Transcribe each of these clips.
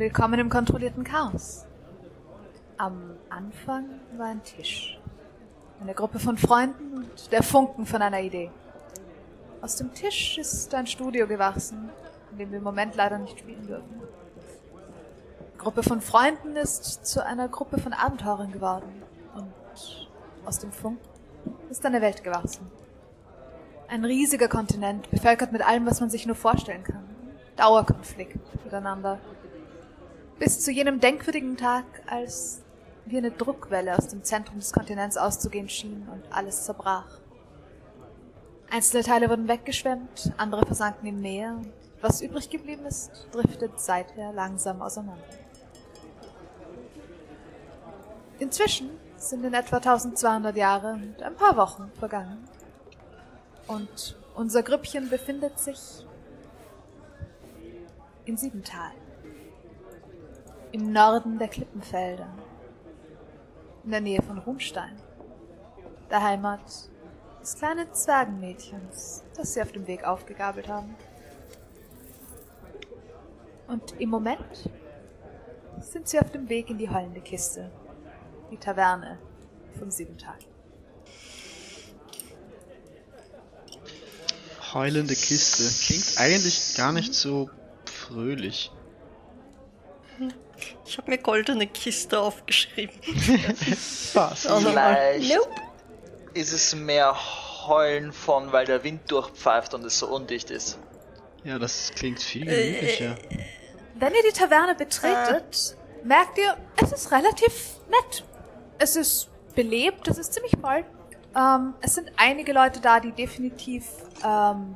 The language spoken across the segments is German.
Willkommen im kontrollierten Chaos. Am Anfang war ein Tisch. Eine Gruppe von Freunden und der Funken von einer Idee. Aus dem Tisch ist ein Studio gewachsen, in dem wir im Moment leider nicht spielen dürfen. Eine Gruppe von Freunden ist zu einer Gruppe von Abenteurern geworden. Und aus dem Funken ist eine Welt gewachsen. Ein riesiger Kontinent, bevölkert mit allem, was man sich nur vorstellen kann. Dauerkonflikt miteinander. Bis zu jenem denkwürdigen Tag, als wie eine Druckwelle aus dem Zentrum des Kontinents auszugehen schien und alles zerbrach. Einzelne Teile wurden weggeschwemmt, andere versanken im Meer. Was übrig geblieben ist, driftet seither langsam auseinander. Inzwischen sind in etwa 1200 Jahre und ein paar Wochen vergangen. Und unser Grüppchen befindet sich in Siebental. Im Norden der Klippenfelder. In der Nähe von Runstein. Der Heimat des kleinen Zwergenmädchens, das sie auf dem Weg aufgegabelt haben. Und im Moment sind sie auf dem Weg in die heulende Kiste, die Taverne vom Siebentag. Heulende Kiste. Klingt eigentlich gar nicht so fröhlich. Ich habe mir goldene Kiste aufgeschrieben. Was? Vielleicht Nope. ist es mehr Heulen von, weil der Wind durchpfeift und es so undicht ist. Ja, das klingt viel Äh, gemütlicher. Wenn ihr die Taverne betretet, merkt ihr, es ist relativ nett. Es ist belebt, es ist ziemlich voll. Ähm, es sind einige Leute da, die definitiv ähm,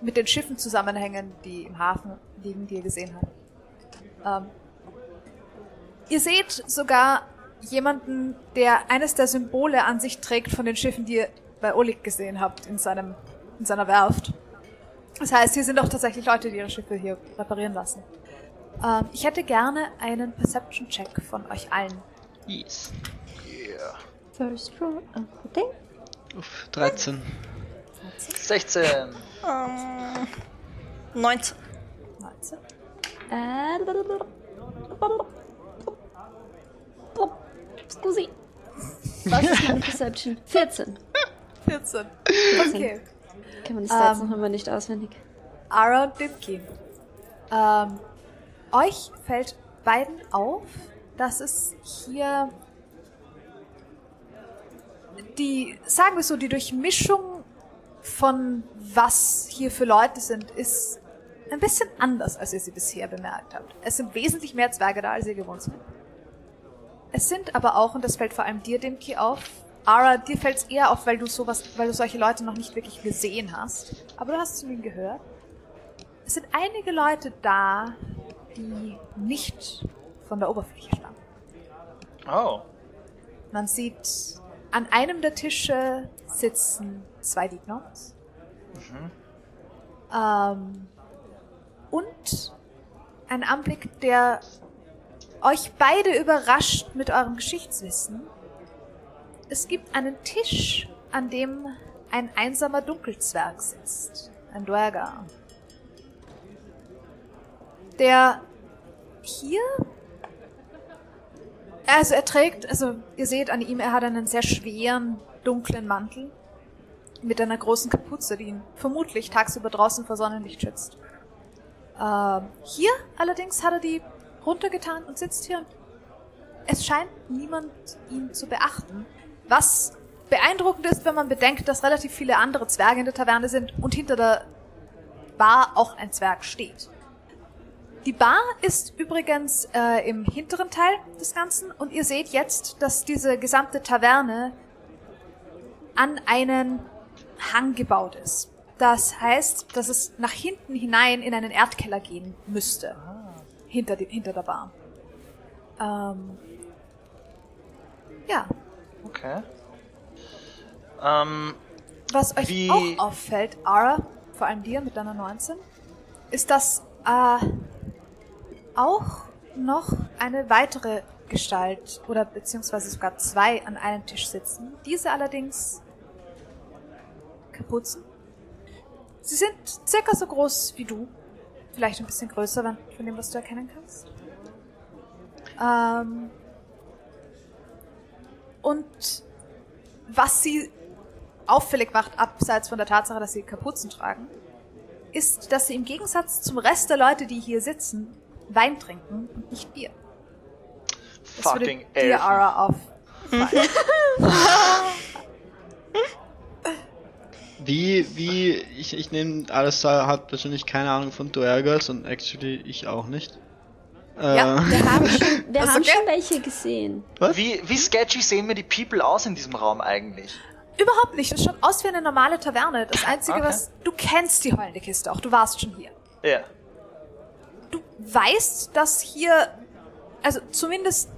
mit den Schiffen zusammenhängen, die im Hafen liegen, die ihr gesehen habt. Ähm, ihr seht sogar jemanden, der eines der Symbole an sich trägt von den Schiffen, die ihr bei Oleg gesehen habt in, seinem, in seiner Werft. Das heißt, hier sind auch tatsächlich Leute, die ihre Schiffe hier reparieren lassen. Ähm, ich hätte gerne einen Perception-Check von euch allen. Yes. Yeah. First roll of the day. Uff, 13. 16. Ähm, 19. 19. Äh, Scusi. Was ist meine Perception? 14. 14. Okay. Kann man die Stats Ähm. noch immer nicht auswendig. Ara und Dimki. Ähm, euch fällt beiden auf, dass es hier die, sagen wir so, die Durchmischung von was hier für Leute sind, ist ein bisschen anders, als ihr sie bisher bemerkt habt. Es sind wesentlich mehr Zwerge da, als ihr gewohnt seid. Es sind aber auch, und das fällt vor allem dir, Dimki, auf, Ara, dir fällt es eher auf, weil du sowas, weil du solche Leute noch nicht wirklich gesehen hast. Aber du hast zu ihnen gehört. Es sind einige Leute da, die nicht von der Oberfläche stammen. Oh. Man sieht, an einem der Tische sitzen zwei Dignoms. Ähm, und ein Anblick, der euch beide überrascht mit eurem Geschichtswissen. Es gibt einen Tisch, an dem ein einsamer Dunkelzwerg sitzt. Ein Dwerger. Der hier also er trägt, also ihr seht an ihm, er hat einen sehr schweren, dunklen Mantel mit einer großen Kapuze, die ihn vermutlich tagsüber draußen vor Sonnenlicht schützt. Ähm, hier allerdings hat er die runtergetan und sitzt hier. Es scheint niemand ihn zu beachten, was beeindruckend ist, wenn man bedenkt, dass relativ viele andere Zwerge in der Taverne sind und hinter der Bar auch ein Zwerg steht. Die Bar ist übrigens äh, im hinteren Teil des Ganzen und ihr seht jetzt, dass diese gesamte Taverne an einen Hang gebaut ist. Das heißt, dass es nach hinten hinein in einen Erdkeller gehen müsste. Hinter, die, hinter der Bar. Ähm, ja, Okay. Ähm, was euch Wie- auch auffällt, Ara, vor allem dir mit deiner 19, ist, dass äh, auch noch eine weitere Gestalt oder beziehungsweise sogar zwei an einem Tisch sitzen. Diese allerdings Kapuzen. Sie sind circa so groß wie du. Vielleicht ein bisschen größer wenn- von dem, was du erkennen kannst. Ähm, und was sie auffällig macht, abseits von der Tatsache, dass sie Kapuzen tragen, ist, dass sie im Gegensatz zum Rest der Leute, die hier sitzen, Wein trinken und nicht Bier. Das würde Fucking dir, Elfen. Ara, auffallen. Wie, wie, ich, ich nehme, Alistair hat wahrscheinlich keine Ahnung von Duergas und actually ich auch nicht. Äh, Ja. Wir haben schon, wir haben okay. schon welche gesehen. Wie, wie sketchy sehen mir die People aus in diesem Raum eigentlich? Überhaupt nicht. Das schaut aus wie eine normale Taverne. Das Einzige, Okay. was... Du kennst die heulende Kiste auch. Du warst schon hier. Ja. Du weißt, dass hier... Also zumindest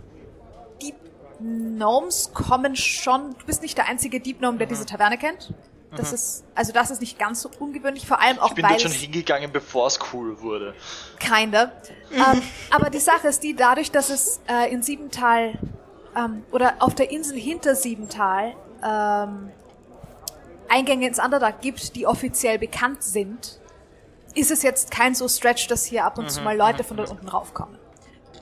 Deep Gnomes kommen schon... Du bist nicht der einzige Deep Gnome, der diese Taverne kennt. Das ist... Also das ist nicht ganz so ungewöhnlich. Vor allem auch, Ich bin weil dort schon hingegangen, bevor es cool wurde. Kinda. Ähm, aber die Sache ist die, dadurch, dass es äh, in Siebental ähm, oder auf der Insel hinter Siebental ähm, Eingänge ins Underdark gibt, die offiziell bekannt sind, ist es jetzt kein so Stretch, dass hier ab und zu mal Leute von dort unten raufkommen.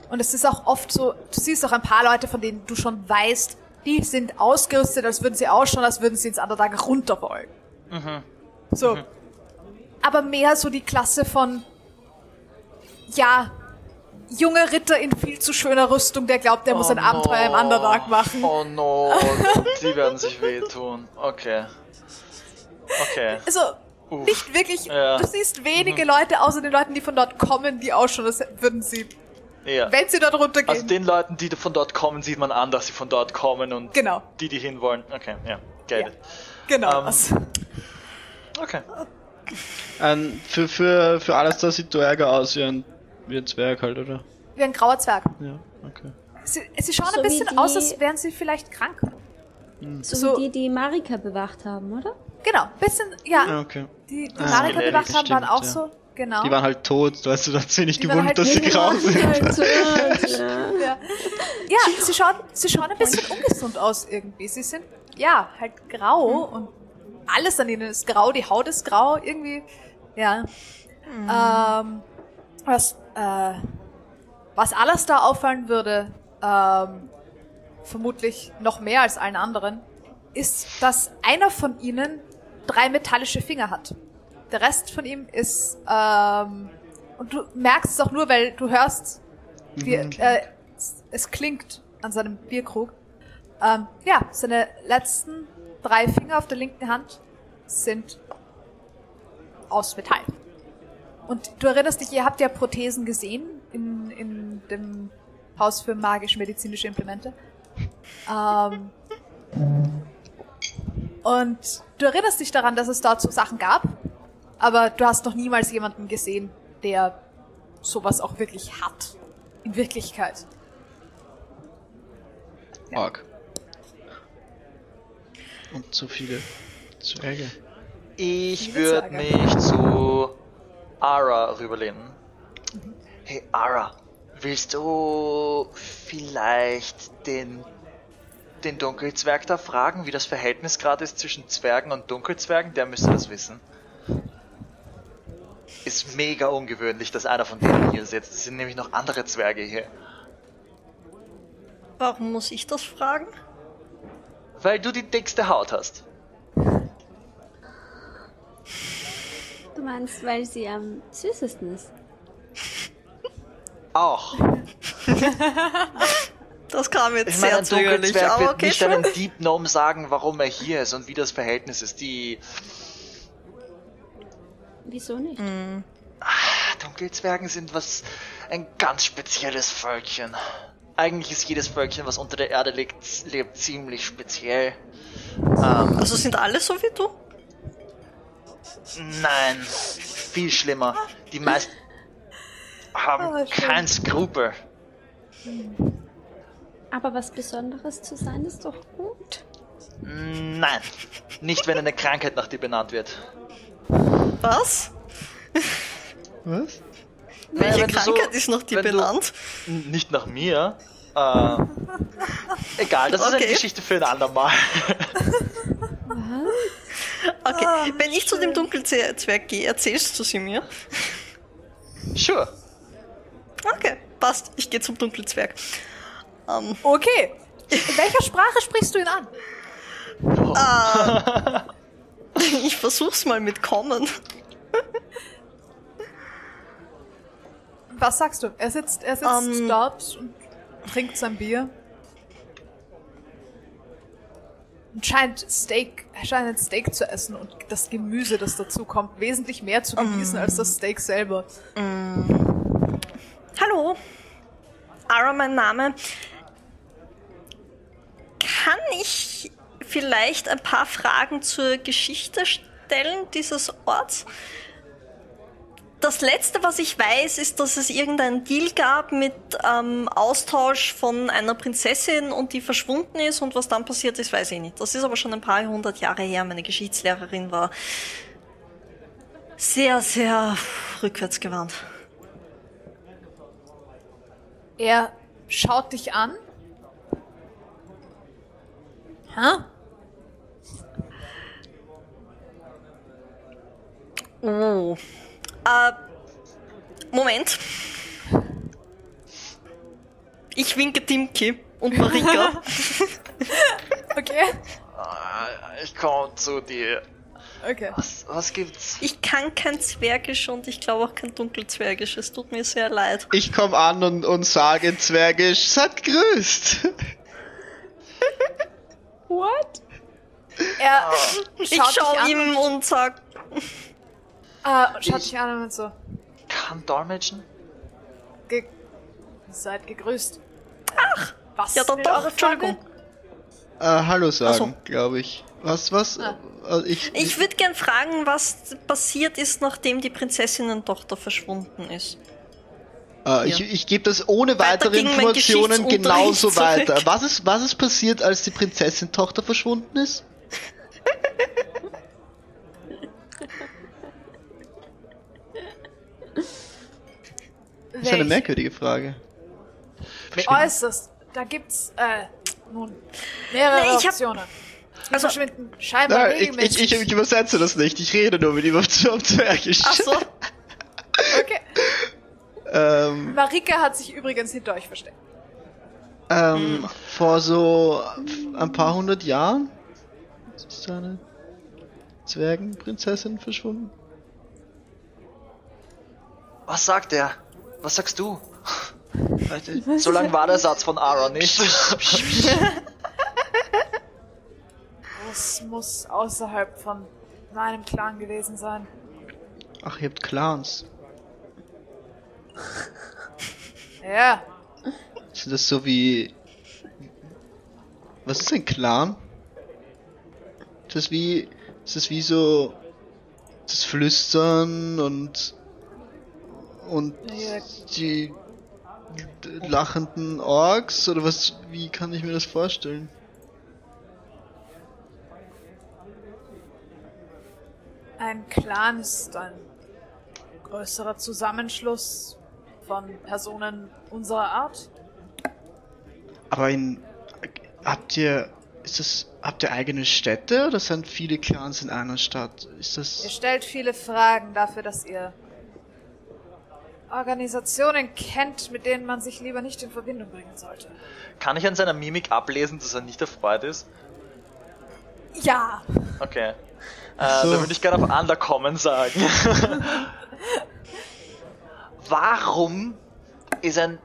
Und es ist auch oft so, du siehst auch ein paar Leute, von denen du schon weißt, die sind ausgerüstet, als würden sie ausschauen, als würden sie ins Underdark runter wollen. So. Aber mehr so die Klasse von, ja, junger Ritter in viel zu schöner Rüstung, der glaubt, der muss ein Oh Abenteuer im no. Underdark machen. Oh no, die werden sich wehtun. Okay. Okay. Also, Uff. nicht wirklich, Ja. du siehst wenige Leute, außer den Leuten, die von dort kommen, die ausschauen, als würden sie, Ja. wenn sie dort runtergehen. Also den Leuten, die von dort kommen, sieht man an, dass sie von dort kommen und genau, die, die hinwollen. Okay, ja. Get Ja. genau. Ähm, das. Okay. ähm, für, für, für Alistair sieht Duerga aus wie ein, wie ein Zwerg halt, oder? Wie ein grauer Zwerg. Ja, okay. Sie, sie schauen So ein bisschen die- aus, als wären sie vielleicht krank. So, So- wie die, die Marika bewacht haben, oder? Genau, bisschen, ja. Ah, okay. Die, die Ah, Marika bewacht haben, waren auch ja. so. Genau. Die waren halt tot, du, da hat sie nicht Die halt dass sie grau sind. Also, ja. Ja, ja sie, schauen, sie schauen ein bisschen ungesund aus irgendwie. Sie sind, ja, halt grau und alles an ihnen ist grau, die Haut ist grau, irgendwie, ja. Ähm, was, äh, was alles da auffallen würde, ähm, vermutlich noch mehr als allen anderen, ist, dass einer von ihnen drei metallische Finger hat. Der Rest von ihm ist, ähm, und du merkst es auch nur, weil du hörst, wie, äh, es, es klingt an seinem Bierkrug. Ähm, ja, seine letzten drei Finger auf der linken Hand sind aus Metall. Und du erinnerst dich, ihr habt ja Prothesen gesehen in, in dem Haus für magisch-medizinische Implemente. Ähm, und du erinnerst dich daran, dass es dort so Sachen gab, aber du hast noch niemals jemanden gesehen, der sowas auch wirklich hat. In Wirklichkeit. Org. Und zu viele Zwerge. Ich würde mich zu Ara rüberlehnen. Hey Ara, willst du vielleicht den, den Dunkelzwerg da fragen, wie das Verhältnis gerade ist zwischen Zwergen und Dunkelzwergen? Der müsste das wissen. Ist mega ungewöhnlich, dass einer von denen hier sitzt. Es sind nämlich noch andere Zwerge hier. Warum muss ich das fragen? Weil du die dickste Haut hast. Du meinst, weil sie am süßesten ist. Auch. Das kam jetzt Ich meine, sehr zögerlich, aber wird okay, nicht schon. einem Deep Gnome sagen, warum er hier ist und wie das Verhältnis ist. Die Wieso nicht? Dunkelzwergen sind was ein ganz spezielles Völkchen. Eigentlich ist jedes Völkchen, was unter der Erde lebt, lebt ziemlich speziell. Ähm, Also sind alle so wie du? nein, viel schlimmer. Die meisten haben Oh, schön. kein Skrupel. Aber was Besonderes zu sein ist doch gut. Nein, nicht wenn eine Krankheit nach dir benannt wird. Was? Was? Welche wenn du so- Krankheit ist noch die benannt? Nicht nach mir. Äh, egal, das ist eine Okay. Geschichte für ein andermal. Okay, Ah, wenn ich zu dem Dunkelzwerg gehe, erzählst du sie mir? sure. Okay, passt. Ich gehe zum Dunkelzwerg. Okay. In welcher Sprache sprichst du ihn an? Ich versuch's mal mit Kommen. Was sagst du? Er sitzt, er sitzt Ähm. dort und trinkt sein Bier. Und scheint Steak, er scheint ein Steak zu essen und das Gemüse, das dazu kommt, wesentlich mehr zu genießen als das Steak selber. Hallo. Ara, mein Name. Kann ich vielleicht ein paar Fragen zur Geschichte stellen dieses Orts? Das letzte, was ich weiß, ist, dass es irgendeinen Deal gab mit ähm, Austausch von einer Prinzessin und die verschwunden ist und was dann passiert ist, weiß ich nicht. Das ist aber schon ein paar hundert Jahre her. Meine Geschichtslehrerin war sehr, sehr rückwärtsgewandt. Er schaut dich an. Hä? Oh. Äh, Moment. Ich winke Timki und Marika. Okay. Ah, Ich komme zu dir. Okay. Was, was gibt's? Ich kann kein Zwergisch und ich glaube auch kein Dunkelzwergisch. Es tut mir sehr leid. Ich komme an und, und sage Zwergisch, seid grüßt. What? Er Ich schaue an ihm und sag, Ah, schaut dich an und so. Kann Dolmetschen? Ge seid gegrüßt. Ach, was? ja doch, will doch, Entschuldigung. Äh, Hallo sagen, so. glaube ich. Was, was? Ah. Äh, ich, Ich würde gern fragen, was passiert ist, nachdem die Prinzessinnen-Tochter verschwunden ist. Äh, ich, ich gebe das ohne Weiter weitere mein Informationen genauso zurück. weiter. Was ist, was ist passiert, als die Prinzessin-Tochter verschwunden ist? Das ist eine merkwürdige Frage. Äußerst. Da gibt's, äh, nun, mehrere Nee, ich Optionen. Die Also- verschwinden scheinbar Nein, ich, ich, ich, ich übersetze das nicht. Ich rede nur mit ihm auf auf Zwergisch. Ach so. Okay. Ähm, Marika hat sich übrigens hinter euch versteckt. ähm, vor so ein paar hundert Jahren ist eine Zwergenprinzessin verschwunden. Was sagt er? Was sagst du? So lang war der Satz von Ara nicht. Das muss außerhalb von meinem Clan gewesen sein. Ach, ihr habt Clans. Ja, Ist das so wie. Was ist ein Clan? Ist das wie. Ist das wie so. Das Flüstern und. Und Ja. die lachenden Orks? Oder was. Wie kann ich mir das vorstellen? ein Clan ist ein größerer Zusammenschluss von Personen unserer Art. Aber in. Habt ihr. Ist das. Habt ihr eigene Städte oder sind viele Clans in einer Stadt? Ist Ihr das. stellt viele Fragen dafür, dass ihr Organisationen kennt, mit denen man sich lieber nicht in Verbindung bringen sollte. Kann ich an seiner Mimik ablesen, dass er nicht erfreut ist? Ja, Okay. Äh, So. Da würde ich gerne auf Underkommen sagen. Warum ist ein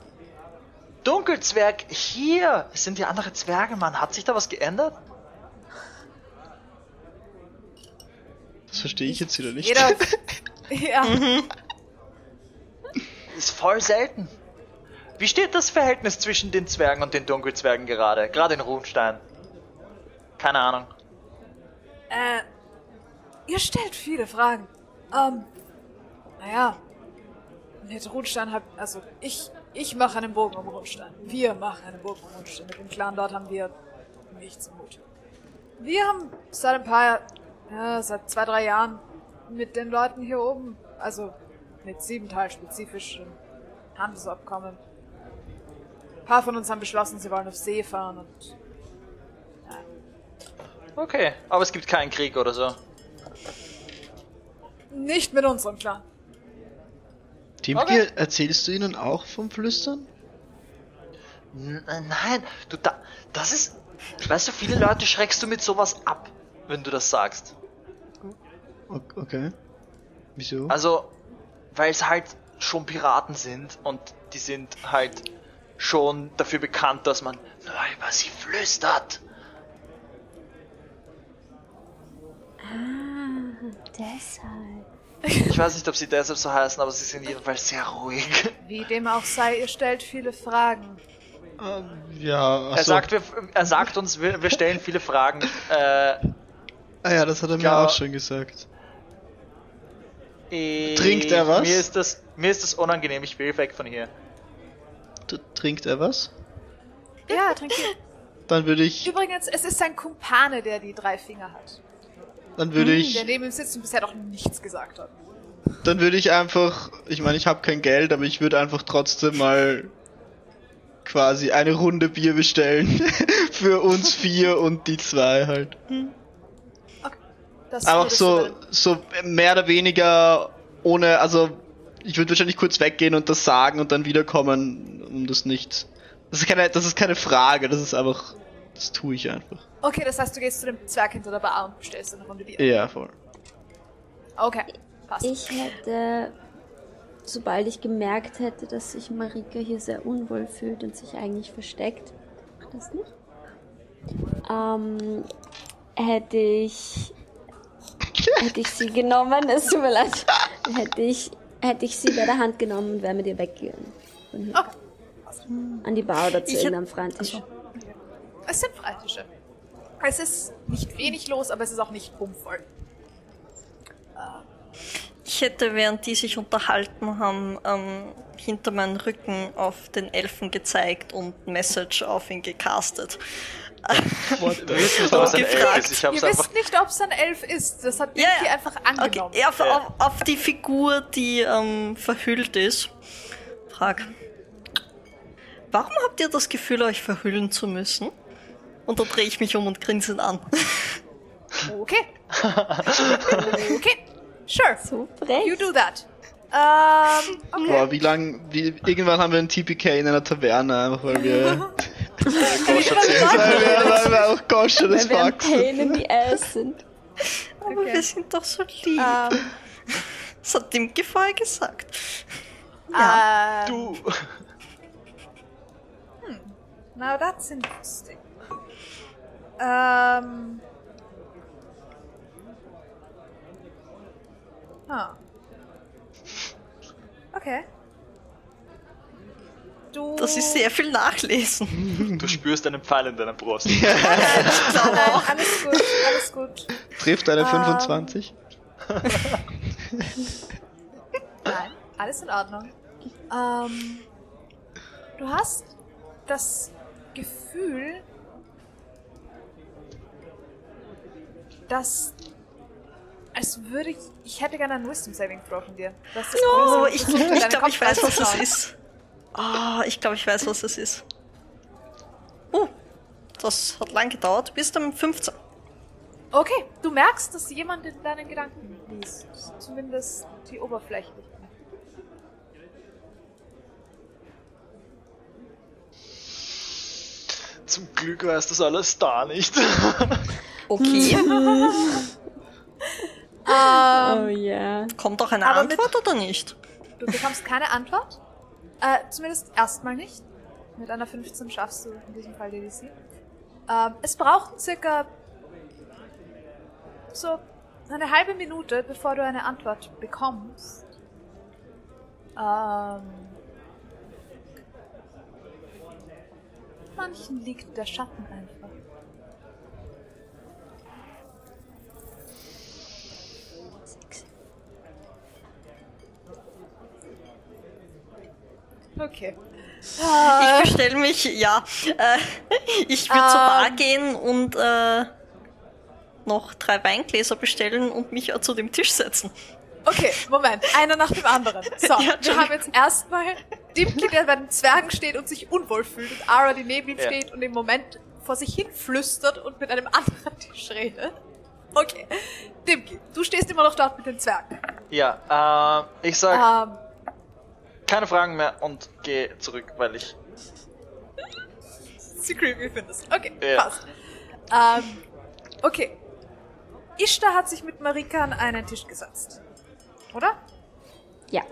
Dunkelzwerg hier? Es sind ja andere Zwerge, Mann. Hat sich da was geändert? Das verstehe ich jetzt wieder nicht. jeder. ja, Ist voll selten. Wie steht das Verhältnis zwischen den Zwergen und den Dunkelzwergen gerade? Gerade in Runstein. Keine Ahnung. äh, ihr stellt viele Fragen. Ähm, naja, mit Rundstein hab, also ich, ich mache einen Bogen um Rundstein. Wir machen einen Bogen um Rundstein. Mit dem Clan dort haben wir nichts im Mut. Wir haben seit ein paar, ja, seit zwei, drei Jahren mit den Leuten hier oben, also mit Siebental spezifisch, Handelsabkommen. Ein paar von uns haben beschlossen, sie wollen auf See fahren und Okay, aber es gibt keinen Krieg oder so. nicht mit unserem Clan. Timke, Okay. erzählst du ihnen auch vom Flüstern? N äh, nein, du da. Das ist. Weißt du, viele Leute schreckst du mit sowas ab, wenn du das sagst. Okay. Wieso? Also, weil es halt schon Piraten sind und die sind halt schon dafür bekannt, dass man nur über sie flüstert. Ah, deshalb. Ich weiß nicht, ob sie deshalb so heißen, aber sie sind jedenfalls sehr ruhig. Wie dem auch sei, ihr stellt viele Fragen. Ähm, ja, ach Er so. sagt, wir, er sagt uns, wir, wir stellen viele Fragen. Äh, Ah ja, das hat er mir auch schon gesagt. Ich- Trinkt er was? Mir ist das, mir ist das unangenehm. Ich will weg von hier. T trinkt er was? Ja, trink viel. Dann würde ich, Übrigens, es ist sein Kumpane, der die drei Finger hat. dann würde Der ich, neben ihm sitzt und bisher noch nichts gesagt hat. dann würde ich einfach, ich meine, ich habe kein Geld, aber ich würde einfach trotzdem mal quasi eine Runde Bier bestellen für uns vier und die zwei halt. Das Einfach würdest so, so mehr oder weniger ohne, also ich würde wahrscheinlich kurz weggehen und das sagen und dann wiederkommen, um das nicht. Das ist keine, das ist keine Frage, das ist einfach, das tue ich einfach. Okay, das heißt, du gehst zu dem Zwerg hinter der Bar und bestellst eine Runde Bier. Ja, voll. Okay, passt. Ich hätte, sobald ich gemerkt hätte, dass sich Marika hier sehr unwohl fühlt und sich eigentlich versteckt, macht das nicht, ähm, hätte ich, hätte ich sie genommen, es tut mir leid, hätte ich, hätte ich sie bei der Hand genommen und wäre mit ihr weggegangen. Okay. An die Bar oder zu irgendeinem Freitisch. Es sind Freitische. Es ist nicht wenig los, aber es ist auch nicht bummvoll. Ich hätte, während die sich unterhalten haben, ähm, hinter meinen Rücken auf den Elfen gezeigt und Message auf ihn gecastet. Gefragt. ist. Ich hab's Ihr wisst nicht, ob es ein Elf ist. Das hat Vicky ja. einfach Okay, angenommen. ja, auf, auf, auf die Figur, die ähm, verhüllt ist. Frag. Warum habt ihr das Gefühl, euch verhüllen zu müssen? Und da drehe ich mich um und grinse ihn an. Okay. okay. Sure. So frech. You do that. Ähm, okay. Boah, wie lang, wie, irgendwann haben wir ein TPK in einer Taverne, einfach weil wir, wir, auch Gosche des Weil wir Pain in the Ass sind. Aber Okay. wir sind doch so lieb. Ähm, Das hat Dimke vorher gesagt. ähm, Du. Now that's interesting. Ähm. Ah. Okay. Du. Das ist sehr viel Nachlesen. Du spürst einen Pfeil in deiner Brust. Nein, alles gut, alles gut. Trifft eine Ähm. 25? Nein, alles in Ordnung. Ähm, du hast das Gefühl, dass als würde ich, ich hätte gerne einen Wisdom Saving Throw von dir. Das ist Oh, gruselig. ich, ich glaube, ich weiß, was es reinzuschauen. ist. Oh, ich glaube, ich weiß, was es ist. Oh, das hat lang gedauert. Du bist am 15. Okay, du merkst, dass jemand in deinen Gedanken liest. Zumindest die oberflächlichen. Zum Glück weiß das alles da nicht. Okay. Oh ja. Kommt auch eine Aber mit- Antwort oder nicht? Du bekommst keine Antwort. Äh, zumindest erstmal nicht. Mit einer 15 schaffst du in diesem Fall die DC. Ähm, es braucht circa so eine halbe Minute, bevor du eine Antwort bekommst. Ähm, manchen liegt der Schatten einfach. Okay. Ich bestelle mich, ja. Äh, ich würde zur Bar Ähm. gehen und äh, noch drei Weingläser bestellen und mich zu dem Tisch setzen. Okay, Moment. Einer nach dem anderen. So, Ja, wir haben jetzt erstmal Dimki, der bei den Zwergen steht und sich unwohl fühlt und Ara, die neben ihm Ja. steht und im Moment vor sich hin flüstert und mit einem anderen Tisch redet. Okay. Dimki, du stehst immer noch dort mit den Zwergen. Ja, äh, ich sag Ähm, keine Fragen mehr und gehe zurück, weil ich sie creepy findest. Okay, Ja. passt. Ähm, okay. Ishtar hat sich mit Marika an einen Tisch gesetzt. Oder? Ja.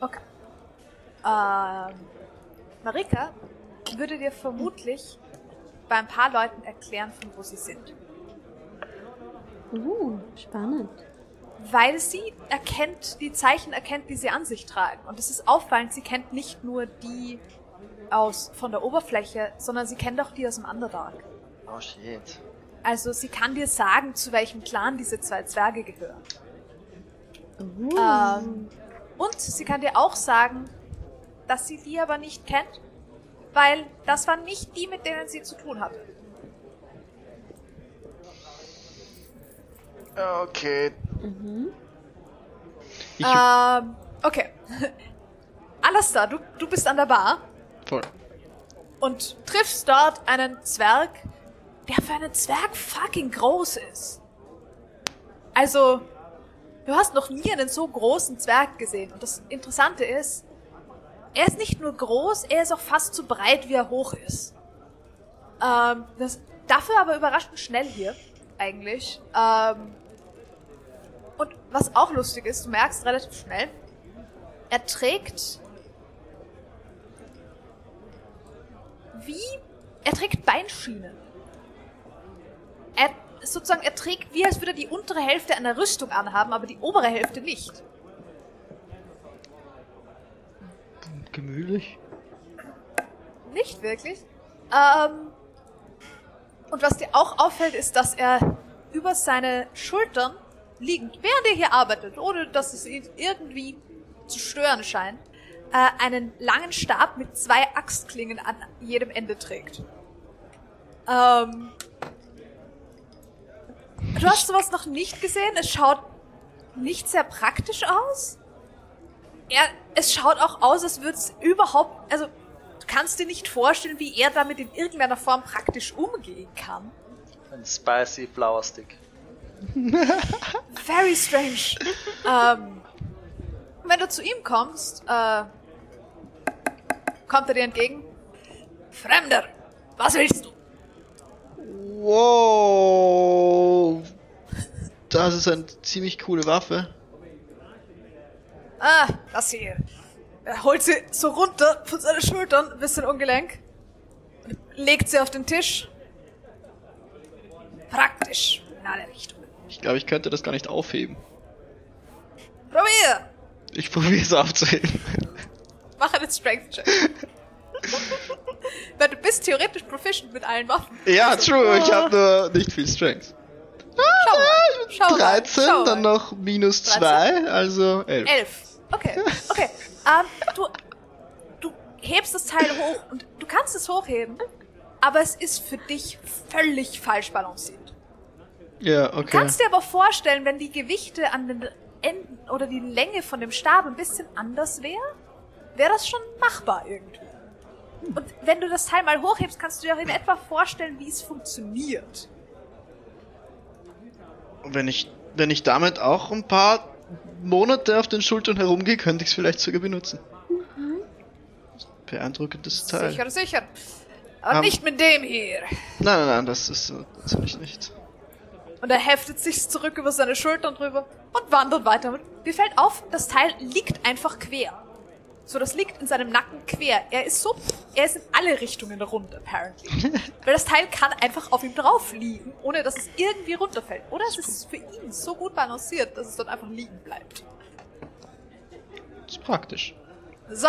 Okay. Ähm, Marika würde dir vermutlich bei ein paar Leuten erklären, von wo sie sind. Uh, spannend. Weil sie erkennt, die Zeichen erkennt, die sie an sich tragen. Und es ist auffallend, sie kennt nicht nur die aus von der Oberfläche, sondern sie kennt auch die aus dem Underdark. Oh shit. Also sie kann dir sagen, zu welchem Clan diese zwei Zwerge gehören. Uh. Ähm, und sie kann dir auch sagen, dass sie die aber nicht kennt, weil das waren nicht die, mit denen sie zu tun hatte. Okay. Ich, Ähm, okay. Alastair, du, du bist an der Bar voll. und triffst dort einen Zwerg, der für einen Zwerg fucking groß ist. Also, du hast noch nie einen so großen Zwerg gesehen. Und das Interessante ist, er ist nicht nur groß, er ist auch fast so breit, wie er hoch ist. Ähm, das, dafür aber überraschend schnell hier, eigentlich. Ähm, und was auch lustig ist, du merkst relativ schnell, er trägt wie er trägt Beinschienen. Er sozusagen er trägt wie als würde er die untere Hälfte einer Rüstung anhaben, aber die obere Hälfte nicht. Gemütlich. Nicht wirklich. Ähm, und was dir auch auffällt, ist, dass er über seine Schultern liegend, während er hier arbeitet, ohne dass es ihn irgendwie zu stören scheint, äh, einen langen Stab mit zwei Axtklingen an jedem Ende trägt. Ähm, du hast sowas noch nicht gesehen. Es schaut nicht sehr praktisch aus. Er, es schaut auch aus, als würde es überhaupt, also du kannst dir nicht vorstellen, wie er damit in irgendeiner Form praktisch umgehen kann. Ein spicy Flower Stick. Very strange. ähm, wenn du zu ihm kommst, äh, kommt er dir entgegen. Fremder, was willst du? Wow. Das ist eine ziemlich coole Waffe. Ah, das hier. Er holt sie so runter von seinen Schultern, ein bisschen ungelenk, legt sie auf den Tisch. Praktisch, in alle Richtungen. Ich glaube, ich könnte das gar nicht aufheben. Probier! Ich probiere es aufzuheben. Mach einen Strength-Check. Weil du bist theoretisch proficient mit allen Waffen. ja, true. Ich habe nur nicht viel Strength. Schau mal. Schau mal. 13, Schau dann noch minus 13? 2, also 11. Elf. Okay, okay. Ähm, du, du hebst das Teil hoch und du kannst es hochheben, aber es ist für dich völlig falsch balanciert. Ja, okay. Kannst dir aber vorstellen, wenn die Gewichte an den Enden oder die Länge von dem Stab ein bisschen anders wäre, wäre das schon machbar irgendwie. Und wenn du das Teil mal hochhebst, kannst du dir auch in etwa vorstellen, wie es funktioniert. Und wenn ich, wenn ich damit auch ein paar Monate auf den Schultern herumgehe, könnte ich es vielleicht sogar benutzen. Beeindruckendes Teil. Sicher, sicher. Aber Ähm. nicht mit dem hier. Nein, nein, nein, das ist natürlich nicht. Und er heftet sich zurück über seine Schultern drüber und wandert weiter. Und dir fällt auf, das Teil liegt einfach quer. So, das liegt in seinem Nacken quer. Er ist so, er ist in alle Richtungen rund, apparently. Weil das Teil kann einfach auf ihm drauf liegen, ohne dass es irgendwie runterfällt. Oder es ist für ihn so gut balanciert, dass es dort einfach liegen bleibt. ist praktisch. So,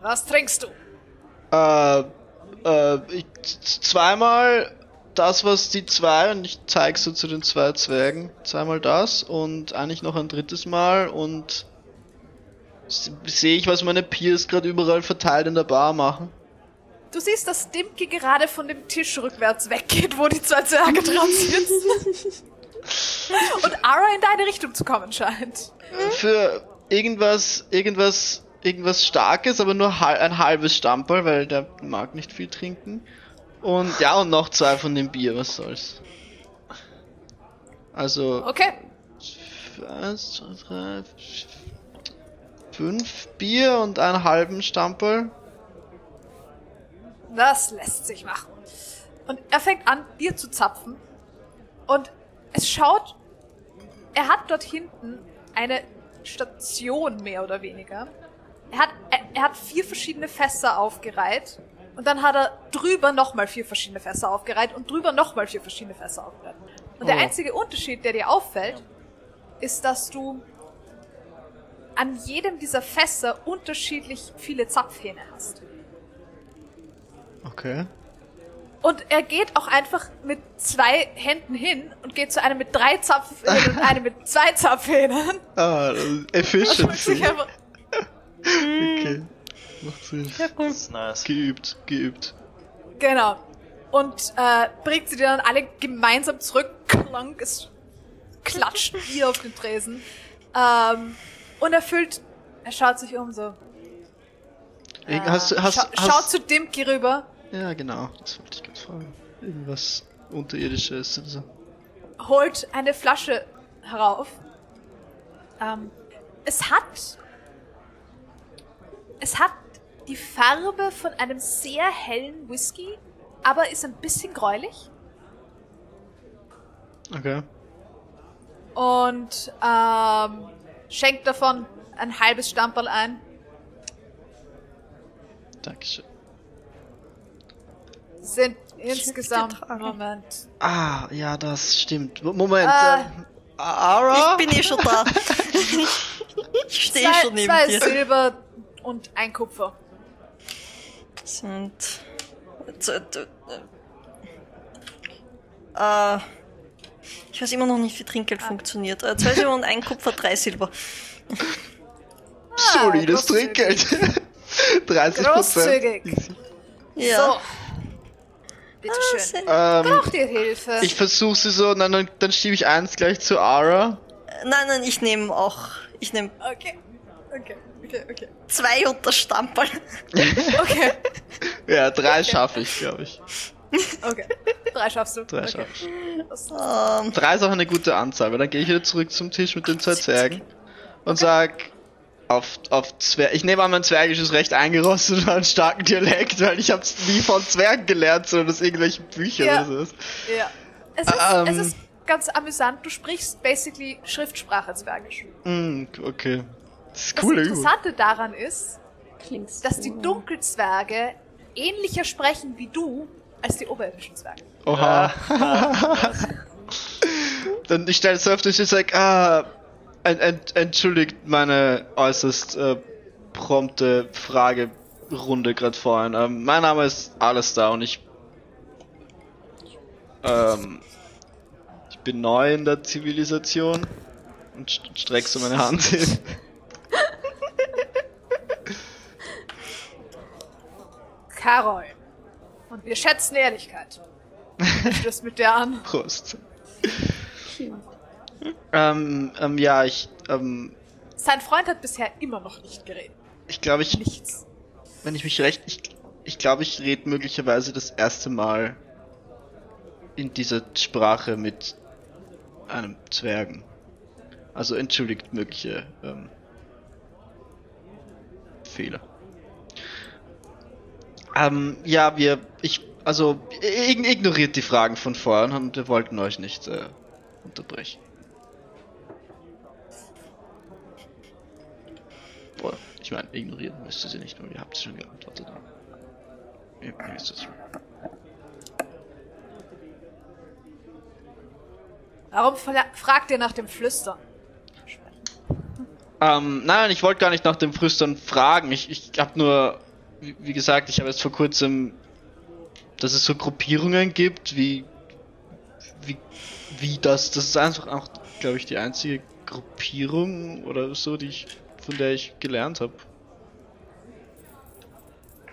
was trinkst du? Äh, äh, ich, zweimal das, was die zwei, und ich zeig so zu den zwei Zwergen, zweimal das und eigentlich noch ein drittes Mal und sehe ich, was meine Peers gerade überall verteilt in der Bar machen. Du siehst, dass Dimki gerade von dem Tisch rückwärts weggeht, wo die zwei Zwerge dran sitzen. Und Ara in deine Richtung zu kommen scheint. Für irgendwas, irgendwas, irgendwas Starkes, aber nur ein halbes Stamperl, weil der mag nicht viel trinken. Und ja, und noch zwei von dem Bier, was soll's. Also, Okay, eins, zwei, drei, fünf Bier und einen halben Stamperl. das lässt sich machen. Und er fängt an, dir zu zapfen. Und es schaut, er hat dort hinten eine Station mehr oder weniger. Er hat, er, er hat vier verschiedene Fässer aufgereiht. Und dann hat er drüber nochmal vier verschiedene Fässer aufgereiht und drüber nochmal vier verschiedene Fässer aufgereiht. Und der Oh. einzige Unterschied, der dir auffällt, ist, dass du an jedem dieser Fässer unterschiedlich viele Zapfhähne hast. Okay. Und er geht auch einfach mit zwei Händen hin und geht zu einem mit drei Zapfhähnen und einem mit zwei Zapfhähnen. Ah, einfach, Okay. Macht Sinn. Das ist nice. Geübt, geübt. genau. Und äh, bringt sie dir dann alle gemeinsam zurück. Klank, es klatscht ihr auf den Tresen. Ähm, und erfüllt, er schaut sich um so. Äh, hast, du- hast, scha hast, Schaut zu Dimki rüber, Ja, genau. Das wollte ich gerade fragen. Irgendwas Unterirdisches oder so. holt eine Flasche herauf. Ähm, es hat. Es hat die Farbe von einem sehr hellen Whisky, aber ist ein bisschen gräulich. Okay. Und ähm, schenkt davon ein halbes Stamperl ein. Dankeschön. Sind insgesamt. Moment. Ah, ja, das stimmt. Mo- Moment. Äh. ähm, Ara? Ich bin eh schon da. ich stehe Zwei, schon neben zwei dir. Silber und ein Kupfer. Sind. d- Äh, ich weiß immer noch nicht, wie Trinkgeld funktioniert. Äh, zwei Silber und ein Kupfer, drei Silber. Solides großzügig. Trinkgeld. 30 Großzügig. Ja. So. Ah, Bitteschön. Ähm, Braucht ihr Hilfe? ich versuche sie so, dann, dann, dann schiebe ich eins gleich zu Ara. Nein, nein, ich nehme auch. Ich nehme Okay. Okay, okay, okay. zwei unter Stamperl. Okay, Ja, drei schaffe ich, glaube ich. okay. Drei schaffst du. Drei okay. schaffe ich. Ähm, Drei ist auch eine gute Anzahl, weil dann gehe ich wieder zurück zum Tisch mit den zwei Zwergen und sag auf, auf Zwerg. Ich nehme an, mein Zwergisch ist recht eingerostet und hat einen starken Dialekt, weil ich hab's nie von Zwergen gelernt, sondern aus irgendwelchen Büchern Ja. oder so. Ja. Es ist, Ähm. es ist ganz amüsant. Du sprichst basically Schriftsprache Zwergisch. Hm, okay. Das ist Das. Interessante daran ist, Klingt dass die. Dunkelzwerge ähnlicher sprechen wie du als die oberirdischen Zwerge. Oha. Dann ich stelle es so auf den Tisch und sag, ah, en, en, entschuldigt meine äußerst äh, prompte Fragerunde gerade vorhin. Ähm, mein Name ist Alistair und ich ähm, ich bin neu in der Zivilisation und st streck so meine Hand hin. Karol. Und wir schätzen Ehrlichkeit. Er stößt mit der an. Prost. ähm, ähm, ja, ich, ähm, Sein Freund hat bisher immer noch nicht geredet. ich glaube, ich Nichts. wenn ich mich recht, ich, ich glaube, ich rede möglicherweise das erste Mal in dieser Sprache mit einem Zwergen. Also entschuldigt mögliche ähm, Fehler. Ähm, ja, wir, ich, also ig- ignoriert die Fragen von vorhin und wir wollten euch nicht äh, unterbrechen. Boah, ich meine, ignorieren müsst ihr sie nicht, weil ihr habt schon geantwortet. Ihr, ihr wisst schon. Warum fra- fragt ihr nach dem Flüstern? Ähm, nein, ich wollte gar nicht nach dem Flüstern fragen. Ich, ich habe nur, wie, wie gesagt, ich habe jetzt vor kurzem, dass es so Gruppierungen gibt, wie, wie, wie das, das ist einfach auch, glaube ich, die einzige Gruppierung oder so, die ich, von der ich gelernt habe.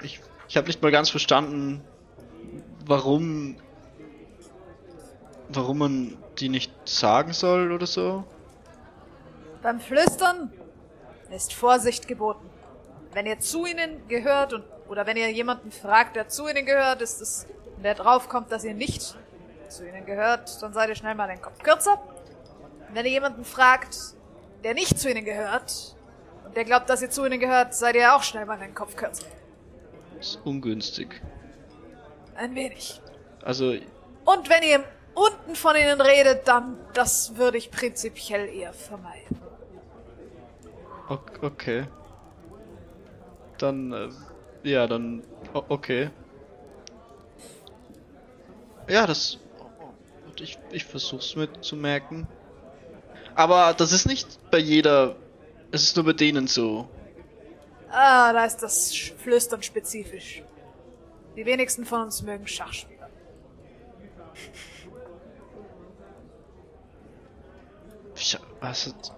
Ich, ich habe nicht mal ganz verstanden, warum, warum man die nicht sagen soll oder so. Beim Flüstern ist Vorsicht geboten. Wenn ihr zu ihnen gehört und oder wenn ihr jemanden fragt, der zu ihnen gehört, ist es, wenn der draufkommt, dass ihr nicht zu ihnen gehört, dann seid ihr schnell mal den Kopf kürzer. Und wenn ihr jemanden fragt, der nicht zu ihnen gehört und der glaubt, dass ihr zu ihnen gehört, seid ihr auch schnell mal den Kopf kürzer. Das ist ungünstig. Ein wenig. Also, Und wenn ihr unten von ihnen redet, dann das würde ich prinzipiell eher vermeiden. Ok- okay. Dann, äh, ja, dann, okay. Ja, das, ich, ich versuch's mir zu merken. Aber das ist nicht bei jeder, es ist nur bei denen so. Ah, da ist das Sch- Flüstern spezifisch. Die wenigsten von uns mögen Schachspieler. Ich, was hat,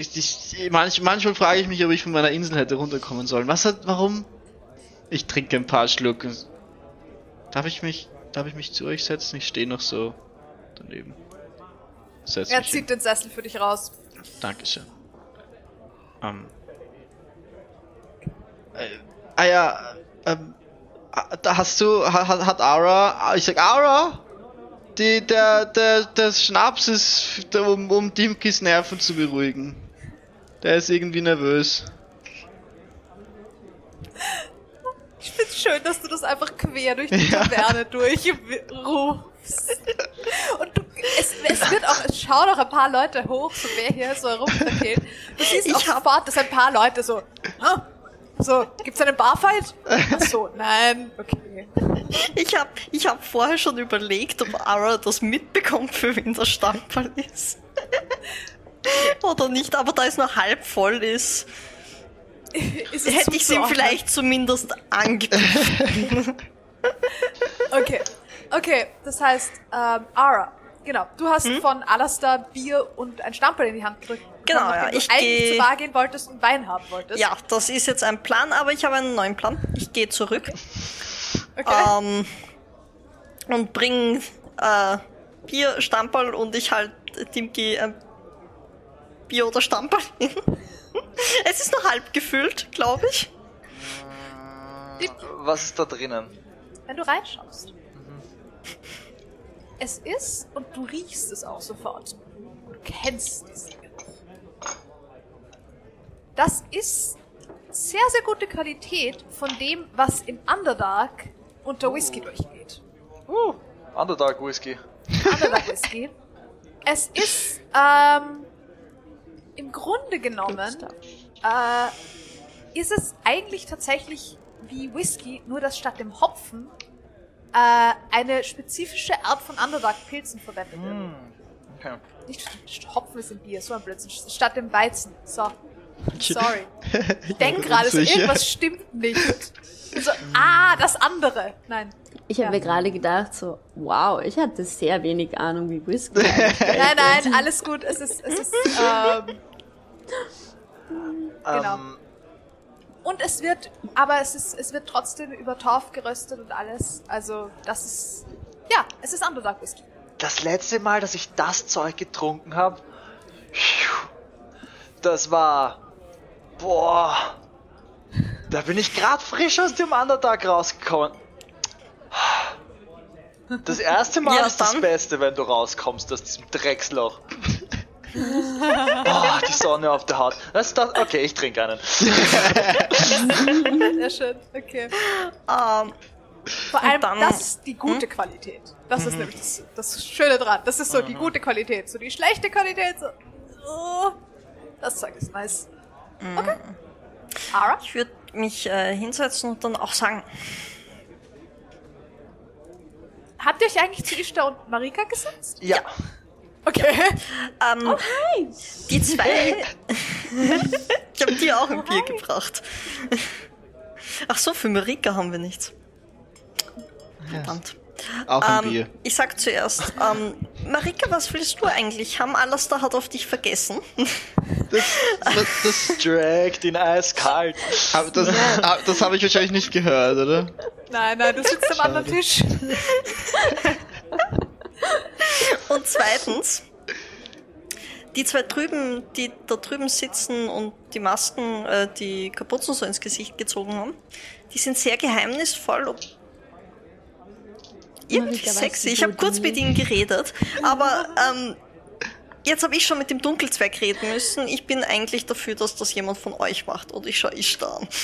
ich, ich, manch, manchmal frage ich mich, ob ich von meiner Insel hätte runterkommen sollen. Was hat, warum? Ich trinke ein paar Schluck. Darf ich mich, darf ich mich zu euch setzen? Ich stehe noch so daneben. Setz Er zieht den Sessel für dich raus. hin. Dankeschön. Ähm. Äh, ah ja, ähm, ah, da hast du, ha- hat, hat Ara, ich sag Ara, die, der, der, der Schnaps ist, um, um Dimkis Nerven zu beruhigen. Der ist irgendwie nervös. Ich find's schön, dass du das einfach quer durch die Taverne durchrufst. Und du, es, es wird auch, es schauen auch ein paar Leute hoch, so wer hier so herumkrakelt. Du siehst Ich auch hab- sofort, dass ein paar Leute so, ah, so, gibt's einen Barfight? Ach so, nein, okay. Ich habe ich hab vorher schon überlegt, ob Ara das mitbekommt, für wen der Stammball ist. Oder nicht, aber da es nur halb voll ist, Ist hätte ich es ihm vielleicht zumindest angeboten. Okay, okay, das heißt, ähm, Ara, genau, du hast von Alastair Bier und ein Stamperl in die Hand gedrückt. Genau, ja, du ich eigentlich geh- zur Bar gehen wolltest und Wein haben wolltest. Ja, das ist jetzt ein Plan, aber ich habe einen neuen Plan. Ich gehe zurück Okay. ähm, und bring äh, Bier, Stamperl und ich halt Timki äh, Bier oder Stamperl hin. es ist nur halb gefüllt, glaube ich. Was ist da drinnen? Wenn du reinschaust. Es ist, und du riechst es auch sofort. Du kennst diesen Geruch. Das ist sehr, sehr gute Qualität von dem, was im Underdark unter Whisky durchgeht. Uh, Underdark Whisky. Underdark Whisky. Es ist, ähm, im Grunde genommen, äh, ist es eigentlich tatsächlich wie Whisky, nur dass statt dem Hopfen äh, eine spezifische Art von Underdark-Pilzen verwendet wird. Okay. Nicht Hopfen ist im Bier, so ein Blödsinn. Statt dem Weizen. So. Sorry. Ich denke gerade, so irgendwas stimmt nicht. So, ah, das andere. Nein. Ich habe Ja. mir gerade gedacht, so, wow, ich hatte sehr wenig Ahnung, wie Whisky Nein, nein, alles gut. Es ist, es ist, ähm, Genau. Ähm, Und es wird, aber es ist, es wird trotzdem über Torf geröstet und alles. Also, das ist, ja, es ist Underdark Whisky. das letzte Mal, dass ich das Zeug getrunken habe, das war. Boah. Da bin ich gerade frisch aus dem Underdark rausgekommen. Das erste Mal Ja, ist das. Beste, wenn du rauskommst aus diesem Drecksloch. Boah, die Sonne auf der Haut. Das ist das. Okay, ich trinke einen. Sehr schön, okay. Ähm, Vor allem, dann- das ist die gute Qualität. Das ist nämlich das, das Schöne dran. Das ist so die gute Qualität. So die schlechte Qualität, so, oh, das Zeug ist nice. Okay. Ara? ich würde mich äh, hinsetzen und dann auch sagen, Habt ihr euch eigentlich zu Ishtar und Marika gesetzt? Ja. Okay. ähm, die zwei... ich habe dir auch ein Bier gebracht. Ach so, für Marika haben wir nichts. Verdammt. Auch ein Ähm, Bier. ich sag zuerst, ähm, Marika, was willst du eigentlich? Haben Alastair hat auf dich vergessen? Das, das, das, Drag den eiskalt. das, das habe ich wahrscheinlich nicht gehört, oder? Nein, nein, du sitzt am anderen Tisch. Und zweitens, die zwei drüben, die da drüben sitzen und die Masken, äh, die Kapuzen so ins Gesicht gezogen haben, die sind sehr geheimnisvoll und irgendwie sexy. Ich habe kurz mit ihnen geredet, aber ähm, jetzt habe ich schon mit dem Dunkelzwerg reden müssen. Ich bin eigentlich dafür, dass das jemand von euch macht und ich schaue ich da an.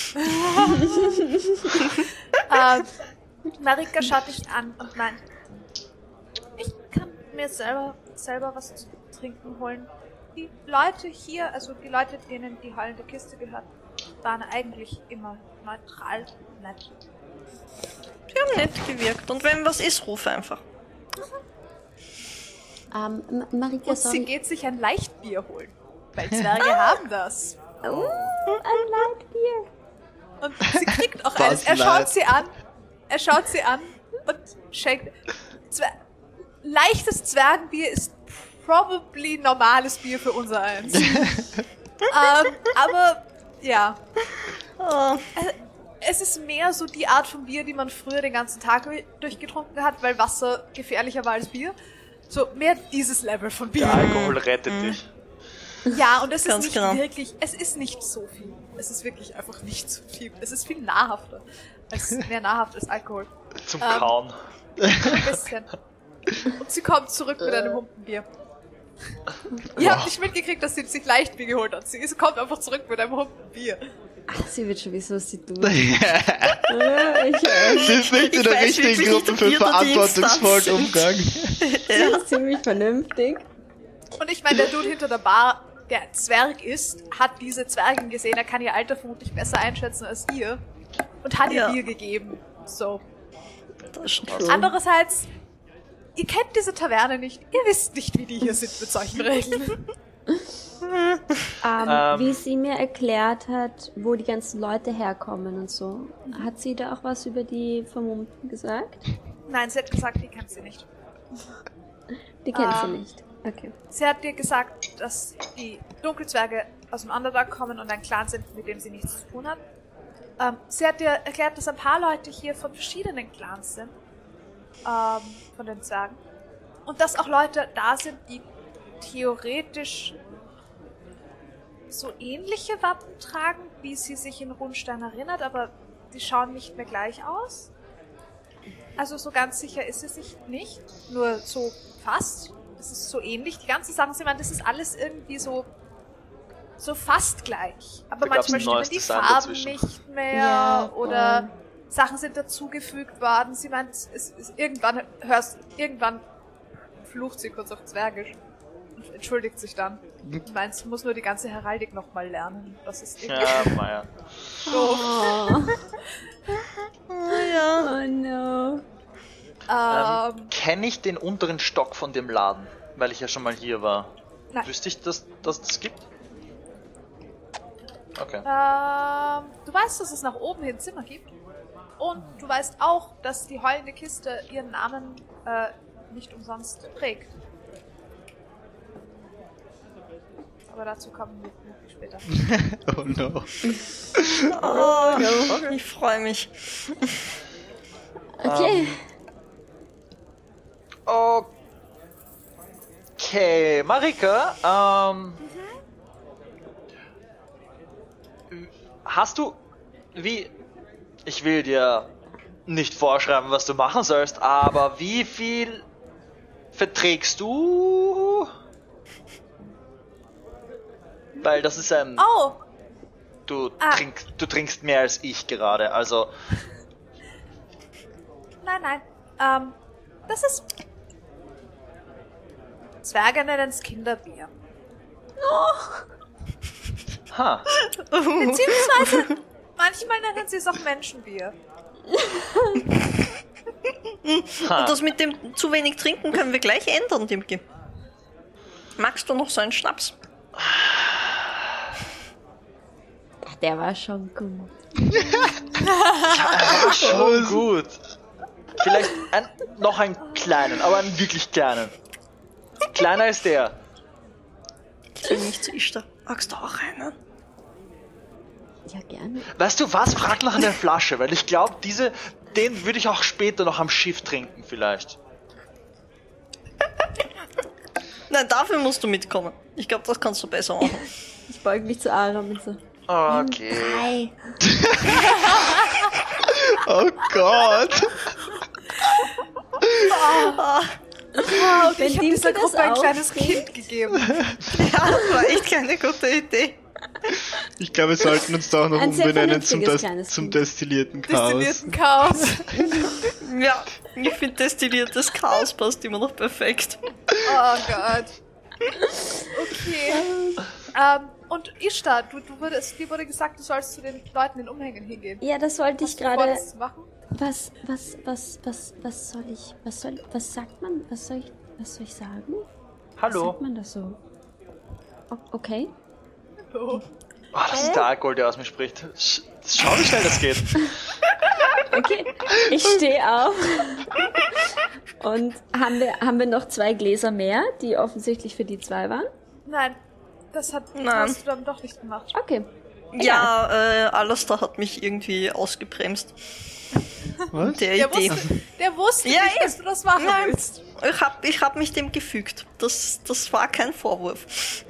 Ähm, Marika schaut dich an und meint, ich kann mir selber, selber was zu trinken holen. Die Leute hier, also die Leute, denen die heulende Kiste gehört, waren eigentlich immer neutral nett. Die haben nett gewirkt. Und wenn was ist, ruf einfach. Ähm, Ma- Marika, Und sie geht sich ein Leichtbier holen. Weil Zwerge haben das. Oh, ein Leitbier. Und sie kriegt auch eines. Er schaut sie an. Er schaut sie an und schenkt. Zwer Leichtes Zwergenbier ist probably normales Bier für unser eins. ähm, aber ja. Oh, Äh, Es ist mehr so die Art von Bier, die man früher den ganzen Tag durchgetrunken hat, weil Wasser gefährlicher war als Bier. So mehr dieses Level von Bier. Der Alkohol rettet dich. Ja, und es ist Ganz nicht genau. wirklich, es ist nicht so viel. Es ist wirklich einfach nicht so viel. Es ist viel nahrhafter. Es ist mehr nahrhaft als Alkohol. Zum Ähm. Kauen. Ein bisschen. Und sie kommt zurück mit einem Humpenbier. Ihr habt nicht mitgekriegt, dass sie sich Leichtbier geholt hat. Sie ist- kommt einfach zurück mit einem Humpenbier. Ach, sie wird schon wissen, was sie tut. Sie Ja, ich weiß. ist nicht in der richtigen Gruppe für verantwortungsvollen Umgang. Sie ist ziemlich vernünftig. Und ich meine, der Dude hinter der Bar, der Zwerg ist, hat diese Zwergin gesehen. Er kann ihr Alter vermutlich besser einschätzen als ihr. Und hat ihr Ja. Bier gegeben. So. das. True. Andererseits, ihr kennt diese Taverne nicht. Ihr wisst nicht, wie die hier sind mit solchen Regeln. Ähm, Ähm. wie sie mir erklärt hat, wo die ganzen Leute herkommen und so. Hat sie da auch was über die Vermummten gesagt? Nein, sie hat gesagt, die kennt sie nicht. Die kennt Ah. sie nicht. Okay. Sie hat dir gesagt, dass die Dunkelzwerge aus dem Underdark kommen und ein Clan sind, mit dem sie nichts zu tun hat. Ähm, sie hat dir erklärt, dass ein paar Leute hier von verschiedenen Clans sind. Ähm, von den Zwergen. Und dass auch Leute da sind, die theoretisch so ähnliche Wappen tragen, wie sie sich in Rundstein erinnert, aber die schauen nicht mehr gleich aus. Also so ganz sicher ist sie sich nicht, nur so fast. Es ist so ähnlich. Die ganzen Sachen, sie meint, das ist alles irgendwie so so fast gleich. Aber Da manchmal stimmen die Farben dazwischen. nicht mehr Ja, oder voll. Sachen sind dazugefügt worden. Sie meint, es ist irgendwann hörst irgendwann flucht sie kurz auf Zwergisch und entschuldigt sich dann. Und meint, muss nur die ganze Heraldik nochmal lernen. Das ist irgendwie Ja, Meier. doof. Oh no. Ähm, Ähm, Kenne ich den unteren Stock von dem Laden? Weil ich ja schon mal hier war. Nein. Wüsste ich, dass, dass das gibt? Okay. Ähm, du weißt, dass es nach oben hin Zimmer gibt. Und du weißt auch, dass die heulende Kiste ihren Namen äh, nicht umsonst trägt. Aber dazu kommen wir später. Oh no. Oh, ich freue mich. Okay. Okay, Marika, ähm. Hast du. Wie. Ich will dir nicht vorschreiben, was du machen sollst, aber wie viel verträgst du? Weil das ist ein. Oh, Du, Ah. trinkst, du trinkst mehr als ich gerade, also. nein, nein. Ähm, das ist. Zwerge nennen es Kinderbier. Ha. Beziehungsweise, manchmal nennen sie es auch Menschenbier. Und das mit dem zu wenig trinken können wir gleich ändern, Dimki. Magst du noch so einen Schnaps? Der war schon gut. War schon gut. Vielleicht ein, noch einen kleinen, aber einen wirklich kleinen. Kleiner als der. Ich will nicht zu Ishtar. Magst du auch einen? Ja, gerne. Weißt du was? Frag nach einer Flasche, weil ich glaube, diese, den würde ich auch später noch am Schiff trinken, vielleicht. Nein, dafür musst du mitkommen. Ich glaube, das kannst du besser machen. Ich beug mich zu Aaron und so. Okay. Hi. Oh Gott. Wenn ich habe dieser Gruppe ein kleines. Kind gegeben. Ja, das war echt keine gute Idee. Ich glaube, wir sollten uns da auch noch Ein sehr umbenennen zum, vernünftiges Des kleines zum Kind. destillierten Chaos. Destillierten Chaos. Ja, ich finde destilliertes Chaos passt immer noch perfekt. Oh Gott. Okay. ähm, und Ishtar, du, du wurdest, dir wurde gesagt, du sollst zu den Leuten in Umhängen hingehen. Ja, das wollte ich Hast du vor, gerade. das zu machen? Was, was, was, was, was soll ich, was soll, was sagt man, was soll ich, was soll ich sagen? Was Hallo. sagt man das so? O okay. Oh, das ist der Alkohol, der aus mir spricht. Sch schau, wie schnell das geht. Okay. Ich stehe auf. Und haben wir, haben wir noch zwei Gläser mehr, die offensichtlich für die zwei waren? Nein, das hat, Nein. hast du dann doch nicht gemacht. Okay. Ja, äh, Alastair hat mich irgendwie ausgebremst. Was? Der, Der Idee. wusste, der wusste Ja, nicht, dass du das machen Nein. willst. Ich hab, ich hab mich dem gefügt. Das, das war kein Vorwurf.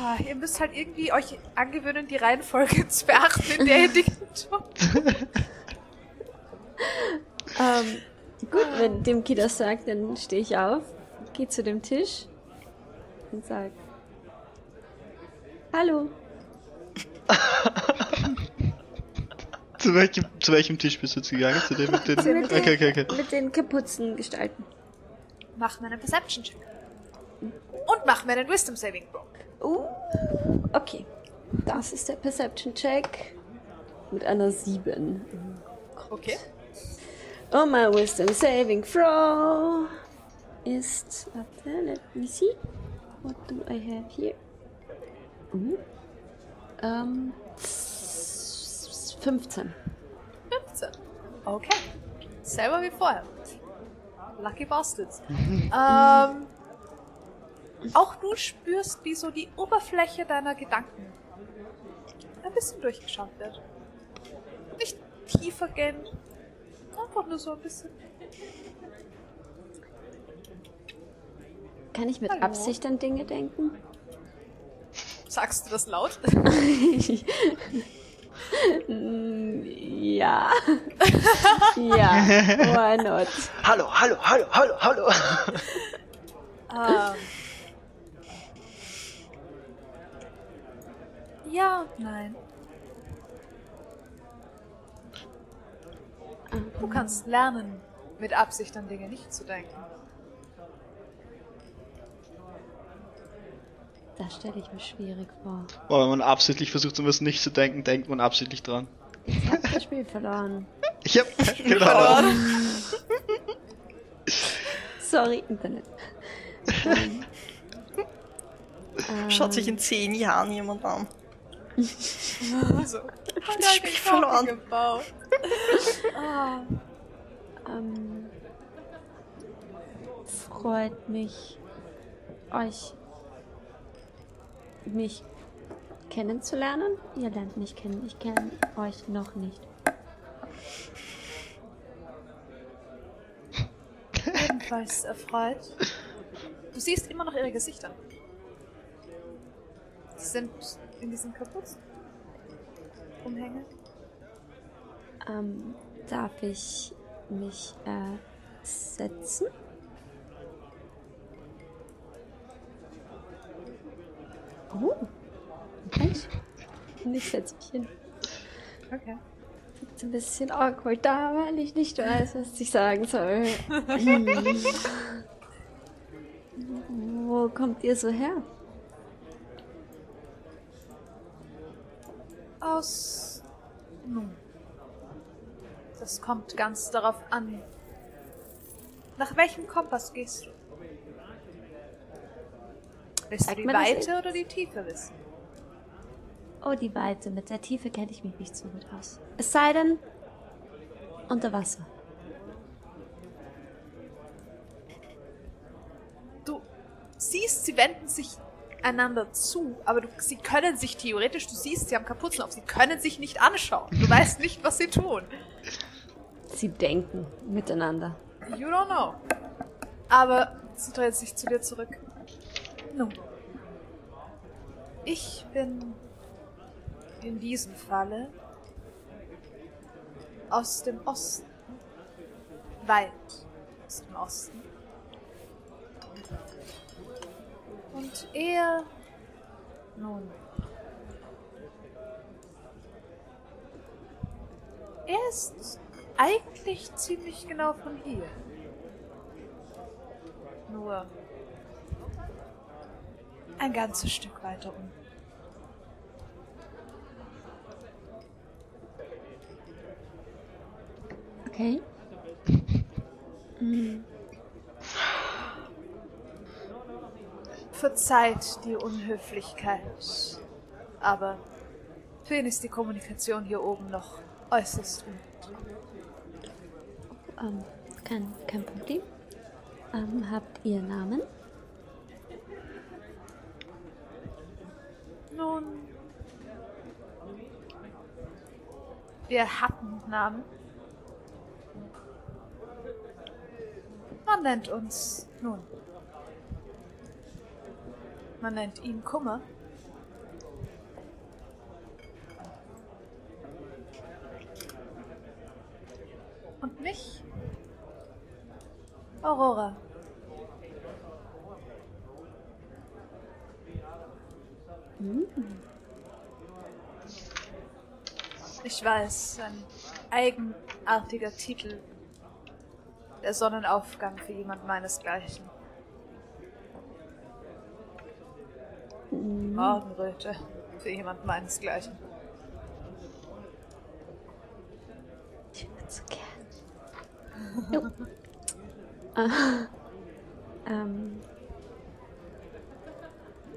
Ah, ihr müsst halt irgendwie euch angewöhnen, die Reihenfolge zu beachten, in der ihr Dinge tut. Ähm, gut, wenn dem Ki das sagt, dann stehe ich auf, gehe zu dem Tisch und sag Hallo. Zu welchem, zu welchem Tisch bist du jetzt gegangen? Zu dem mit den. Mit den, Okay, okay, okay. Mit den kaputten Gestalten. Mach mir einen Perception-Check. Und mach mir einen Wisdom-Saving Throw. Uh, okay. Das ist der Perception Check mit einer 7. Okay. Und mein Wisdom Saving Throw ist. Warte, let me see. What do I have here? Uh, ähm. 15. 15. Okay. Selber wie vorher. Lucky Bastards. ähm, auch du spürst, wie so die Oberfläche deiner Gedanken ein bisschen durchgeschaut wird. Nicht tiefer gehen, einfach nur so ein bisschen. Kann ich mit Hallo. Absicht an Dinge denken? Sagst du das laut? Ja. ja, why not? Hallo, hallo, hallo, hallo, hallo. ähm. Ja, nein. Du kannst lernen, mit Absicht an Dinge nicht zu denken. Das stelle ich mir schwierig vor. Boah, wenn man absichtlich versucht, um was nicht zu denken, denkt man absichtlich dran. Ich hab das Spiel verloren. Ich hab genau. Sorry, Internet. Ähm, Schaut sich in zehn Jahren jemand an. Also, Das Spiel verloren. gebaut. ah, ähm, freut mich, euch mich kennenzulernen. Ihr lernt mich kennen. Ich kenne euch noch nicht. ebenfalls erfreut. Du siehst immer noch ihre Gesichter. Sie sind in diesen Kapuzen. Umhänge. Ähm, darf ich mich äh, setzen? Oh, Mensch. Ich setze mich hin. Okay. Ist ein bisschen awkward da, weil ich nicht weiß, was ich sagen soll. Wo kommt ihr so her? Aus. Nun. Das kommt ganz darauf an. Nach welchem Kompass gehst du? Willst du die Weite oder die Tiefe wissen? Oh, die Weite. Mit der Tiefe kenne ich mich nicht so gut aus. Es sei denn, unter Wasser. Du siehst, sie wenden sich einander zu, aber du, sie können sich theoretisch, du siehst, sie haben Kapuzen auf, sie können sich nicht anschauen. Du weißt nicht, was sie tun. Sie denken miteinander. You don't know. Aber sie dreht sich zu dir zurück. Nun. Ich bin in diesem Falle aus dem Osten. Weit aus dem Osten. Und er. Nun. Er ist eigentlich ziemlich genau von hier. Nur ein ganzes Stück weiter um. Okay. mm. Verzeiht die Unhöflichkeit, aber für ihn ist die Kommunikation hier oben noch äußerst gut. Ähm, kein, kein Problem. Ähm, habt ihr Namen? Nun, wir hatten Namen. Man nennt uns nun. Man nennt ihn Kummer. Und mich? Aurora. Ich weiß, ein eigenartiger Titel. Der Sonnenaufgang für jemand meinesgleichen. Morgenröte für jemand meinesgleichen. Ich würde so gern. Jo. Ah, ähm.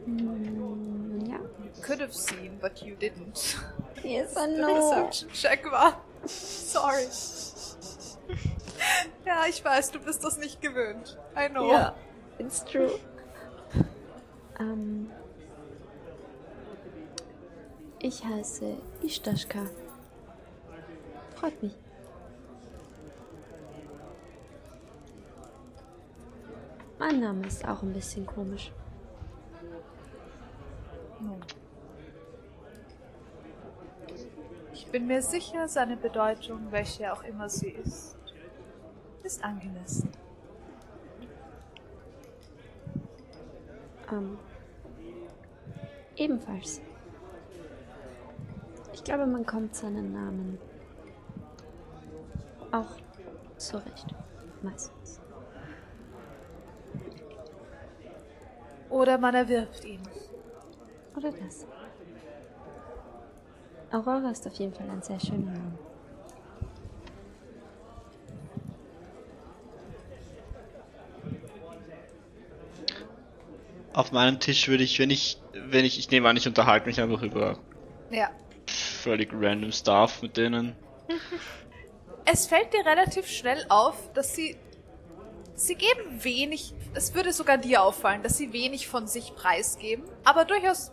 Mm, Ja. Could have seen, but you didn't. Yes, I know. Perception Check war. Sorry. Ja, ich weiß, du bist das nicht gewöhnt. I know. Ja, it's true. Ähm. Ich heiße Istashka. Freut mich. Mein Name ist auch ein bisschen komisch. Ich bin mir sicher, seine Bedeutung, welche auch immer sie ist, ist angemessen. Ähm. Ebenfalls. Ich glaube, man kommt seinen Namen auch zurecht. Meistens. Oder man erwirbt ihn. Oder das. Aurora ist auf jeden Fall ein sehr schöner Name. Auf meinem Tisch würde ich, wenn ich, wenn ich, ich nehme an, ich unterhalte mich einfach über Ja. Völlig random Stuff mit denen. Es fällt dir relativ schnell auf, dass sie. Sie geben wenig. Es würde sogar dir auffallen, dass sie wenig von sich preisgeben, aber durchaus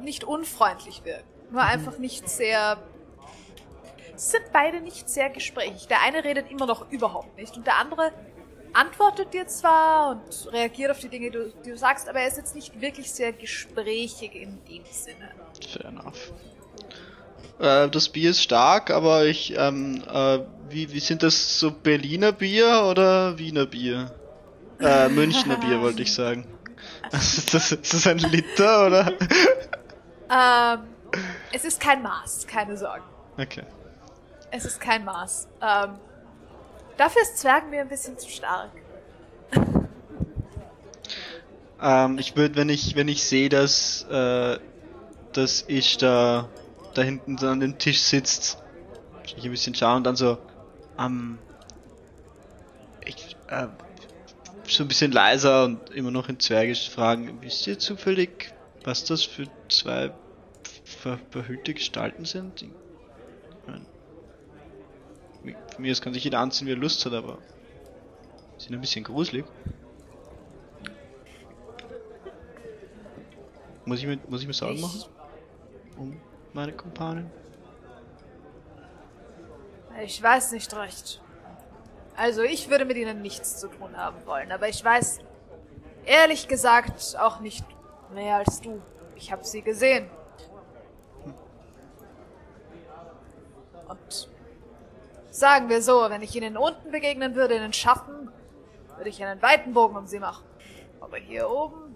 nicht unfreundlich wirken. Nur einfach nicht sehr. Sie sind beide nicht sehr gesprächig. Der eine redet immer noch überhaupt nicht und der andere antwortet dir zwar und reagiert auf die Dinge, die du, die du sagst, aber er ist jetzt nicht wirklich sehr gesprächig in dem Sinne. Fair enough. Äh, das Bier ist stark, aber ich, ähm, äh, wie, wie sind das so Berliner Bier oder Wiener Bier? Äh, Münchner Bier wollte ich sagen. Ist das, ist das ein Liter oder? Ähm, es ist kein Maß, keine Sorgen. Okay. Es ist kein Maß. Ähm, dafür ist Zwergenbier ein bisschen zu stark. Ähm, ich würde, wenn ich, wenn ich sehe, dass, äh, dass ich da, da hinten so an dem Tisch sitzt, ich ein bisschen schauen und dann so, ähm, ich, äh, so ein bisschen leiser und immer noch in Zwergisch fragen, wisst ihr zufällig, was das für zwei ver verhüllte Gestalten sind? Ich mein, von mir aus kann sich jeder anziehen, wie er Lust hat, aber sind ein bisschen gruselig. Muss ich mir, muss ich mir Sorgen machen? Um meine Kumpanin? Ich weiß nicht recht. Also ich würde mit ihnen nichts zu tun haben wollen, aber ich weiß ehrlich gesagt auch nicht mehr als du. Ich habe sie gesehen. Und sagen wir so, wenn ich ihnen unten begegnen würde in den Schatten, würde ich einen weiten Bogen um sie machen. Aber hier oben,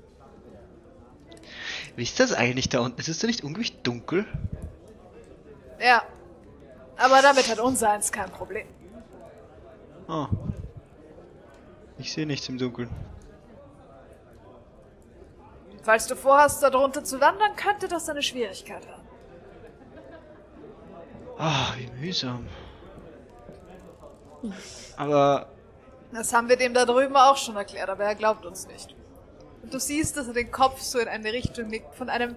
Wie ist das eigentlich da unten? Ist es da nicht unglaublich dunkel? ja, Aber damit hat unser eins kein Problem. Oh. Ich sehe nichts im Dunkeln. Falls du vorhast, da drunter zu wandern, könnte das eine Schwierigkeit haben. Ah, wie mühsam. Aber Das haben wir dem da drüben auch schon erklärt, aber er glaubt uns nicht. Und du siehst, dass er den Kopf so in eine Richtung nickt von einem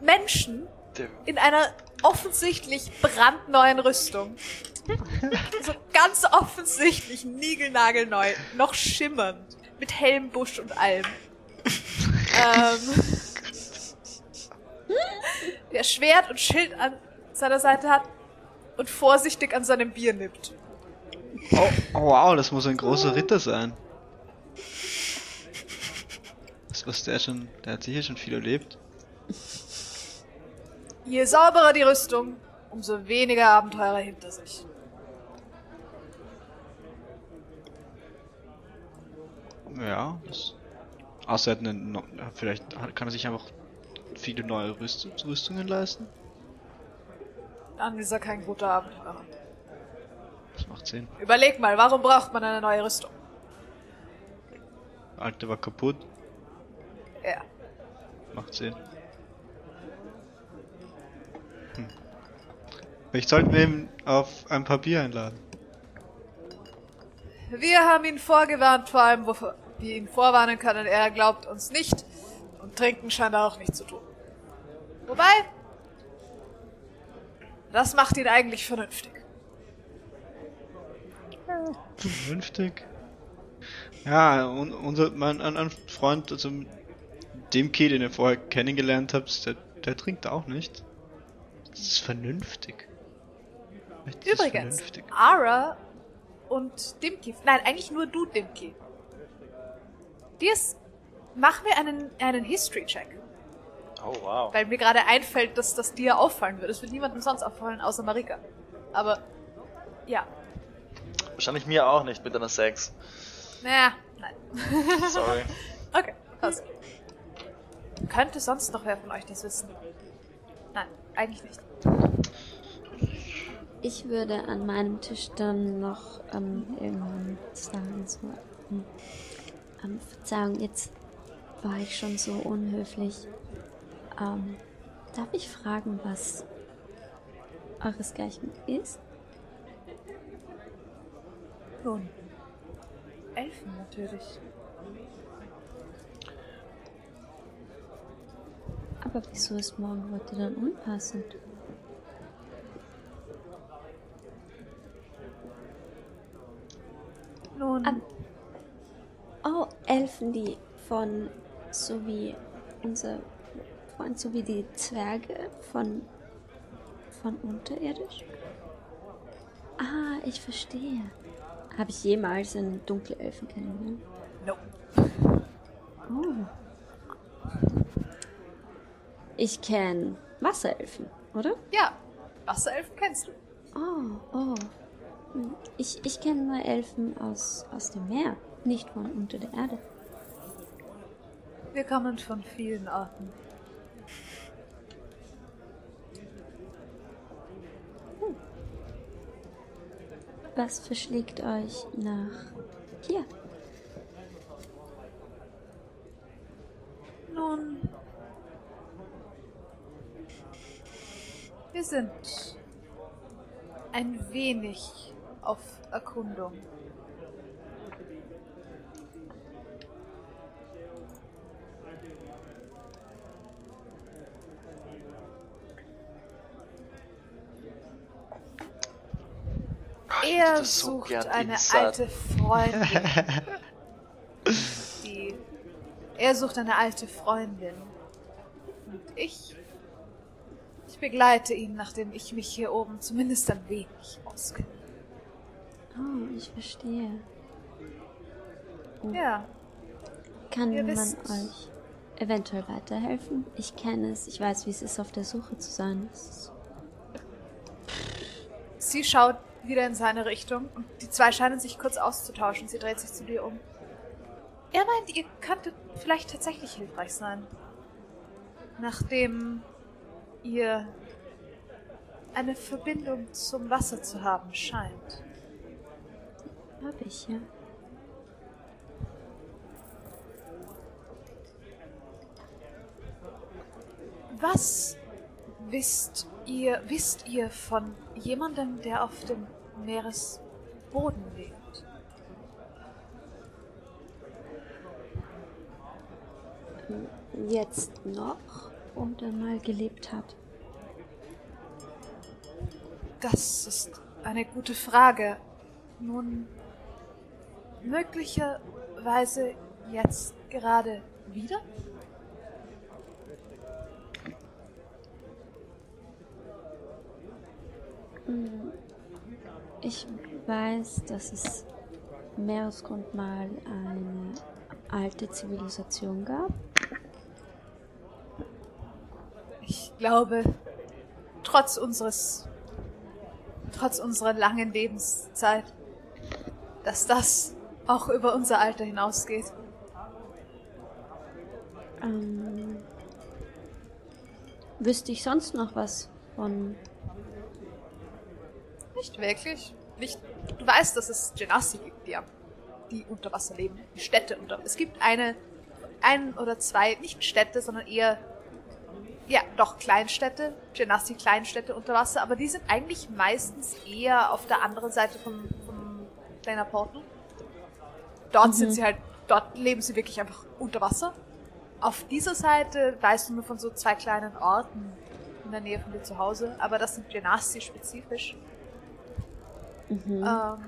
Menschen in einer offensichtlich brandneuen Rüstung. so ganz offensichtlich niegelnagelneu, noch schimmernd, mit hellem Busch und allem. ähm, der Schwert und Schild an seiner Seite hat und vorsichtig an seinem Bier nippt. Oh, oh wow, das muss ein großer Ritter sein. Was, was der schon, der hat sicher schon viel erlebt. Je sauberer die Rüstung, umso weniger Abenteurer hinter sich. Ja, das. Außer er hat eine, vielleicht kann er sich einfach viele neue Rüst Rüstungen leisten. Dann ist er kein guter Abenteurer. Das macht Sinn. Überleg mal, warum braucht man eine neue Rüstung? Alte war kaputt, Ja. macht Sinn. Hm. Vielleicht sollten wir ihn auf ein paar Bier einladen. Wir haben ihn vorgewarnt, vor allem, wofür wir ihn vorwarnen können. Er glaubt uns nicht. Und trinken scheint er auch nicht zu tun. Wobei, das macht ihn eigentlich vernünftig. Vernünftig. Ja, un, unser mein ein, ein Freund, also dem Key, den ihr vorher kennengelernt habt, der, der trinkt auch nicht. Das ist vernünftig. Das ist Übrigens, vernünftig. Ara und Dimki, nein, eigentlich nur du, Dimki. Dir ist, mach mir einen, einen History-Check. oh wow. Weil mir gerade einfällt, dass das dir auffallen würde. Es wird niemandem sonst auffallen, außer Marika. Aber, ja. Wahrscheinlich mir auch nicht mit einer 6. Naja, nein. Sorry. Okay, passt. Könnte sonst noch wer von euch das wissen? Nein, eigentlich nicht. Ich würde an meinem Tisch dann noch ähm, irgendwann sagen, so, hm, ähm, Verzeihung, jetzt war ich schon so unhöflich. Ähm, darf ich fragen, was euresgleichen ist? Nun, Elfen natürlich. Aber wieso ist morgen heute dann unpassend? Nun, Ah. Oh, Elfen, die von, so wie unser Freund, so wie die Zwerge von, von unterirdisch? Ah, ich verstehe. Habe ich jemals einen dunkle Elfen kennengelernt? no. Oh. Ich kenne Wasserelfen, oder? Ja, Wasserelfen kennst du. Oh, oh. Hm, Ich, ich kenne nur Elfen aus, aus dem Meer, nicht von unter der Erde. Wir kommen von vielen Orten. Was verschlägt euch nach hier? Nun, wir sind ein wenig auf Erkundung. Er so sucht gern eine alte Freundin. Die. Er sucht eine alte Freundin. Und ich. Ich begleite ihn, nachdem ich mich hier oben zumindest ein wenig auskenne. Oh, ich verstehe. Ja, Kann Ihr man wisst- euch eventuell weiterhelfen? Ich kenne es, ich weiß, wie es ist, auf der Suche zu sein. Sie schaut wieder in seine Richtung und die zwei scheinen sich kurz auszutauschen. Sie dreht sich zu dir um. Er meint, ihr könntet vielleicht tatsächlich hilfreich sein. Nachdem ihr eine Verbindung zum Wasser zu haben scheint. Hab ich, ja. Was wisst ihr, wisst ihr von jemandem, der auf dem Meeresboden lebt? Jetzt noch oder mal gelebt hat. Das ist eine gute Frage. Nun, möglicherweise jetzt gerade wieder? Hm, Ich weiß, dass es Meeresgrund mal eine alte Zivilisation gab. Ich glaube, trotz unseres, trotz unserer langen Lebenszeit, dass das auch über unser Alter hinausgeht. Ähm, wüsste ich sonst noch was von. Nicht wirklich. Nicht, du weißt, dass es Genasi gibt, die, am- die unter Wasser leben. Die Städte unter Es gibt eine, ein oder zwei, nicht Städte, sondern eher, ja, doch Kleinstädte, Genasi Kleinstädte unter Wasser, aber die sind eigentlich meistens eher auf der anderen Seite vom, vom kleiner Portal. Dort sind sie halt, dort leben sie wirklich einfach unter Wasser. Auf dieser Seite weißt du nur von so zwei kleinen Orten in der Nähe von dir zu Hause, aber das sind Genasi spezifisch. Mhm. Ähm,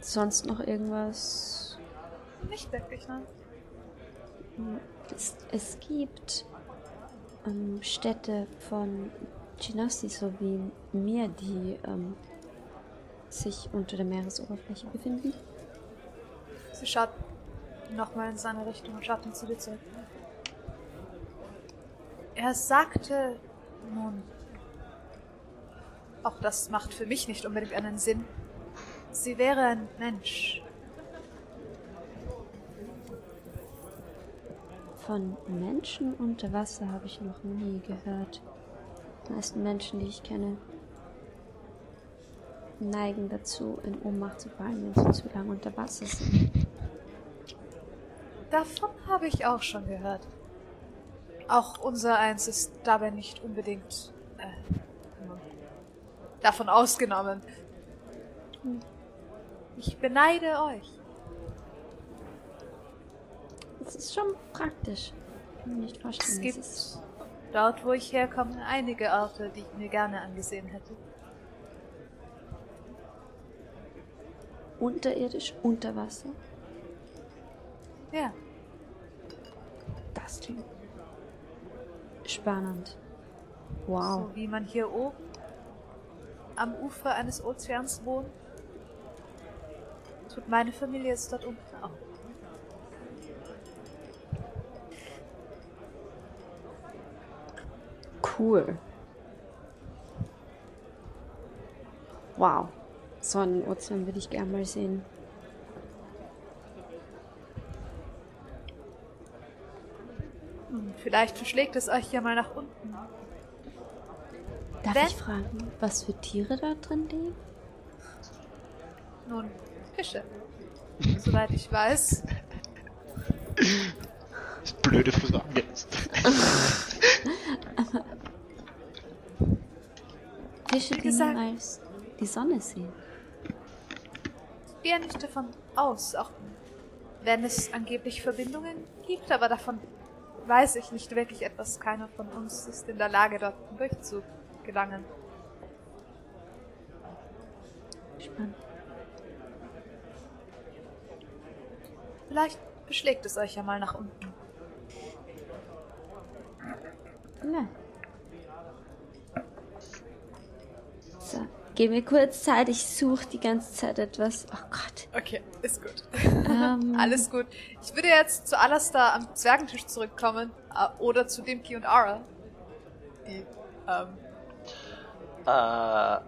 Sonst noch irgendwas? nicht wirklich, ne? Es, es gibt ähm, Städte von Genasi sowie mir, die ähm, sich unter der Meeresoberfläche befinden. Sie schaut nochmal in seine Richtung und schaut ihn zu dir zurück. Er sagte nun, auch das macht für mich nicht unbedingt einen Sinn, sie wäre ein Mensch. Von Menschen unter Wasser habe ich noch nie gehört. Die meisten Menschen, die ich kenne, neigen dazu, in Ohnmacht zu fallen, wenn sie zu lange unter Wasser sind. Davon habe ich auch schon gehört. Auch unser Eins ist dabei nicht unbedingt äh, davon ausgenommen. Ich beneide euch. Das ist schon praktisch. Kann nicht Es vorstellen, gibt es dort, wo ich herkomme, einige Orte, die ich mir gerne angesehen hätte. unterirdisch unter Wasser. Ja, Das klingt spannend. Wow. so wie man hier oben am Ufer eines Ozeans wohnt, tut meine Familie es dort unten auch. Cool. Wow. So einen Ozean würde ich gerne mal sehen. Hm, Vielleicht verschlägt es euch ja mal nach unten. Darf Wenn- ich fragen, was für Tiere da drin leben? Nun, Fische. Soweit ich weiß. Blöde Frage die gesagt- niemals die Sonne sehen. Ich gehe nicht davon aus, auch wenn es angeblich Verbindungen gibt, aber davon weiß ich nicht wirklich etwas. Keiner von uns ist in der Lage, dort durchzugelangen. Spannend. Vielleicht beschlägt es euch ja mal nach unten. Ja. So, gib mir kurz Zeit, ich suche die ganze Zeit etwas. Oh Gott. Okay, ist gut. Ähm, Alles gut. Ich würde jetzt zu Alastair am Zwergentisch zurückkommen äh, oder zu Dimki und Ara. Die, ähm, Äh,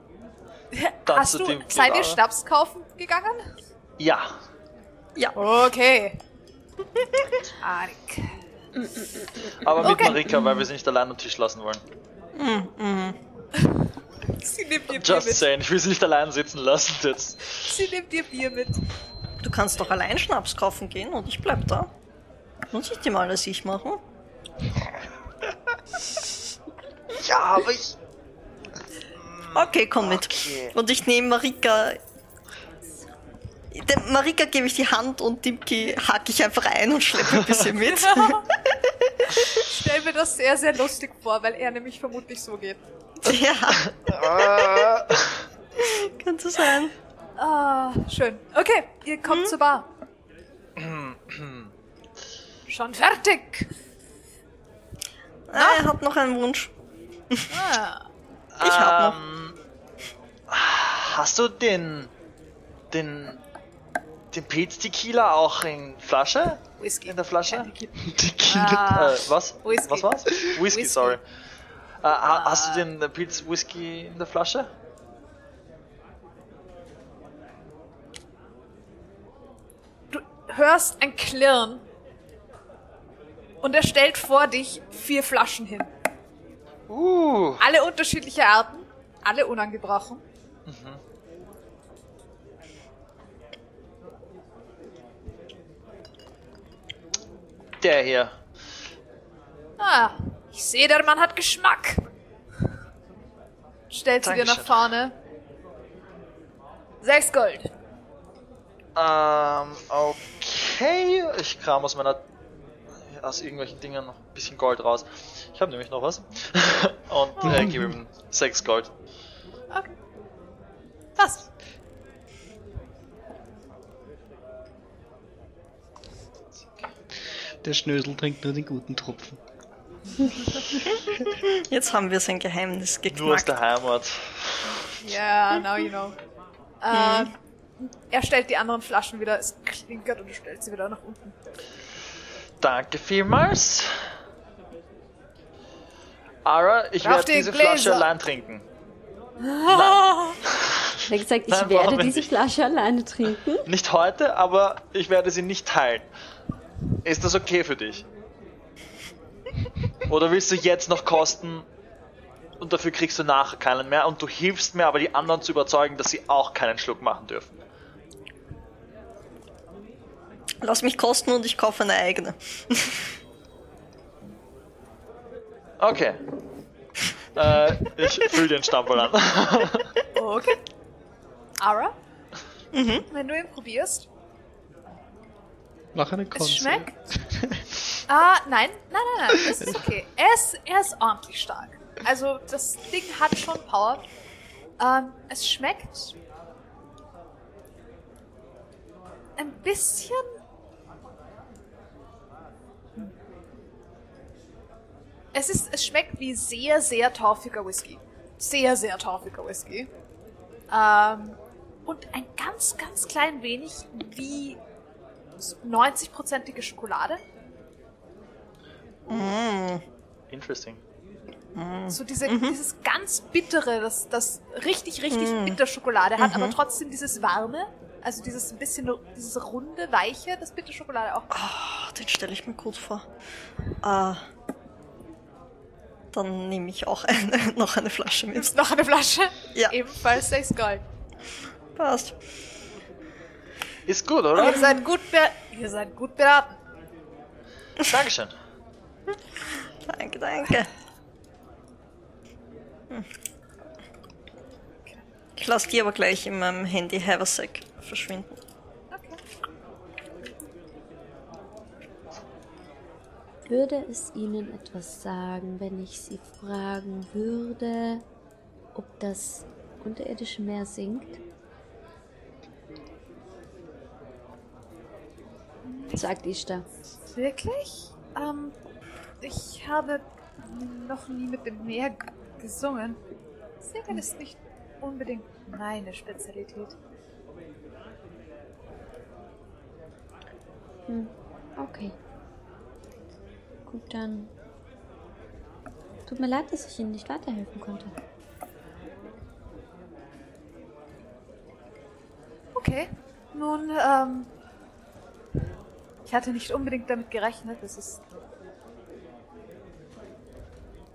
hast du, Dimki seid ihr. Schnaps kaufen gegangen? ja. Okay. Arik. Aber mit Okay. Marika, weil wir sie nicht allein am Tisch lassen wollen. Sie nimmt ihr Bier Just mit. saying, ich will sie nicht allein sitzen lassen jetzt. Sie nimmt ihr Bier mit. Du kannst doch allein Schnaps kaufen gehen und ich bleib da. Muss ich dir mal alles ich machen? Ja, aber ich. Okay, komm mit. Okay. Und ich nehme Marika. Der Marika gebe ich die Hand und Dimki hack ich einfach ein und schleppe ein bisschen mit. Stell mir das sehr, sehr lustig vor, weil er nämlich vermutlich so geht. ja, Äh, könnte sein. Ah, schön. Okay, ihr kommt zur Bar. Schon fertig. Ah, er hat noch einen Wunsch. Ah, Ich hab noch. ähm, Hast du den. den. Den Pilz Tequila auch in Flasche? Whisky. In der Flasche? Tequila. Äh, was? Whisky. Was war's? Whisky, Whisky. sorry. Äh, ha- Hast du den äh, Pilz Whisky in der Flasche? du hörst ein Klirren. Und er stellt vor dich vier Flaschen hin. Uh. Alle unterschiedliche Arten, alle unangebrochen. Der hier. Ah, ich sehe, der Mann hat Geschmack. Stellt sie dir nach vorne. Sechs Gold. Ähm, okay. Ich kram aus meiner. aus irgendwelchen Dingen noch ein bisschen Gold raus. Ich habe nämlich noch was. Und äh, gebe ihm 6 Gold. Okay. Passt. Der Schnösel trinkt nur den guten Tropfen. Jetzt haben wir sein Geheimnis Nur aus geknackt. der Heimat. Ja, now you know. Äh, er stellt die anderen Flaschen wieder, es klinkert und du stellst sie wieder nach unten. Danke vielmals. Ara, ich werde die diese Flasche Gläser. allein trinken. Er hat gesagt, ich Nein, werde diese nicht? Flasche alleine trinken. Nicht heute, aber ich werde sie nicht teilen. Ist das okay für dich? Oder willst du jetzt noch kosten und dafür kriegst du nachher keinen mehr und du hilfst mir aber die anderen zu überzeugen, dass sie auch keinen Schluck machen dürfen? Lass mich kosten und ich kaufe eine eigene. Okay. Äh, ich fülle den Stammball an. Okay. Ara? Wenn du ihn probierst, Mach eine es Konse. schmeckt. Ah, nein, nein, nein, nein, es ist okay. Er ist, er ist ordentlich stark. Also, das Ding hat schon Power. Ähm, es schmeckt ein bisschen. Es ist, es schmeckt wie sehr, sehr torfiger Whisky. Sehr, sehr torfiger Whisky. Ähm, und ein ganz, ganz klein wenig wie 90-prozentige Schokolade. Interesting. So diese, dieses ganz bittere, das, das richtig, richtig bitter Schokolade hat, aber trotzdem dieses warme, also dieses ein bisschen, dieses runde, weiche, das bitter Schokolade auch. Ah, den stelle ich mir gut vor. Ah, dann nehme ich auch eine, noch eine Flasche mit. Nimmst noch eine Flasche? Ja. Ebenfalls 6 Gold. Passt. Ist gut, oder? Ihr seid gut, ihr seid gut beraten. Dankeschön. Danke, danke. Hm. Ich lasse die aber gleich in meinem Handy Haversack verschwinden. Würde es Ihnen etwas sagen, wenn ich Sie fragen würde, ob das unterirdische Meer sinkt? Sagt Ishtar. Wirklich? Ähm, ich habe noch nie mit dem Meer gesungen. Singen ist nicht unbedingt meine Spezialität. Hm, okay. Gut, dann. Tut mir leid, dass ich Ihnen nicht weiterhelfen konnte. Okay. Nun, ähm. Ich hatte nicht unbedingt damit gerechnet. Es ist.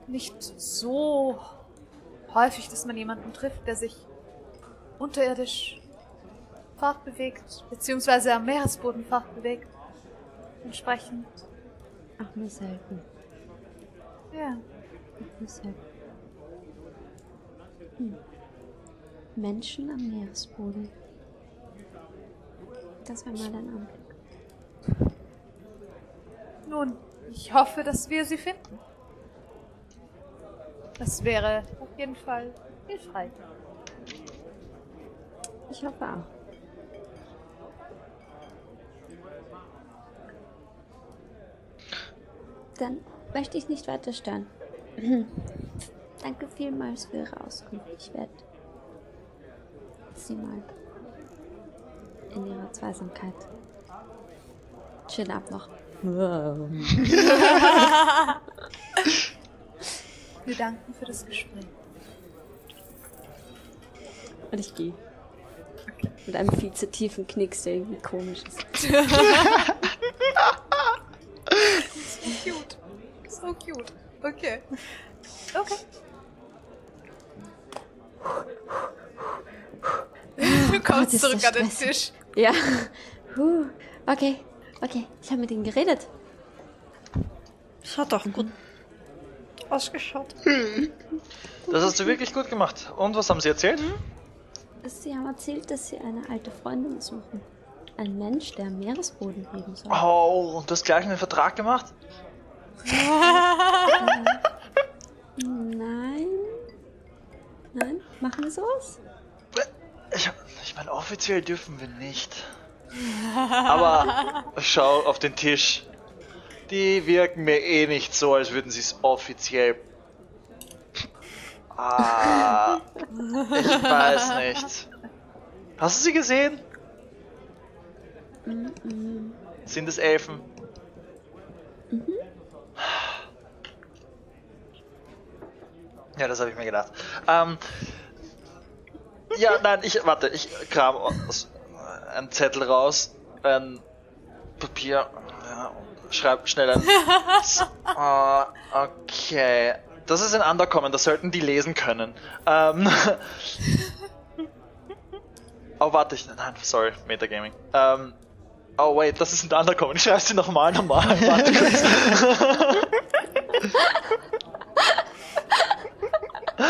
nicht so häufig, dass man jemanden trifft, der sich unterirdisch fortbewegt, beziehungsweise am Meeresboden fortbewegt. Entsprechend, Auch nur selten. ja. Auch nur selten. Hm. Menschen am Meeresboden. Das wäre mal ein Anblick. Nun, ich hoffe, dass wir sie finden. Das wäre auf jeden Fall hilfreich. Ich hoffe auch. Dann möchte ich nicht weiter stören. Danke vielmals für Ihre Auskunft. Ich werde Sie mal in Ihrer Zweisamkeit. Schönen Abend noch. Wir danken für das Gespräch. Und ich gehe. Mit einem viel zu tiefen Knicks, der irgendwie komisch ist. Cute. So cute. Okay. Okay. Du kommst ist zurück an den. Tisch. Ja. Okay. Okay. Ich habe mit ihnen geredet. Das hat auch gut ausgeschaut. Das hast du wirklich gut gemacht. Und was haben sie erzählt? Sie haben erzählt, dass sie eine alte Freundin suchen. Ein Mensch, der am Meeresboden leben soll. Oh, und du hast gleich einen Vertrag gemacht? Nein. Nein? Machen wir sowas? Ich, ich meine, offiziell dürfen wir nicht. Aber schau auf den Tisch. Die wirken mir eh nicht so, als würden sie es offiziell. Ah, ich weiß nicht. Hast du sie gesehen? Sind es Elfen? Ja, das habe ich mir gedacht. Ähm, ja, nein, ich warte, ich kram aus, einen Zettel raus, ein Papier, ja, schreib schnell ein. Ah, okay. Das ist ein Underkommen, das sollten die lesen können. Ähm, oh, warte, ich, nein, sorry, Metagaming. Ähm, oh, wait, das ist ein Underkommen. Ich schreibe sie nochmal, nochmal. Warte kurz.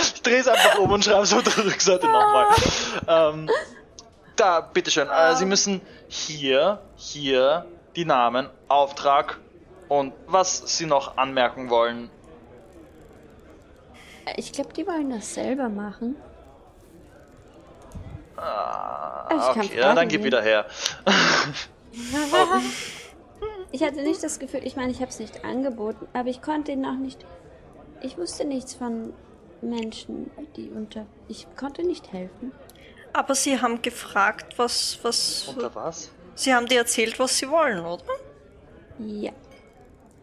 Ich drehe es einfach um und schreibe es auf der Rückseite nochmal. Ähm, da, bitteschön. Äh, Sie müssen hier, hier die Namen, Auftrag und was Sie noch anmerken wollen. Äh, Ich glaube, die wollen das selber machen. Ah, Ich okay, ja, dann gib wieder her. Ich hatte nicht das Gefühl, ich meine, ich habe es nicht angeboten, aber ich konnte ihnen auch nicht. Ich wusste nichts von Menschen, die unter. Ich konnte nicht helfen. Aber sie haben gefragt, was, was. Unter was? Sie haben dir erzählt, was sie wollen, oder? Ja.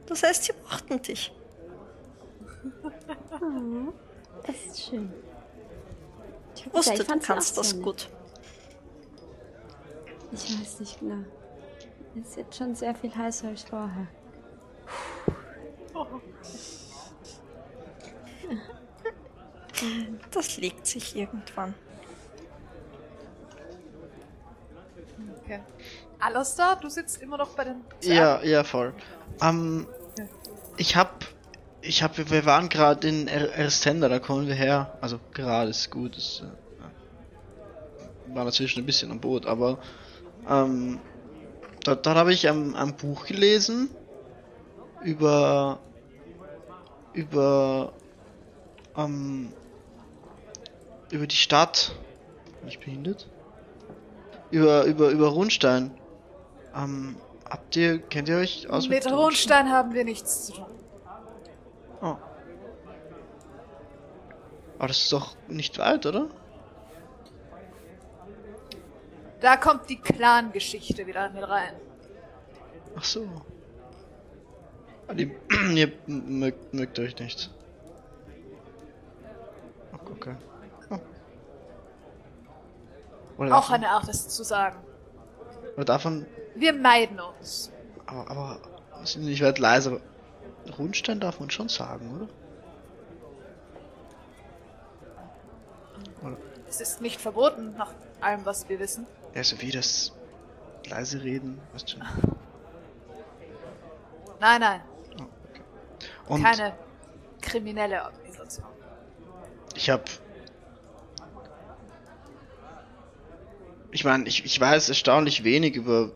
Das heißt, sie mochten dich. Oh, das ist schön. Ich Wusste, gesagt, ich du kannst das sehr nett. gut. Ich weiß nicht genau. Es ist jetzt schon sehr viel heißer als vorher. Das legt sich irgendwann. Okay. Alistair, du sitzt immer noch bei den Ja, ja, voll. Ähm, ich hab, ich hab, wir waren gerade in Er- Erstenda, da kommen wir her. Also gerade ist gut, ist, äh, war dazwischen ein bisschen am Boot, aber ähm, dort, dort habe ich ein, ein Buch gelesen über über ähm, über die Stadt. Bin ich behindert? Über über über Rundstein. Ähm, habt ihr, kennt ihr euch aus Mit Rundstein haben wir nichts zu tun. Oh. Aber das ist doch nicht weit, oder? Da kommt die Clan-Geschichte wieder mit rein. Ach so. Ah, die, ihr mögt, mögt euch nicht. Okay. Oder auch davon, eine Art, es zu sagen. Oder davon. Wir meiden uns. Aber, aber ich werde leise. Rundstein darf man schon sagen, oder? oder? Es ist nicht verboten, nach allem, was wir wissen. Ja, so wie das leise reden, weißt schon. Nein, nein. Oh, okay. Keine kriminelle Organisation. Ich habe Ich meine, ich, ich weiß erstaunlich wenig über.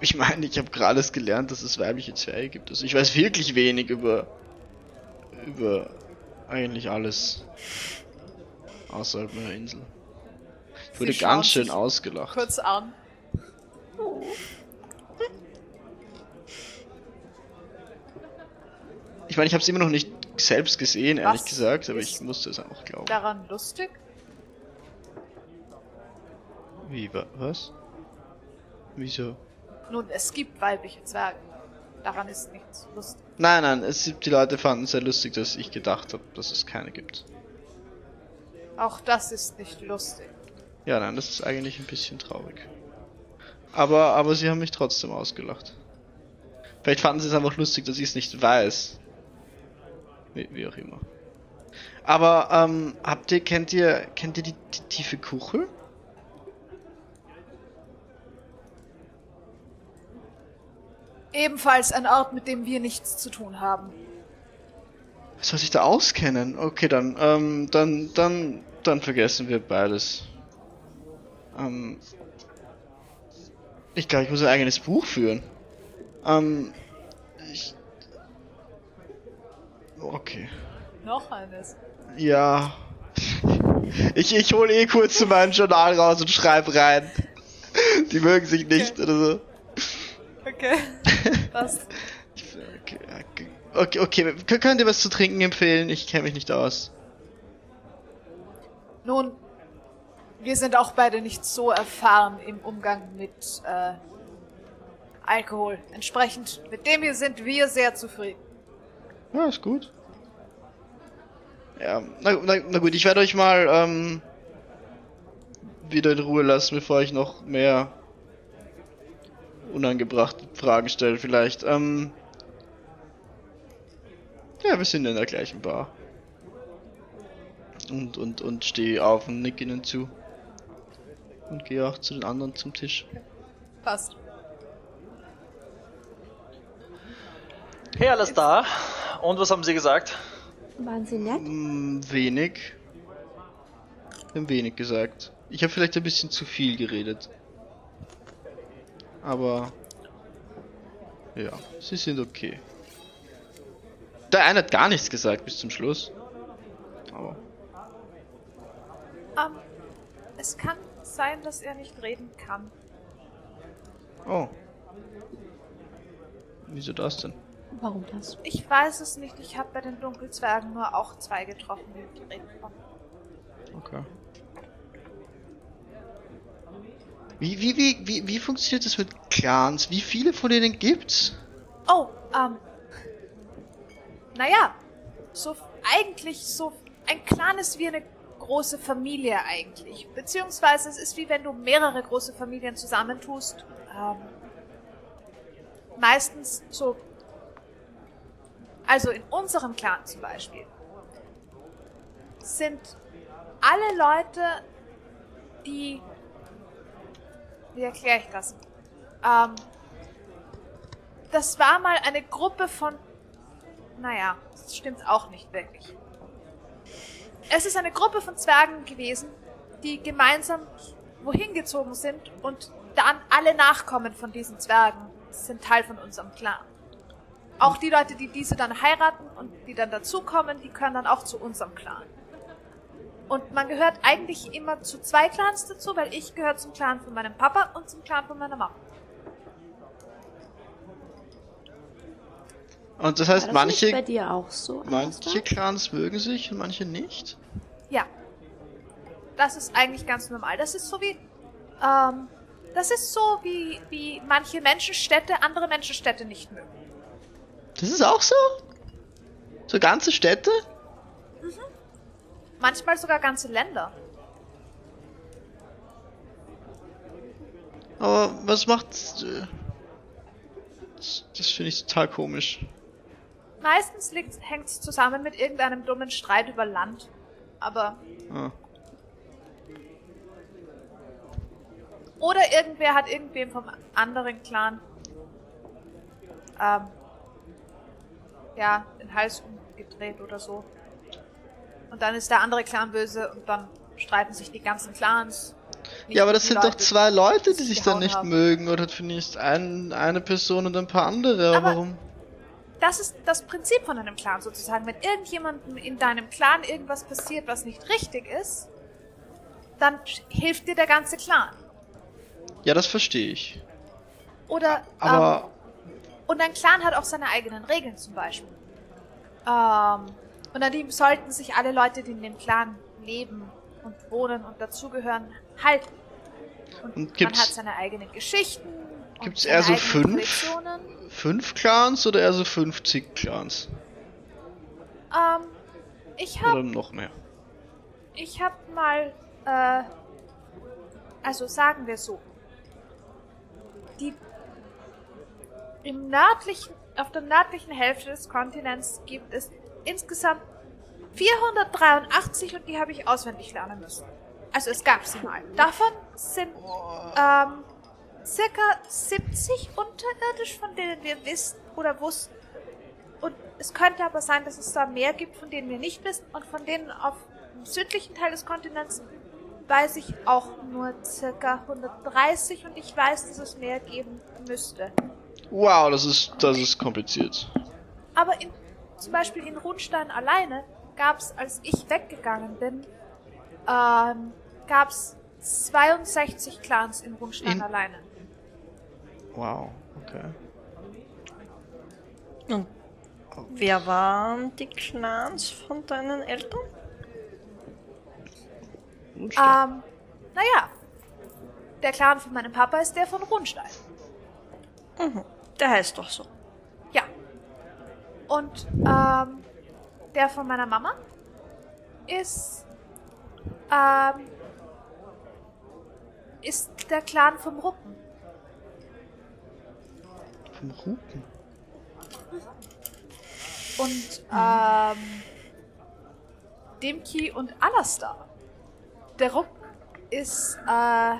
Ich meine, ich habe gerade erst gelernt, dass es weibliche Zwerge gibt. Also ich weiß wirklich wenig über. über eigentlich alles. Außerhalb meiner Insel. Ich wurde ganz schön ausgelacht. Kurz an. Ich meine, ich habe es immer noch nicht selbst gesehen, ehrlich Was gesagt, aber ich musste es auch glauben. Daran lustig? Wie, wa was? Wieso? Nun, es gibt weibliche Zwerge. Daran ist nichts lustig. Nein, nein, es, die Leute fanden es sehr lustig, dass ich gedacht habe, dass es keine gibt. Auch das ist nicht lustig. Ja, nein, das ist eigentlich ein bisschen traurig. Aber, aber sie haben mich trotzdem ausgelacht. Vielleicht fanden sie es einfach lustig, dass ich es nicht weiß. Wie, wie auch immer. Aber, ähm, habt ihr, kennt ihr, kennt ihr die, die tiefe Kuchel? Ebenfalls ein Ort, mit dem wir nichts zu tun haben. Soll sich da auskennen? Okay, dann, ähm, dann, dann, dann vergessen wir beides. Ähm, ich glaube, ich muss ein eigenes Buch führen. Ähm, ich, okay. Noch eines. Ja. Ich, ich hole eh kurz zu meinem Journal raus und schreib rein. Die mögen sich nicht oder so. Okay. Was? Okay, okay, okay, okay. Kön- Könnt ihr was zu trinken empfehlen? Ich kenne mich nicht aus. Nun, wir sind auch beide nicht so erfahren im Umgang mit äh, Alkohol. Entsprechend, mit dem hier sind wir sehr zufrieden. Ja, ist gut. Ja, na, na, na gut, ich werde euch mal ähm, wieder in Ruhe lassen, bevor ich noch mehr unangebrachte Fragen stelle, vielleicht. Ähm, ja, wir sind in der gleichen Bar. Und, und, und stehe auf und nick ihnen zu. Und gehe auch zu den anderen zum Tisch. Passt. Hey, alles da. Und was haben sie gesagt? Waren sie nett? Mm, wenig. Wir haben wenig gesagt. Ich habe vielleicht ein bisschen zu viel geredet. Aber ja, sie sind okay. Der eine hat gar nichts gesagt bis zum Schluss. Aber Ähm, es kann sein, dass er nicht reden kann. oh. Wieso das denn? Warum das? Ich weiß es nicht. Ich habe bei den Dunkelzwergen nur auch zwei getroffen, die reden konnten. Okay. Wie, wie, wie, wie, wie funktioniert das mit Clans? Wie viele von denen gibt's? Oh, ähm. Naja, so eigentlich so. Ein Clan ist wie eine große Familie eigentlich. Beziehungsweise es ist wie wenn du mehrere große Familien zusammentust. Ähm, meistens so. Also in unserem Clan zum Beispiel sind alle Leute, die. Wie erkläre ich das? Ähm, das war mal eine Gruppe von. Naja, das stimmt auch nicht wirklich. Es ist eine Gruppe von Zwergen gewesen, die gemeinsam wohin gezogen sind und dann alle Nachkommen von diesen Zwergen sind Teil von unserem Clan. Auch die Leute, die diese dann heiraten und die dann dazukommen, die gehören dann auch zu unserem Clan. Und man gehört eigentlich immer zu zwei Clans dazu, weil ich gehöre zum Clan von meinem Papa und zum Clan von meiner Mama. Und das heißt, das manche, bei dir auch so? manche? Clans mögen sich und manche nicht. Ja. Das ist eigentlich ganz normal. Das ist so wie. Ähm, das ist so wie, wie manche Menschenstädte andere Menschenstädte nicht mögen. Das ist auch so? So ganze Städte? manchmal sogar ganze Länder. Aber was macht's? Äh, das finde ich total komisch. Meistens hängt es zusammen mit irgendeinem dummen Streit über Land. Aber. Ah. Oder irgendwer hat irgendwem vom anderen Clan ähm, ja, den Hals umgedreht oder so. Und dann ist der andere Clan böse und dann streiten sich die ganzen Clans. Ja, aber das sind doch Leute, zwei Leute, die sich dann nicht haben. mögen. Oder zumindest ein, eine Person und ein paar andere. Aber- Warum? Das ist das Prinzip von einem Clan sozusagen. Wenn irgendjemandem in deinem Clan irgendwas passiert, was nicht richtig ist, dann hilft dir der ganze Clan. Ja, das verstehe ich. Oder Aber ähm, und ein Clan hat auch seine eigenen Regeln zum Beispiel. Ähm, und an die sollten sich alle Leute, die in dem Clan leben und wohnen und dazugehören, halten. Und, Und man hat seine eigenen Geschichten. Gibt's seine eher so fünf? Fünf Clans oder eher so 50 Clans? Ähm, ich habe Oder noch mehr? Ich habe mal, äh, also sagen wir so, die im nördlichen, auf der nördlichen Hälfte des Kontinents gibt es insgesamt 483 und die habe ich auswendig lernen müssen. Also es gab sie mal. Davon sind ähm, circa 70 unterirdisch, von denen wir wissen oder wussten. Und es könnte aber sein, dass es da mehr gibt, von denen wir nicht wissen. Und von denen auf dem südlichen Teil des Kontinents weiß ich auch nur circa 130 und ich weiß, dass es mehr geben müsste. Wow, das ist, das ist kompliziert. Aber in, zum Beispiel in Rundstein alleine gab es, als ich weggegangen bin, ähm, gab es 62 Clans in Rundstein In- alleine. Wow, okay. Und wer waren die Clans von deinen Eltern? Ähm, naja, der Clan von meinem Papa ist der von Rundstein. Mhm. Der heißt doch so. Und ähm, der von meiner Mama ist ähm, ist der Clan vom Ruppen. Vom Rupen. Und ähm, Demki und Alastar. Der Rupp ist äh,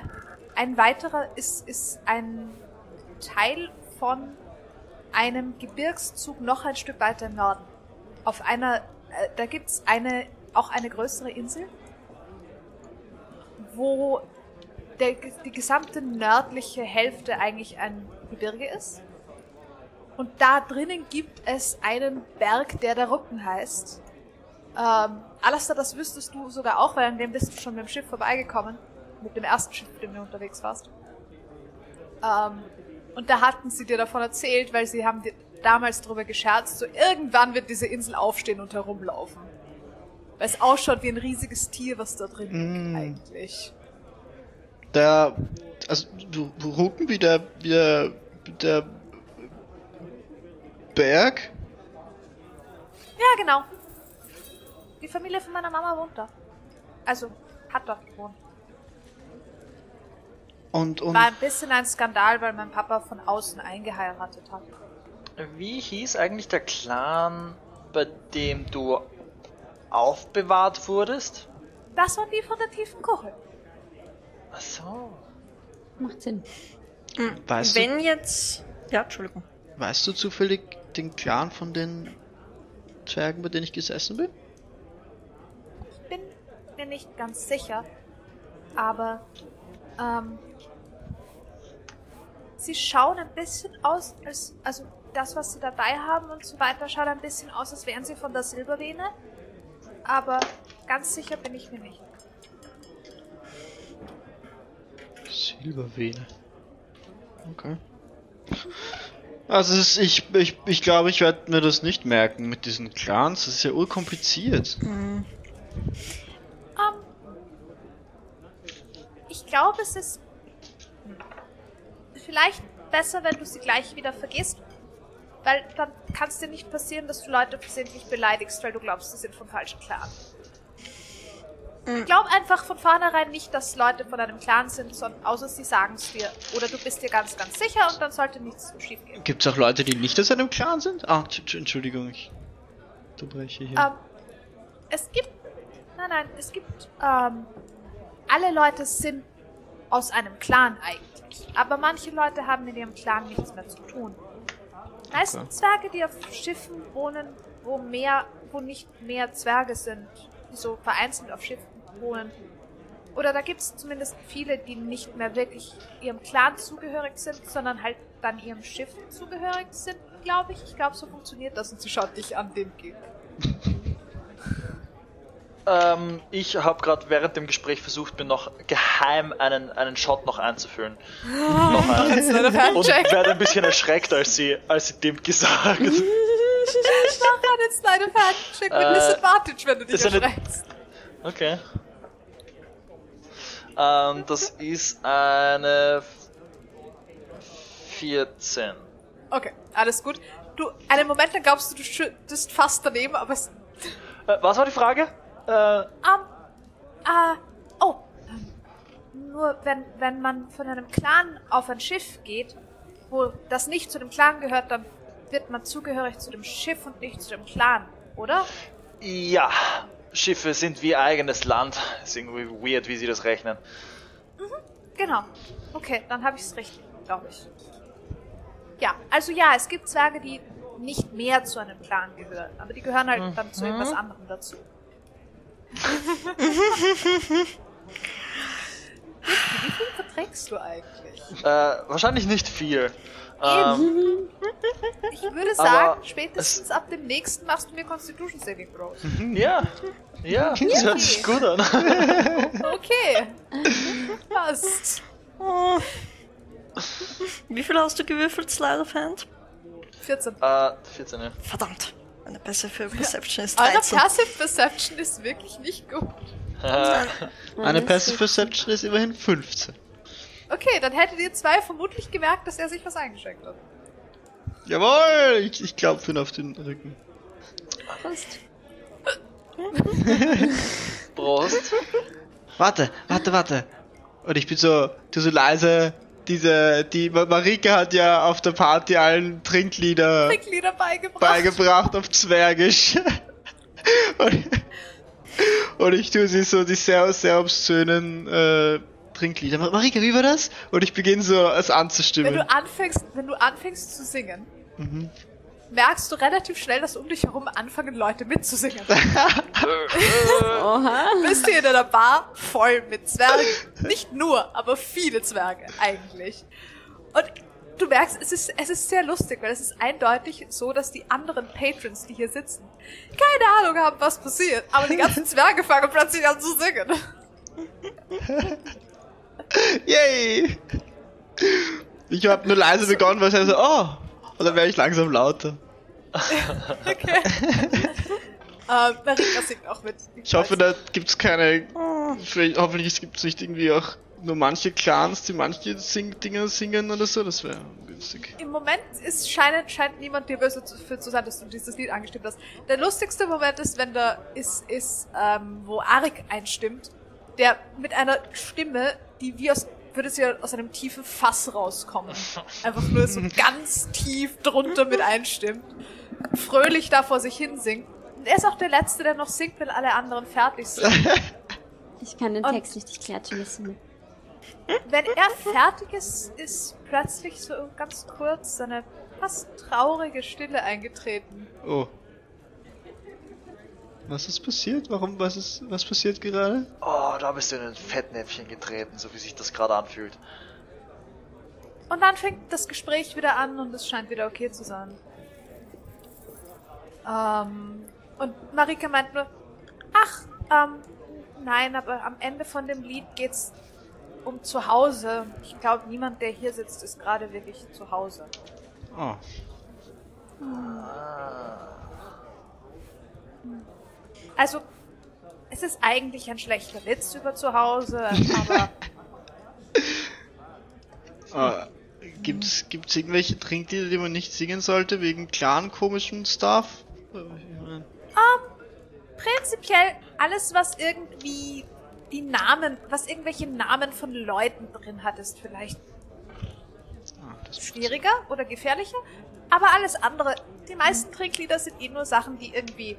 ein weiterer, ist, ist ein Teil von einem Gebirgszug noch ein Stück weiter im Norden. Auf einer, äh, da gibt's eine, auch eine größere Insel, wo der, die gesamte nördliche Hälfte eigentlich ein Gebirge ist. Und da drinnen gibt es einen Berg, der der Rücken heißt. Ähm, Alastair, das wüsstest du sogar auch, weil an dem bist du schon mit dem Schiff vorbeigekommen. Mit dem ersten Schiff, mit dem du unterwegs warst. Ähm, und da hatten sie dir davon erzählt, weil sie haben damals drüber gescherzt, so irgendwann wird diese Insel aufstehen und herumlaufen. Weil es ausschaut wie ein riesiges Tier, was da drin liegt Mm. eigentlich. Der, also, Rupen wie der, wie der, der Berg? Ja, genau. Die Familie von meiner Mama wohnt da. Also, hat dort gewohnt. Und, und, War ein bisschen ein Skandal, weil mein Papa von außen eingeheiratet hat. Wie hieß eigentlich der Clan, bei dem du aufbewahrt wurdest? Das waren die von der tiefen Kuchel. Ach so. Macht Sinn. weißt du, Wenn jetzt. Ja, Entschuldigung. weißt du zufällig den Clan von den Zwergen, bei denen ich gesessen bin? Ich bin mir nicht ganz sicher. Aber, ähm, sie schauen ein bisschen aus, als, also das, was sie dabei haben und so weiter, schaut ein bisschen aus, als wären sie von der Silbervene. Aber ganz sicher bin ich mir nicht. Silbervene. Okay. Also es ist, ich, ich, ich glaube, ich werde mir das nicht merken mit diesen Clans. Das ist ja urkompliziert. Ähm, ich glaube, es ist vielleicht besser, wenn du sie gleich wieder vergisst. Weil dann kann es dir nicht passieren, dass du Leute versehentlich beleidigst, weil du glaubst, sie sind vom falschen Clan. Ich glaube einfach von vornherein nicht, dass Leute von einem Clan sind, sondern außer sie sagen es dir. Oder du bist dir ganz, ganz sicher und dann sollte nichts schief gehen. Gibt es auch Leute, die nicht aus einem Clan sind? Ah, Entsch- Entsch- Entschuldigung, ich unterbreche hier. Ähm, es gibt. Nein, nein, es gibt. Ähm, alle Leute sind aus einem Clan eigentlich. Aber manche Leute haben in ihrem Clan nichts mehr zu tun. Meistens Okay. Zwerge, die auf Schiffen wohnen, wo mehr, wo nicht mehr Zwerge sind, die so vereinzelt auf Schiffen wohnen. Oder da gibt es zumindest viele, die nicht mehr wirklich ihrem Clan zugehörig sind, sondern halt dann ihrem Schiff zugehörig sind, glaube ich. Ich glaube, so funktioniert das und sie schaut dich an, dem geht. Ähm, ich habe gerade während dem Gespräch versucht, mir noch geheim einen, einen Shot noch einzufüllen. noch einen. Und werde ein bisschen erschreckt, als sie, als sie dem gesagt. Mach gerade jetzt leider Ferncheck mit Äh, Disadvantage, wenn du dich ist eine- erschreckst. Okay. Ähm, das ist eine 14. Okay, alles gut. Du, einen Moment lang glaubst du, du schüttest fast daneben, aber es Äh, was war die Frage? Äh, Ähm, äh, oh. Nur wenn, wenn man von einem Clan auf ein Schiff geht, wo das nicht zu dem Clan gehört, dann wird man zugehörig zu dem Schiff und nicht zu dem Clan, oder? ja, Schiffe sind wie eigenes Land. Ist irgendwie weird, wie sie das rechnen. Genau. Okay, dann habe ich es richtig, glaube ich. Ja, also ja, es gibt Zwerge, die nicht mehr zu einem Clan gehören, aber die gehören halt dann zu irgendwas anderem dazu. Wie viel verträgst du eigentlich? Äh, wahrscheinlich nicht viel. Ähm, Ich würde sagen, spätestens ab dem nächsten machst du mir Constitution Saving Throws. ja, ja, das hört sich gut an. Okay. Passt. Wie viel hast du gewürfelt, Slide of Hand? 14. äh, 14, ja. Verdammt. Meine Passive Perception ist Eure 13. Passive Perception ist wirklich nicht gut. Meine Passive Perception ist immerhin 15. Okay, dann hättet ihr zwei vermutlich gemerkt, dass er sich was eingeschenkt hat. Jawohl! Ich, ich klopfe ihn auf den Rücken. Prost. Prost. Warte, warte, warte. Und ich bin so, du so leise, diese, die Ma- Marike hat ja auf der Party allen Trinklieder Trinklieder beigebracht. beigebracht auf Zwergisch. und, und ich tue sie so die sehr, sehr obszönen äh, Trinklieder. Ma- Marike, wie war das? Und ich beginne so es wenn anzustimmen. du anfängst, wenn du anfängst zu singen, Mhm. merkst du relativ schnell, dass um dich herum anfangen Leute mitzusingen. Oha. Bist du in einer Bar voll mit Zwergen. Nicht nur, aber viele Zwerge eigentlich. Und du merkst, es ist, es ist sehr lustig, weil es ist eindeutig so, dass die anderen Patrons, die hier sitzen, keine Ahnung haben, was passiert. Aber die ganzen Zwerge fangen plötzlich an zu singen. Yay! Ich habe nur leise begonnen, weil ich so, oh, und dann werde ich langsam lauter. Okay. ähm, Marika singt auch mit. Ich hoffe, da gibt's keine. Vielleicht, hoffentlich gibt's nicht irgendwie auch nur manche Clans, die manche Sing Dinge singen oder so. Das wäre günstig. Im Moment ist, scheint, scheint niemand dir böse zu, für zu sein, dass du dieses Lied angestimmt hast. Der lustigste Moment ist, wenn da ist, ist ähm, wo Arik einstimmt, der mit einer Stimme, die wie aus, würde sie aus einem tiefen Fass rauskommen. Einfach nur so ganz tief drunter mit einstimmt. Fröhlich da vor sich hin singt. Und er ist auch der Letzte, der noch singt, wenn alle anderen fertig sind. Ich kann den Und- Text nicht klatschen lassen. Wenn er fertig ist, ist plötzlich so ganz kurz eine fast traurige Stille eingetreten. Oh. Was ist passiert? Warum? Was ist. Was passiert gerade? Oh, da bist du in ein Fettnäpfchen getreten, so wie sich das gerade anfühlt. Und dann fängt das Gespräch wieder an und es scheint wieder okay zu sein. Ähm, und Marika meint nur, ach, ähm, nein, aber am Ende von dem Lied geht's um zu Hause. Ich glaube, niemand, der hier sitzt, ist gerade wirklich zu Hause. Oh. Also, es ist eigentlich ein schlechter Witz über zu Hause, aber Ah, gibt's, gibt's irgendwelche Trinklieder, die man nicht singen sollte, wegen clan komischen Stuff? Äh, mein- prinzipiell alles, was irgendwie die Namen, was irgendwelche Namen von Leuten drin hat, ist vielleicht Ah, schwieriger oder gefährlicher. Aber alles andere, die meisten Trinklieder sind eh nur Sachen, die irgendwie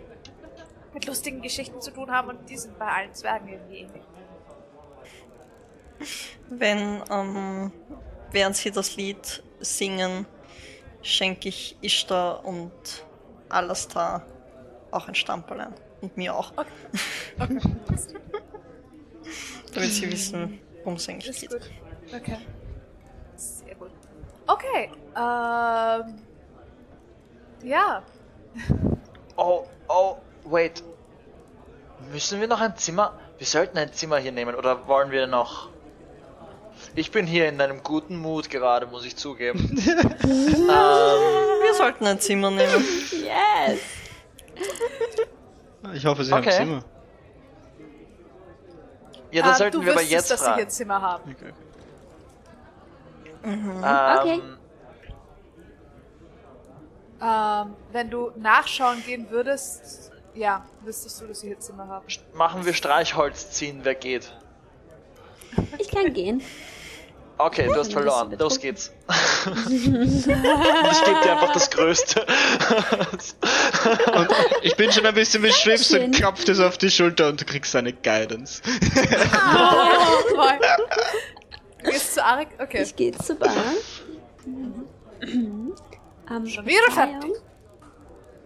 mit lustigen Geschichten zu tun haben und die sind bei allen Zwergen irgendwie ähnlich. wenn, ähm, während sie das Lied singen, schenke ich Ishtar und Alastar auch ein Stamperl ein. Und mir auch. Okay. Damit sie wissen, worum es eigentlich Ist geht. gut. Okay. Sehr gut. Okay. Ähm. Ja. Oh, oh, wait. Müssen wir noch ein Zimmer? Wir sollten ein Zimmer hier nehmen oder wollen wir noch? Ich bin hier in einem guten Mut gerade, muss ich zugeben. ähm, Wir sollten ein Zimmer nehmen. Yes! Ich hoffe, sie Okay. haben Zimmer. ja, das Ähm, sollten wir aber jetzt dass sie hier fragen. Zimmer haben. Okay. Ähm, Okay. Ähm, wenn du nachschauen gehen würdest, ja, wüsstest du, dass sie hier Zimmer haben. Machen wir Streichholz ziehen, wer geht. Ich kann gehen. Okay, du hast verloren. Los geht's. ich gebe dir einfach das Größte. Und ich bin schon ein bisschen beschwipst und Dankeschön. klopft es auf die Schulter und du kriegst eine Guidance. Oh, boy. Du gehst zu Arik? Okay. Ich gehe zur Bar. Am Schon wieder fertig?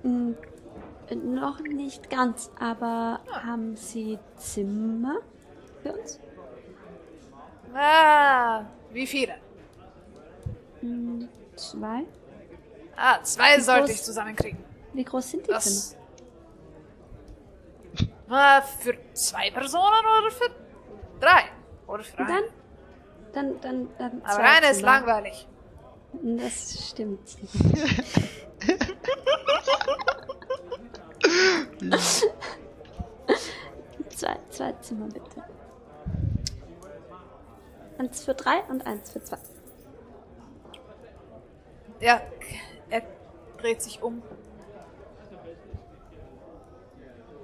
Hm, Noch nicht ganz, aber haben Sie Zimmer für uns? Ah, wie viele? Hm, Zwei? Ah, zwei Wie sollte groß- ich zusammenkriegen. Wie groß sind die Das. Zimmer? Ah, für zwei Personen oder für drei? Oder für Und eine? dann? Dann, dann, dann Aber zwei eine ist langweilig. Das stimmt. zwei, zwei Zimmer bitte. Eins für drei und eins für zwei. Ja, er dreht sich um.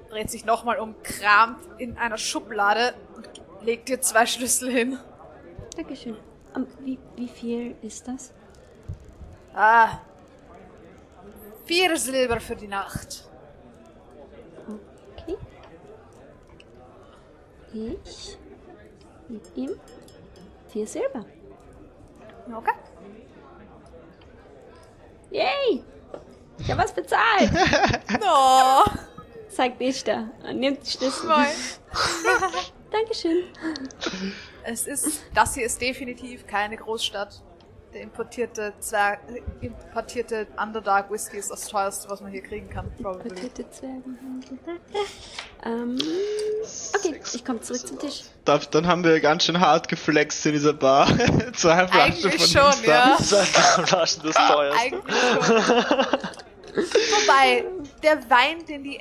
Dreht sich nochmal um, kramt in einer Schublade und legt dir zwei Schlüssel hin. Dankeschön. Um, wie, wie viel ist das? Ah. Vier Silber für die Nacht. Okay. Ich mit ihm vier Silber. Okay. Yay! Ich habe was bezahlt! Oh, Sagt Ishtar und nimmt die Schlüssel. Dankeschön. Es ist, das hier ist definitiv keine Großstadt. Der importierte Zwerg, importierte Underdark Whisky ist das teuerste, was man hier kriegen kann, probably. Portierte Zwergenhandel. Ähm, okay, ich komme zurück zum Tisch. Da- Dann haben wir ganz schön hart geflext in dieser Bar. Zwei Flaschen Eigentlich von schon, ja. Zwei Flaschen. Eigentlich schon. Wobei, der Wein, den die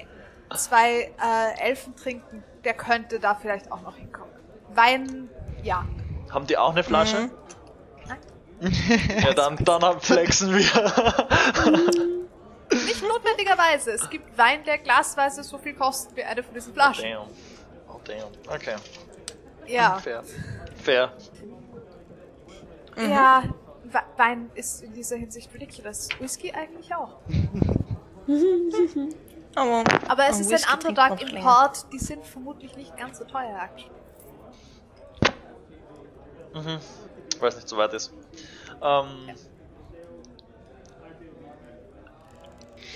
zwei äh, Elfen trinken, der könnte da vielleicht auch noch hinkommen. Wein, ja. Haben die auch eine Flasche? Mhm. Ja, dann, dann flexen wir. Nicht notwendigerweise. Es gibt Wein, der glasweise so viel kostet wie eine von diesen Flaschen. Damn. Oh, damn. Okay. Ja. Fair. Fair. Ja, We Wein ist in dieser Hinsicht ridiculous. Whisky eigentlich auch. Aber, Aber es ist Whisky ein man Underdog länger. Import, die sind vermutlich nicht ganz so teuer, actually. Mhm. Weil es nicht so weit ist. Ähm.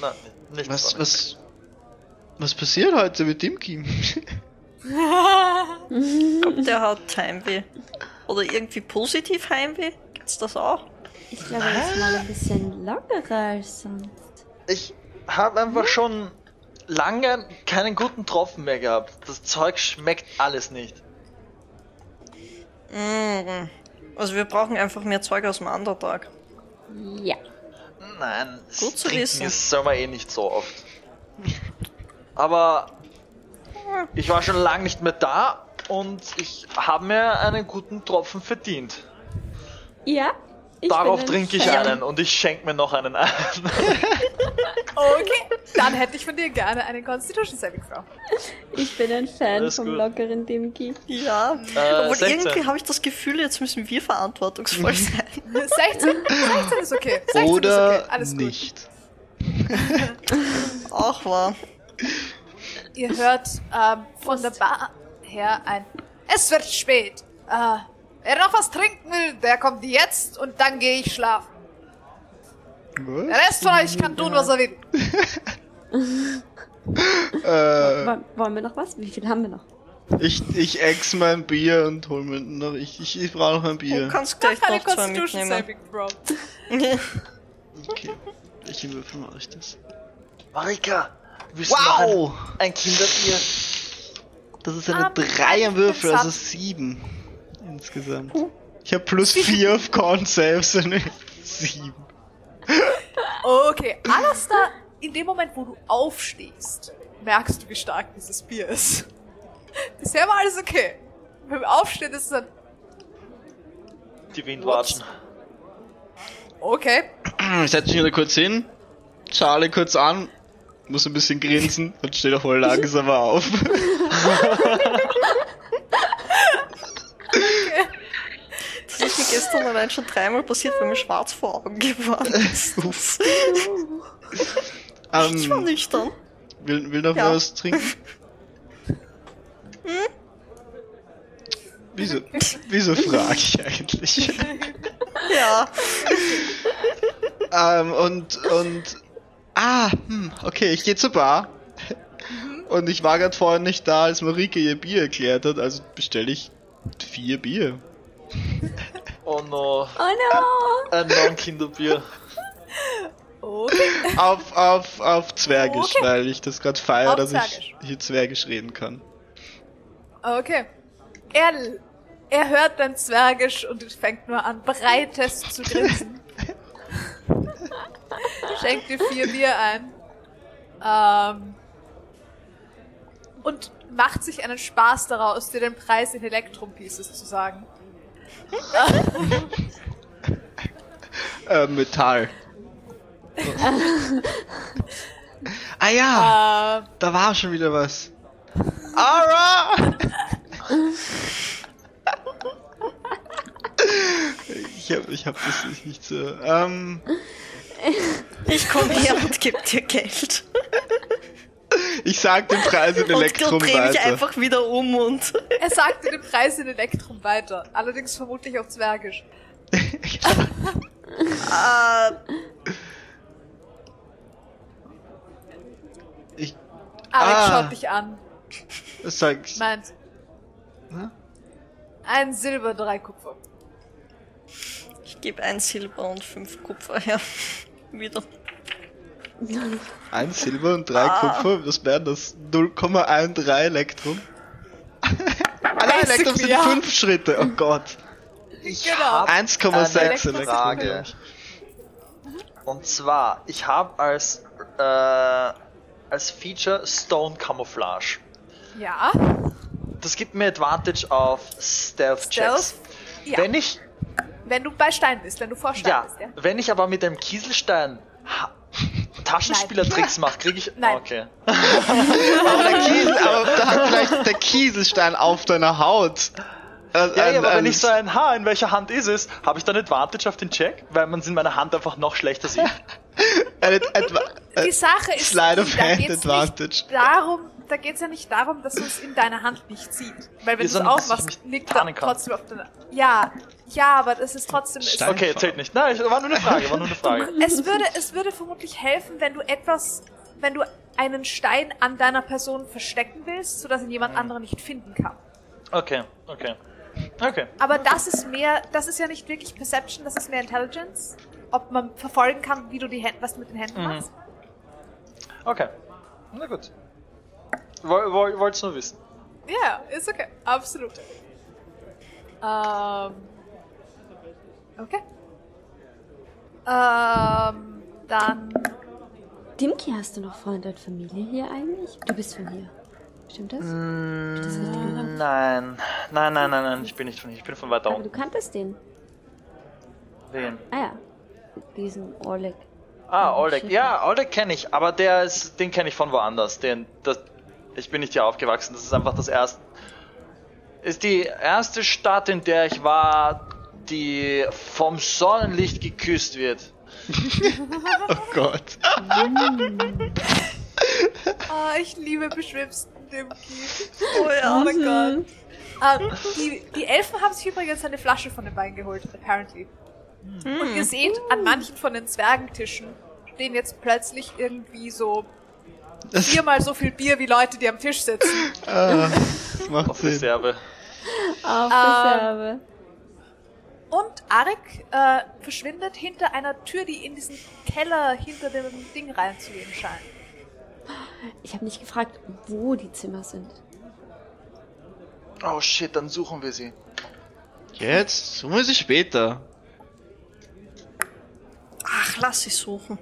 Nein, nicht Was, was, was passiert heute mit dem Kim? Ich der hat Heimweh. Oder irgendwie positiv Heimweh? Gibt's das auch? Ich glaube, er ist mal ein bisschen lockerer als sonst. Ich habe einfach schon lange keinen guten Tropfen mehr gehabt. Das Zeug schmeckt alles nicht. Mhm. Also wir brauchen einfach mehr Zeug aus dem Underdark. Ja. Nein, das Gut zu trinken wissen. ist soll man eh nicht so oft. Aber ich war schon lange nicht mehr da und ich habe mir einen guten Tropfen verdient. Ja. Ich Darauf trinke ich Fan. einen und ich schenke mir noch einen ein. Okay, dann hätte ich von dir gerne einen Constitution Saving Throw. Ich bin ein Fan Alles vom gut. lockeren Dimki. Ja. Äh, Obwohl 16. irgendwie habe ich das Gefühl, jetzt müssen wir verantwortungsvoll sein. 16? 16 ist okay. 16 ist Oder okay. Alles gut. nicht? Auch wahr. Ihr hört ähm, von der Bar her ein Es wird spät. Äh, Wer noch was trinken will, der kommt jetzt und dann gehe ich schlafen. Der Was? Rest von euch kann tun, was er will. Äh, Woll- Wollen wir noch was? Wie viel haben wir noch? ich, ich ex mein Bier und hol mir noch. Ich, ich, ich brauche noch ein Du Bier. kannst gleich noch zwei mitnehmen. Okay. Welche Würfel mache ich das? Marika, Wow! ein, ein Kinderbier? Das ist eine Ah, 3 am Würfel, also 7 insgesamt. Ich habe plus 4 auf Con Saves, eine 7. Okay, Alastair, in dem Moment, wo du aufstehst, merkst du, wie stark dieses Bier ist. Bisher war alles okay. Beim Aufstehen ist es dann, Die Windwatschen. okay, Ich setze mich wieder kurz hin, Charlie kurz an, muss ein bisschen grinsen und steht auch voll langsamer auf. Ist mir gestern allein schon dreimal passiert, weil mir schwarz vor Augen geworden ist. Ich war nüchtern. will, will noch Ja. was trinken? Wieso, wieso frage ich eigentlich? Ja. Ähm, und, und, ah, hm, okay, ich gehe zur Bar. Und ich war gerade vorhin nicht da, als Marike ihr Bier erklärt hat, also bestelle ich vier Bier. Oh no, Oh no! ein Non-Kinderbier. okay. Auf, auf, auf Zwergisch, Okay. weil ich das gerade feiere, dass ich hier Zwergisch reden kann. Okay. Er, er hört dein Zwergisch und fängt nur an, breites zu grinsen. Schenkt dir vier Bier ein. Ähm, und macht sich einen Spaß daraus, dir den Preis in Electrum Pieces zu sagen. Äh, Metall. ah ja, Äh, da war schon wieder was. Ara! ich hab, ich hab das nicht- nicht so. Ähm, Ich komme her und gebe dir Geld. Ich sag den Preis in Und Elektrum drehe mich weiter. einfach wieder um und. er sagt dir den Preis in Electrum weiter. Allerdings vermutlich auf Zwergisch. Äh, ich Alex Ah. schaut dich an. sag, Meint. Hä? Ein Silber, drei Kupfer. ich gebe ein Silber und fünf Kupfer her. Wieder. Ein Silber und drei Ah. Kupfer, was wären das? 0,13 Elektrum? Alle Elektrum sind ja. fünf Schritte, oh Gott. genau. 1,6 Eine Elektrum. Frage. Und zwar, ich habe als, äh, als Feature Stone Camouflage. Ja. Das gibt mir Advantage auf Stealth Checks. Stealth? Ja. Wenn ich, Wenn du bei Stein bist, wenn du vor Stein ja, bist, ja. wenn ich aber mit einem Kieselstein ha Taschenspielertricks mache, kriege ich. Nein. Okay. Aber, der Kiesel, aber da hat vielleicht der Kieselstein auf deiner Haut. Äh, Ja, ein- ja, aber ein- wenn ich so ein Haar, in welcher Hand ist es, habe ich dann Advantage auf den Check, weil man es in meiner Hand einfach noch schlechter sieht. etwa, Die äh, Sache ist, Slide of da Hand geht's Advantage. nicht darum, da geht's ja nicht darum, dass du es in deiner Hand nicht siehst. Weil wenn Ja, du es aufmachst, liegt da kann. trotzdem auf deiner... Ja, ja, aber das ist trotzdem... Es, Stein- Okay, zählt nicht. Nein, war nur eine Frage, war nur eine Frage. es, würde, es würde vermutlich helfen, wenn du etwas... Wenn du einen Stein an deiner Person verstecken willst, sodass ihn jemand anderer nicht finden kann. Okay, okay. Okay. Aber das ist mehr, das ist ja nicht wirklich Perception, das ist mehr Intelligence. Ob man verfolgen kann, wie du die Hände, was du mit den Händen Mhm. machst. Okay. Na gut. Woll, woll, wollt's nur wissen. Ja, ist okay. Absolut. Ähm. Okay. Ähm, dann. Dimki, hast du noch Freunde und Familie hier eigentlich? Du bist von hier. Stimmt das? Mm, Das. Nein. Nein, nein, nein, nein, ich bin nicht von hier, ich bin von weiter Aber du unten. kanntest den. Wen? Ah ja. Diesen Oleg. Ah, Oleg. Ja, Oleg kenne ich, aber der ist, den kenne ich von woanders. Den, das, ich bin nicht hier aufgewachsen, das ist einfach das erste. Ist die erste Stadt, in der ich war, die vom Sonnenlicht geküsst wird. Oh Gott. Ah, ich liebe beschwipsten Dimki. Oh ja. Oh mein Gott. Ähm, die, die Elfen haben sich übrigens eine Flasche von den Beinen geholt, apparently. Und ihr seht, an manchen von den Zwergentischen stehen jetzt plötzlich irgendwie so viermal so viel Bier wie Leute, die am Tisch sitzen. Ah, macht Auf Sinn. Reserve. Auf Ähm, Reserve. Und Arik äh, verschwindet hinter einer Tür, die in diesen Keller hinter dem Ding reinzugehen scheint. Ich habe nicht gefragt, wo die Zimmer sind. Oh shit, dann suchen wir sie. Jetzt? So muss ich später. Ach, lass sie suchen.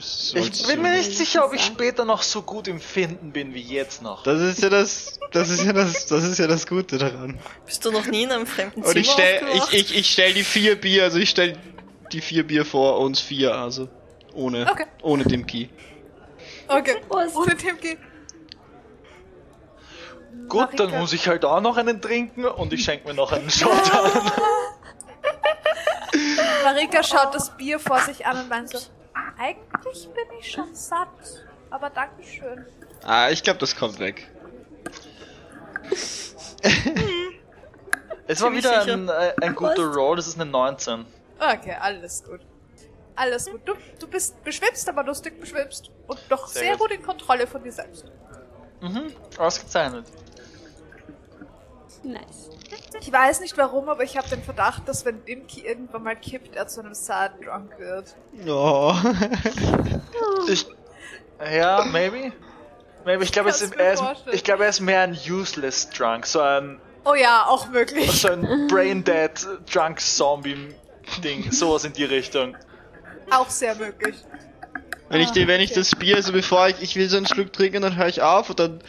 Ich bin mir nicht sicher, ob ich später noch so gut im Finden bin wie jetzt noch. Das ist ja das, das ist ja das, das ist ja das Gute daran. Bist du noch nie in einem fremden Und Zimmer ich stell, ich, aufgewacht? ich, ich stell die vier Bier, also ich stell die vier Bier vor, uns vier, also ohne, Okay. ohne dem Key. Okay, Prost. ohne Timki. Gut, dann muss ich halt auch noch einen trinken und ich schenke mir noch einen Shot an. Marika schaut das Bier vor sich an und meint so, eigentlich bin ich schon satt, aber Dankeschön. Ah, ich glaube, das kommt weg. Es war wieder ein, äh, ein guter Roll, das ist eine 19. Okay, alles gut. Alles gut. Du, du bist beschwipst, aber lustig beschwipst. Und doch Sehr sehr, gut. gut in Kontrolle von dir selbst. Mhm, ausgezeichnet. Nice. Ich weiß nicht warum, aber ich habe den Verdacht, dass wenn Dimki irgendwann mal kippt, er zu einem Sad Drunk wird. Oh. Ich. Ja, maybe? Maybe, ich glaube, er ist, vorstellen. ich glaube, er ist mehr ein useless Drunk, so ein, Oh ja, auch möglich. so ein Brain Dead Drunk Zombie Ding, sowas in die Richtung. Auch sehr möglich. Wenn ich, die, wenn ich das Bier, also bevor ich, ich will so einen Schluck trinken, dann höre ich auf und dann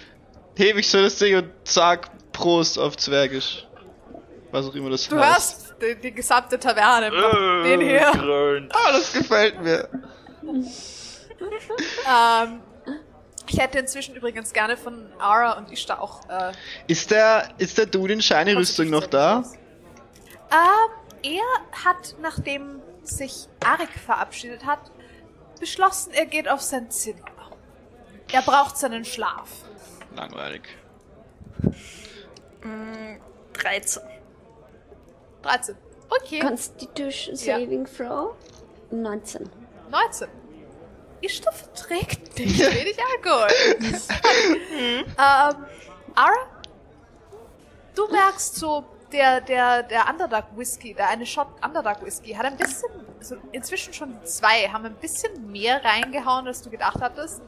hebe ich so das Ding und sag Prost auf Zwergisch. Was auch immer das Du heißt. hörst die, die gesamte Taverne von den Äh, hier. grün. Ah, das gefällt mir. Ähm, ich hätte inzwischen übrigens gerne von Ara und Ishtar auch äh, Ist der, ist der Dude in Shiny Rüstung noch da? Ähm, er hat, nachdem sich Arik verabschiedet hat, beschlossen, er geht auf sein Zimmer. Er braucht seinen Schlaf. Langweilig. 13. 13. Okay. Constitution Saving Throw 19. 19. Ishtar verträgt nicht wenig Alkohol. ähm, Ara, du merkst so, der, der, der Underdog Whisky, der eine Shot Underdog Whisky, hat ein bisschen, also inzwischen schon die zwei, haben ein bisschen mehr reingehauen, als du gedacht hattest.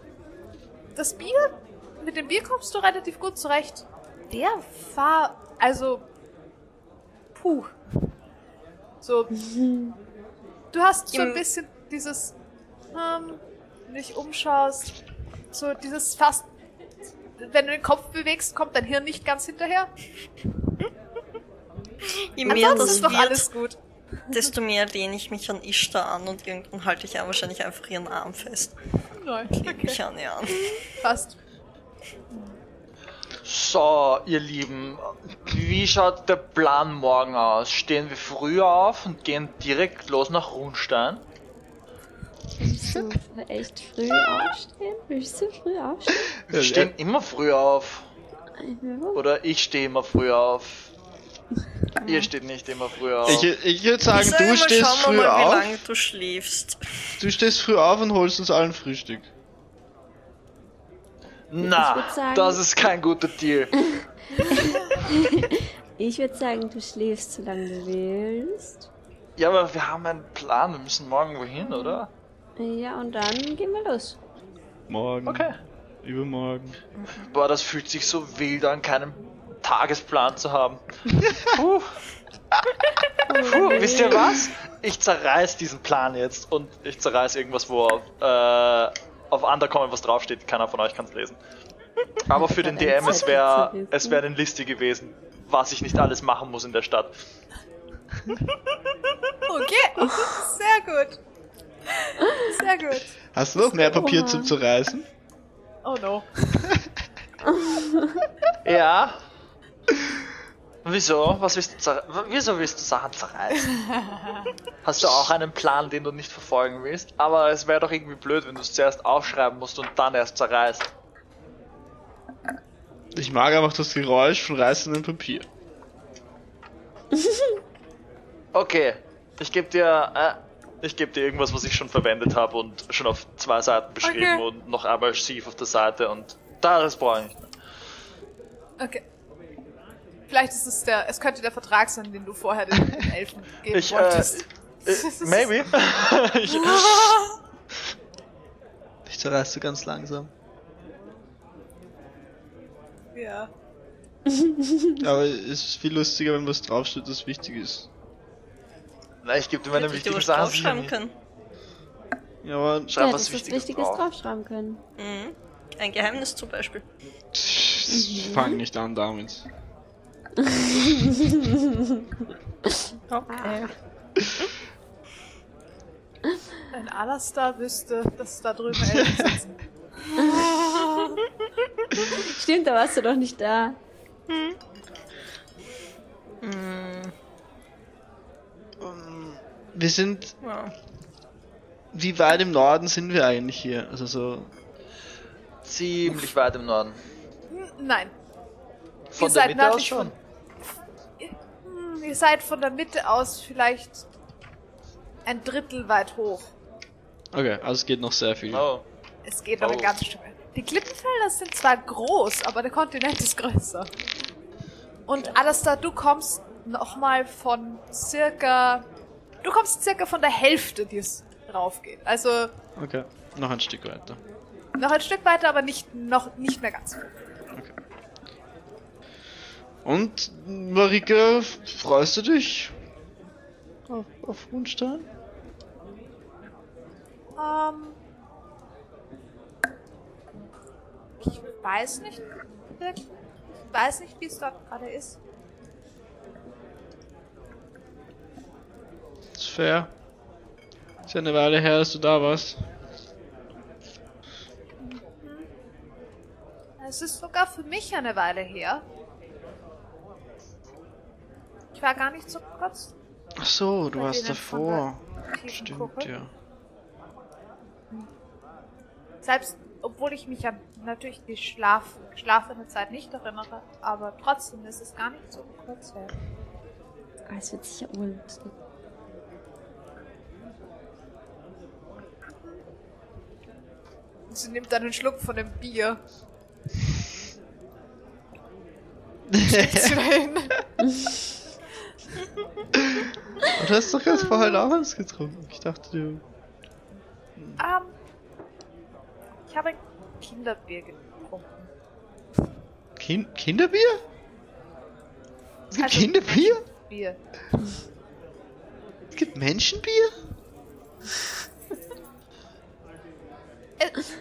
Das Bier, mit dem Bier kommst du relativ gut zurecht. Der war, also, puh. So, du hast so ein bisschen dieses, ähm, wenn du dich umschaust, so dieses fast, wenn du den Kopf bewegst, kommt dein Hirn nicht ganz hinterher. Je mehr das ist doch wird, alles gut. desto mehr lehne ich mich an Ishtar an und irgendwann halte ich ja wahrscheinlich einfach ihren Arm fest. Nein, okay. mich an ihr an. Passt. So, ihr Lieben, wie schaut der Plan morgen aus? Stehen wir früh auf und gehen direkt los nach Runstein? Willst du echt früh aufstehen? Willst du früh aufstehen? Wir stehen immer früh auf. Oder ich stehe immer früh auf. Ihr steht nicht immer früh auf. Ich, ich würde sagen, Ich sage du stehst schauen früh wir mal, wie auf. lange du schläfst. Du stehst früh auf und holst uns allen Frühstück. Na, sagen- das ist kein guter Deal. Ich würde sagen, du schläfst, solange du willst. Ja, aber wir haben einen Plan. Wir müssen morgen wohin, oder? Ja, und dann gehen wir los. Morgen. Okay. Übermorgen. Boah, das fühlt sich so wild an, keinen Tagesplan zu haben. Puh. Puh, wisst ihr was? Ich zerreiß diesen Plan jetzt und ich zerreiß irgendwas, wo äh, auf Undercommon was draufsteht. Keiner von euch kann es lesen. Aber für den DM, es wäre es wäre eine Liste gewesen, was ich nicht alles machen muss in der Stadt. Okay, sehr gut. Sehr gut. Hast du noch mehr Papier zum Zerreißen? Oh no. Ja. Wieso? Was willst du zer Wieso willst du Sachen zerreißen? Hast du auch einen Plan, den du nicht verfolgen willst? Aber es wäre doch irgendwie blöd, wenn du es zuerst aufschreiben musst und dann erst zerreißt. Ich mag einfach das Geräusch von reißendem Papier. Okay, ich gebe dir, äh, ich gebe dir irgendwas, was ich schon verwendet habe und schon auf zwei Seiten beschrieben Okay. und noch einmal schief auf der Seite und da das brauche ich. Okay. Vielleicht ist es der, es könnte der Vertrag sein, den du vorher den Elfen geben Ich, äh, wolltest. äh, maybe. ich, Ich zerreiß du ganz langsam. ja. Aber es ist viel lustiger, wenn was draufsteht, das wichtig ist. na, ich gebe dir meine dir wichtigen was Sachen. draufschreiben können. Ja, aber. Schreib ja, was das ist Wichtiges Wichtiges drauf. draufschreiben können. Mhm. Ein Geheimnis zum Beispiel. fang nicht an damit. Okay. Wenn Alastar wüsste, dass da drüben Elfen sitzen. Stimmt, da warst du doch nicht da. Wir sind. Ja. Wie weit im Norden sind wir eigentlich hier? Also so. Ziemlich weit im Norden. Hm, Nein. Von Ihr der seid Mitte aus schon. Ihr seid von der Mitte aus vielleicht ein Drittel weit hoch. Okay, also es geht noch sehr viel. Oh. Es geht noch Oh. ein ganzes Stück. weit. Die Klippenfelder sind zwar groß, aber der Kontinent ist größer. Und Alastar, du kommst nochmal von circa. Du kommst circa von der Hälfte, die es raufgeht. Also Okay, noch ein Stück weiter. noch ein Stück weiter, aber nicht, noch, nicht mehr ganz. Okay. Und Marika, freust du dich auf, auf Rundstein? Ähm. Ich weiß nicht wirklich. Ich weiß nicht, wie es dort gerade ist. Ist fair. Ist ja eine Weile her, dass du da warst. Es ist sogar für mich eine Weile her. Ich war gar nicht so kurz. Ach so, du warst davor. Stimmt, ja. Selbst obwohl ich mich an natürlich die Schlaf, geschlafene Zeit nicht erinnere, aber trotzdem ist es gar nicht so kurz her. Ah, es wird sicher urlustig. Sie nimmt einen Schluck von dem Bier. Nein. Und du hast doch ganz vorher auch was getrunken. Ich dachte, du. Ähm, ich habe Kinderbier getrunken. Kind Kinderbier? Es gibt Also- Kinderbier? Bier. Es gibt Menschenbier? Es,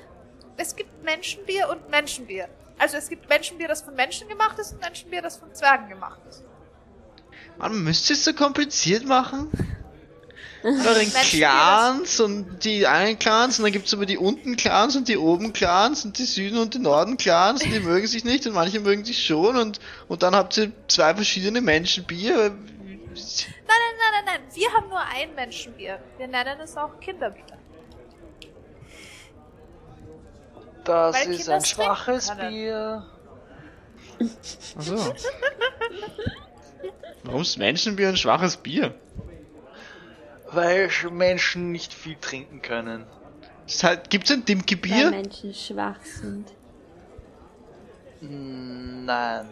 es gibt Menschenbier und Menschenbier. Also es gibt Menschenbier, das von Menschen gemacht ist und Menschenbier, das von Zwergen gemacht ist. Man müsste es so kompliziert machen. Menschenbier, Clans und die einen Clans und dann gibt's aber die unten Clans und die oben Clans und die Süden und die Norden Clans und die mögen sich nicht und manche mögen sich schon und, und dann habt ihr zwei verschiedene Menschenbier. Nein, nein, nein, nein, nein. Wir haben nur ein Menschenbier. Wir nennen es auch Kinderbier. Das Weil ist Kinder ein es schwaches trinken können. Bier. Warum ist Menschenbier ein schwaches Bier? Weil Menschen nicht viel trinken können. Ist halt, gibt's ein Weil Dimke-Bier? Menschen schwach sind. Mm, Nein.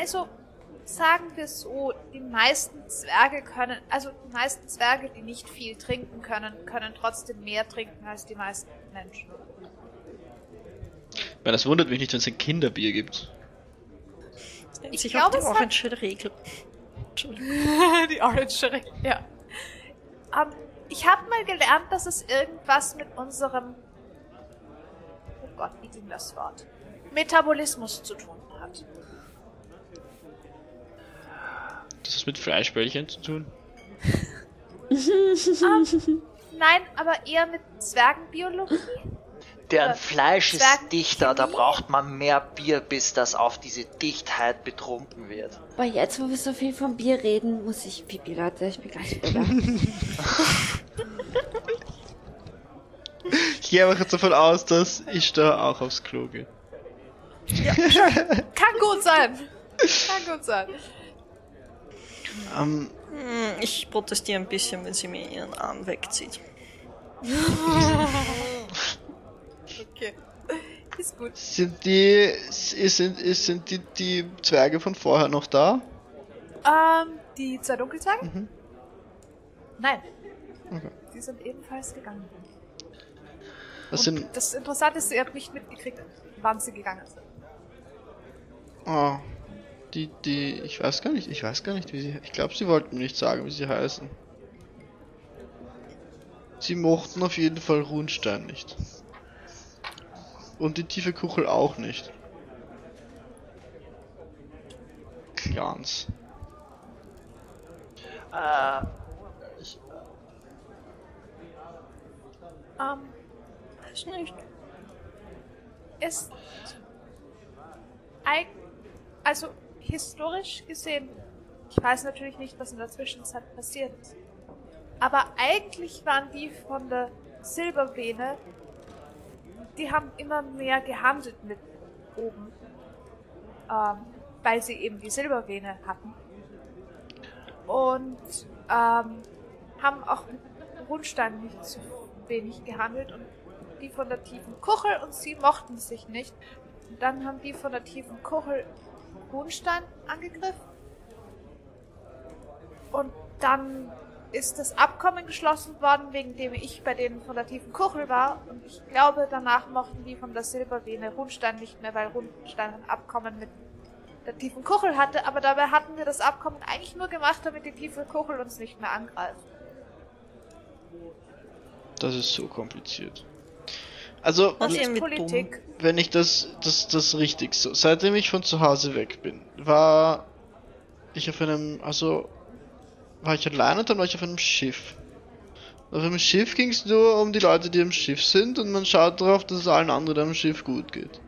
Also, sagen wir so, die meisten Zwerge können, also die meisten Zwerge, die nicht viel trinken können, können trotzdem mehr trinken als die meisten Menschen. Weil das wundert mich nicht, wenn es ein Kinderbier gibt. Ich sich glaube, auf die orange Regel. Entschuldigung. die Orange Ring, ja. Ähm, ich habe mal gelernt, dass es irgendwas mit unserem, oh Gott, wie ging das Wort? Metabolismus zu tun hat. Das hat mit Fleischbällchen zu tun. Nein, aber eher mit Zwergenbiologie. Deren Äh, Fleisch ist dichter, da braucht man mehr Bier, bis das auf diese Dichtheit betrunken wird. Aber jetzt, wo wir so viel vom Bier reden, muss ich Pipi, Leute. Ich bin gleich wieder. Ich gehe einfach jetzt davon aus, dass ich da auch aufs Klo gehe. Kann gut sein. Kann gut sein. Ähm, Hm, Ich protestiere ein bisschen, wenn sie mir ihren Arm wegzieht. Okay. Ist gut. sind die, sind, sind die, die Zwerge von vorher noch da? Ähm, die zwei Dunkelzwerge? Mhm. Nein. Okay. Die sind ebenfalls gegangen. Das Und sind, das Interessante ist, ihr habt nicht mitgekriegt, wann sie gegangen sind. oh, die, die, ich weiß gar nicht, ich weiß gar nicht, wie sie, ich glaube, sie wollten mir nicht sagen, wie sie heißen. Sie mochten auf jeden Fall Runstein nicht. Und die tiefe Kuchel auch nicht. Clans. Äh, ich, Ähm, Weiß nicht. ist eig also historisch gesehen, ich weiß natürlich nicht, was in der Zwischenzeit passiert ist, aber eigentlich waren die von der Silbervene, die haben immer mehr gehandelt mit oben, ähm, weil sie eben die Silbervene hatten und ähm, haben auch mit Rundstein nicht so wenig gehandelt und die von der tiefen Kuchel und sie mochten sich nicht. Und dann haben die von der tiefen Kuchel Hohenstein angegriffen. Und dann ist das Abkommen geschlossen worden, wegen dem ich bei denen von der tiefen Kuchel war. Und ich glaube, danach mochten die von der Silbervene Rundstein nicht mehr, weil Rundstein ein Abkommen mit der tiefen Kuchel hatte. Aber dabei hatten wir das Abkommen eigentlich nur gemacht, damit die tiefe Kuchel uns nicht mehr angreift. Das ist so kompliziert. Also, wenn ich das, das, das richtig so, seitdem ich von zu Hause weg bin, war ich auf einem, also, war ich allein und dann war ich auf einem Schiff. Auf einem Schiff ging es nur um die Leute, die am Schiff sind und man schaut darauf, dass es allen anderen am Schiff gut geht.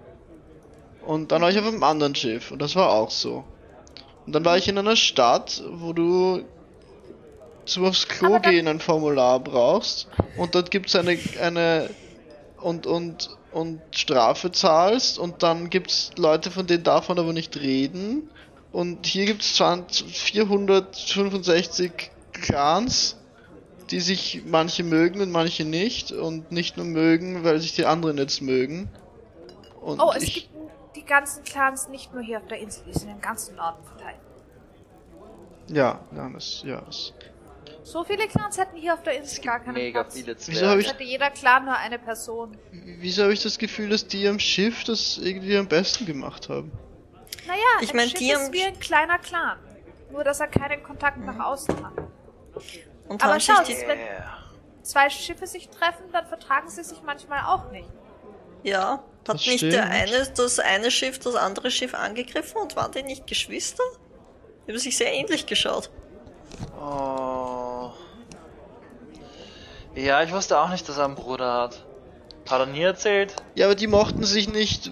Und dann war ich auf einem anderen Schiff und das war auch so. Und dann war ich in einer Stadt, wo du zum aufs Klo gehen ein Formular brauchst und dort gibt's eine, eine und, und, und Strafe zahlst und dann gibt's Leute, von denen darf man aber nicht reden. Und hier gibt's 20, 465 Clans, die sich manche mögen und manche nicht und nicht nur mögen, weil sich die anderen jetzt mögen. Und Oh, es ich, gibt die ganzen Clans nicht nur hier auf der Insel, die sind im ganzen Norden verteilt. ja, ja, das, ja, das. So viele Clans hätten hier auf der Insel es gar gibt keinen mega Platz. viele Wieso hab Zwerge. ich- Es hätte jeder Clan nur eine Person. Wieso habe ich das Gefühl, dass die am Schiff das irgendwie am besten gemacht haben? Naja, Ich ein mein, Schiff die haben- ist wie ein kleiner Clan. Nur, dass er keinen Kontakt nach außen hat. Und Aber schau, die, wenn Yeah. zwei Schiffe sich treffen, dann vertragen sie sich manchmal auch nicht. ja, hat Das nicht der stimmt. eine, das eine Schiff das andere Schiff angegriffen und waren die nicht Geschwister? Die haben sich sehr ähnlich geschaut. Oh. Ja, ich wusste auch nicht, dass er einen Bruder hat. Hat er nie erzählt? Ja, aber die mochten sich nicht,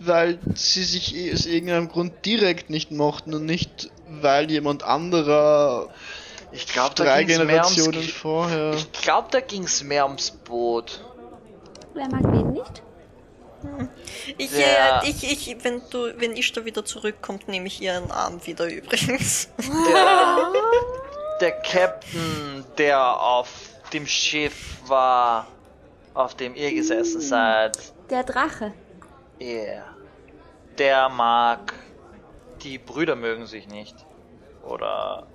weil sie sich eh aus irgendeinem Grund direkt nicht mochten und nicht, weil jemand anderer Ich glaube, da drei ums Generationen Ge- vorher. Ich glaube, da ging's mehr ums Boot. Wer mag wen nicht? Ich, Der- äh, ich, ich, wenn du, wenn ich da wieder zurückkommt, nehme ich ihren Arm wieder übrigens. Der, der Captain, der auf dem Schiff war, auf dem ihr gesessen seid, Der Drache. Er, der mag, die Brüder mögen sich nicht. Oder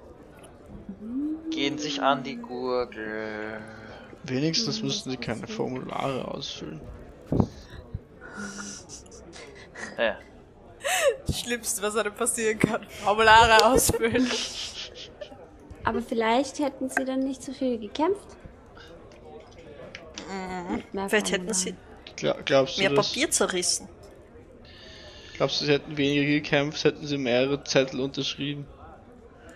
gehen sich an die Gurgel. Wenigstens müssten sie keine Formulare ausfüllen. Ja. Das Schlimmste, was einem passieren kann. Formulare ausfüllen. Aber vielleicht hätten sie dann nicht so viel gekämpft. Mehr Vielleicht hätten sie. Gla glaubst du, mehr dass, Papier zerrissen. Glaubst du, sie hätten weniger gekämpft, hätten sie mehrere Zettel unterschrieben?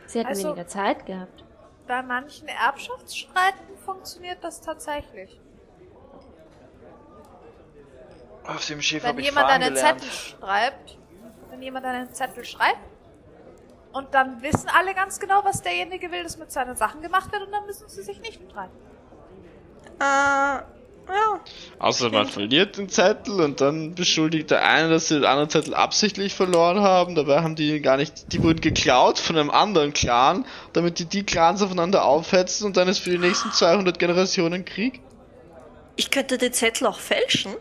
Sie hätten Also- weniger Zeit gehabt. Bei manchen Erbschaftsstreiten funktioniert das tatsächlich. Auf dem Schiff Wenn jemand einen gelernt. Zettel schreibt, wenn jemand einen Zettel schreibt, und dann wissen alle ganz genau, was derjenige will, dass mit seinen Sachen gemacht wird, und dann müssen sie sich nicht streiten. Äh, Ja, Außer man verliert den Zettel und dann beschuldigt der eine, dass sie den anderen Zettel absichtlich verloren haben. Dabei haben die gar nicht, die wurden geklaut von einem anderen Clan, damit die die Clans aufeinander aufhetzen und dann ist für die nächsten 200 Generationen Krieg. ich könnte den Zettel auch fälschen.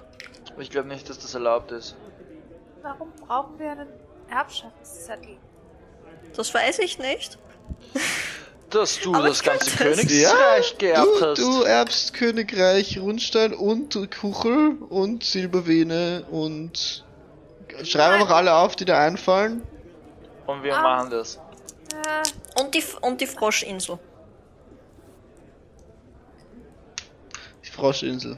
Aber ich glaube nicht, dass das erlaubt ist. Warum brauchen wir einen Erbschaftszettel? Das weiß ich nicht. Dass du Aber das ganze es. Königsreich geerbt du, hast. du erbst Königreich Rundstein und Kuchel und Silbervene und schreibe noch alle auf, die dir einfallen. Und wir Ah. machen das. Äh, Und die, und die Froschinsel. Die Froschinsel.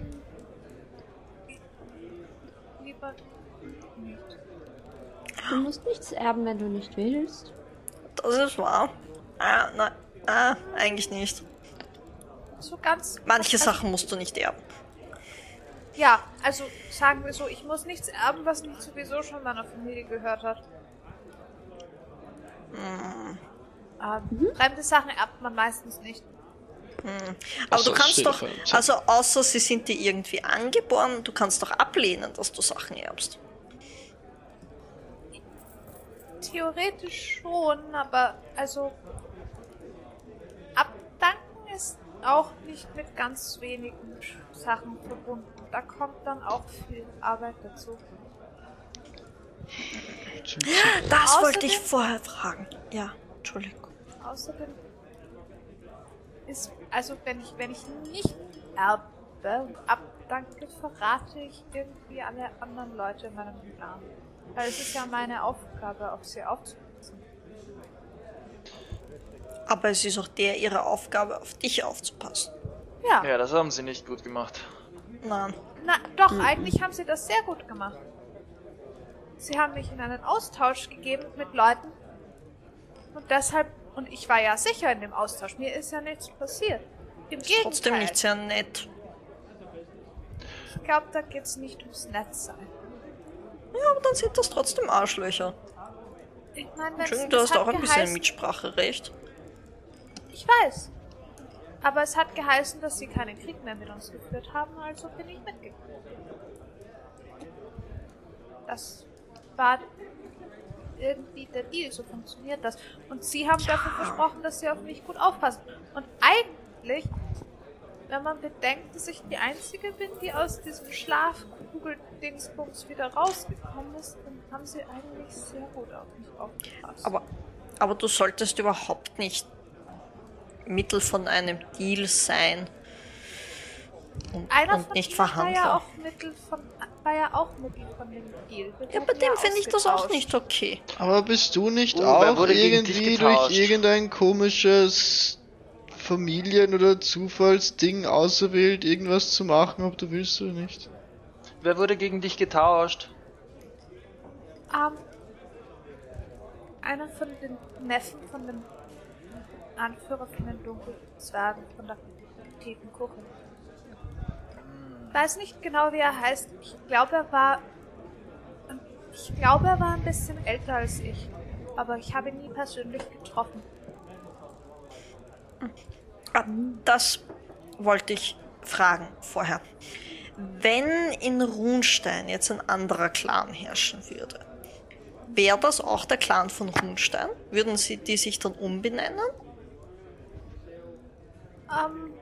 Du musst nichts erben, wenn du nicht willst. Das ist wahr. Ah, nein. Ah, eigentlich nicht. So ganz. Manche also, Sachen musst du nicht erben. Ja, also sagen wir so, ich muss nichts erben, was nicht sowieso schon meiner Familie gehört hat. Hm. Ähm, Fremde Sachen erbt man meistens nicht. Aber Ach so, du kannst doch, also außer sie sind dir irgendwie angeboren, du kannst doch ablehnen, dass du Sachen erbst. Theoretisch schon, aber also auch nicht mit ganz wenigen Sachen verbunden. Da kommt dann auch viel Arbeit dazu. Das Außerdem- wollte ich vorher fragen. Ja, Entschuldigung. Außerdem ist, also wenn ich, wenn ich nicht erbe und abdanke, verrate ich irgendwie alle anderen Leute in meinem Plan. Weil es ist ja meine Aufgabe, auf sie aufzupassen. Aber es ist auch der ihre Aufgabe, auf dich aufzupassen. Ja, Ja, das haben sie nicht gut gemacht. Nein. na doch, eigentlich haben sie das sehr gut gemacht. Sie haben mich in einen Austausch gegeben mit Leuten und deshalb, und ich war ja sicher in dem Austausch, mir ist ja nichts passiert. Im Gegenteil. Trotzdem nicht sehr nett. Ich glaube, da geht's nicht ums Netzsein. Ja, aber dann sind das trotzdem Arschlöcher. Ich meine, wenn Entschuldigung, es du es hast auch ein bisschen Mitspracherecht. Ich weiß. Aber es hat geheißen, dass sie keinen Krieg mehr mit uns geführt haben, also bin ich mitgegangen. Das war irgendwie der Deal, so funktioniert das. Und sie haben dafür versprochen, dass sie auf mich gut aufpassen. Und eigentlich, wenn man bedenkt, dass ich die Einzige bin, die aus diesem Schlafkugel-Dingsbums wieder rausgekommen ist, dann haben sie eigentlich sehr gut auf mich aufgepasst. Aber, aber du solltest überhaupt nicht Mittel von einem Deal sein. Und, Einer und von nicht ihnen war ja auch Mittel von war ja auch Mittel von dem Deal. Wir Ja, bei dem finde ich das auch nicht okay. Aber bist du nicht Oh, auch irgendwie durch irgendein komisches Familien- oder Zufallsding auserwählt, irgendwas zu machen, ob du willst oder nicht? Wer wurde gegen dich getauscht? Ähm, einer von den Neffen von dem Anführer von den Dunkelzwergen von der tiefen Kuchen. Weiß nicht genau, wie er heißt. Ich glaube, er war. Ich glaube, er war ein bisschen älter als ich. Aber ich habe ihn nie persönlich getroffen. Ah, Das wollte ich fragen vorher. Wenn in Runstein jetzt ein anderer Clan herrschen würde, wäre das auch der Clan von Runstein? Würden sie die sich dann umbenennen? Ähm.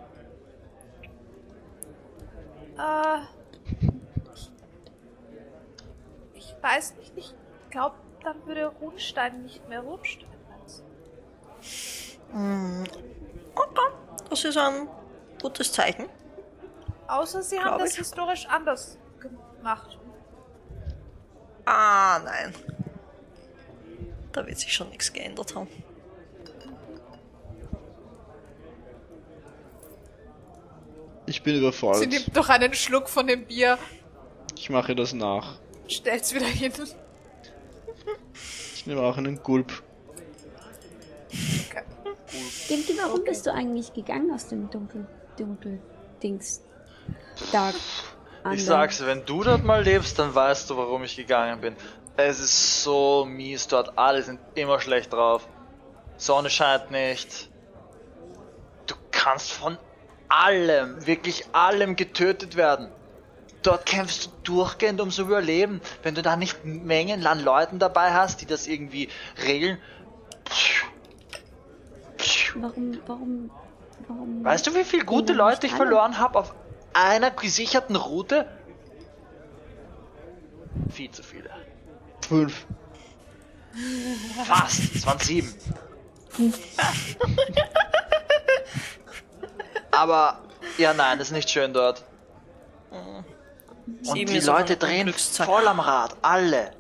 Äh. Ich, ich weiß nicht, ich glaube, dann würde Runstein nicht mehr Runstein heißen. Okay, das ist ein gutes Zeichen. Außer sie haben das ich. historisch anders gemacht. Ah, nein. Da wird sich schon nichts geändert haben. Ich bin Sie überfordert. nimmt doch einen Schluck von dem Bier, Ich mache das nach. stellt's wieder hin. Ich nehme auch einen Gulp. Dimki, warum bist du eigentlich gegangen aus dem Dunkel, Dunkel, Dings, Dark Ich sag's, wenn du dort mal lebst, dann weißt du, warum ich gegangen bin. Es ist so mies dort, alle sind immer schlecht drauf. Sonne scheint nicht. Du kannst von allem, wirklich allem getötet werden. Dort kämpfst du durchgehend ums Überleben. Wenn du da nicht Mengen an Leuten dabei hast, die das irgendwie regeln. Warum, warum, warum? Weißt du, wie viele gute Leute ich verloren habe auf einer gesicherten Route? Viel zu viele. Fünf. Fast. Es waren sieben. Aber, ja nein, ist nicht schön dort. Und Sieben die Leute drehen voll am Rad. Alle.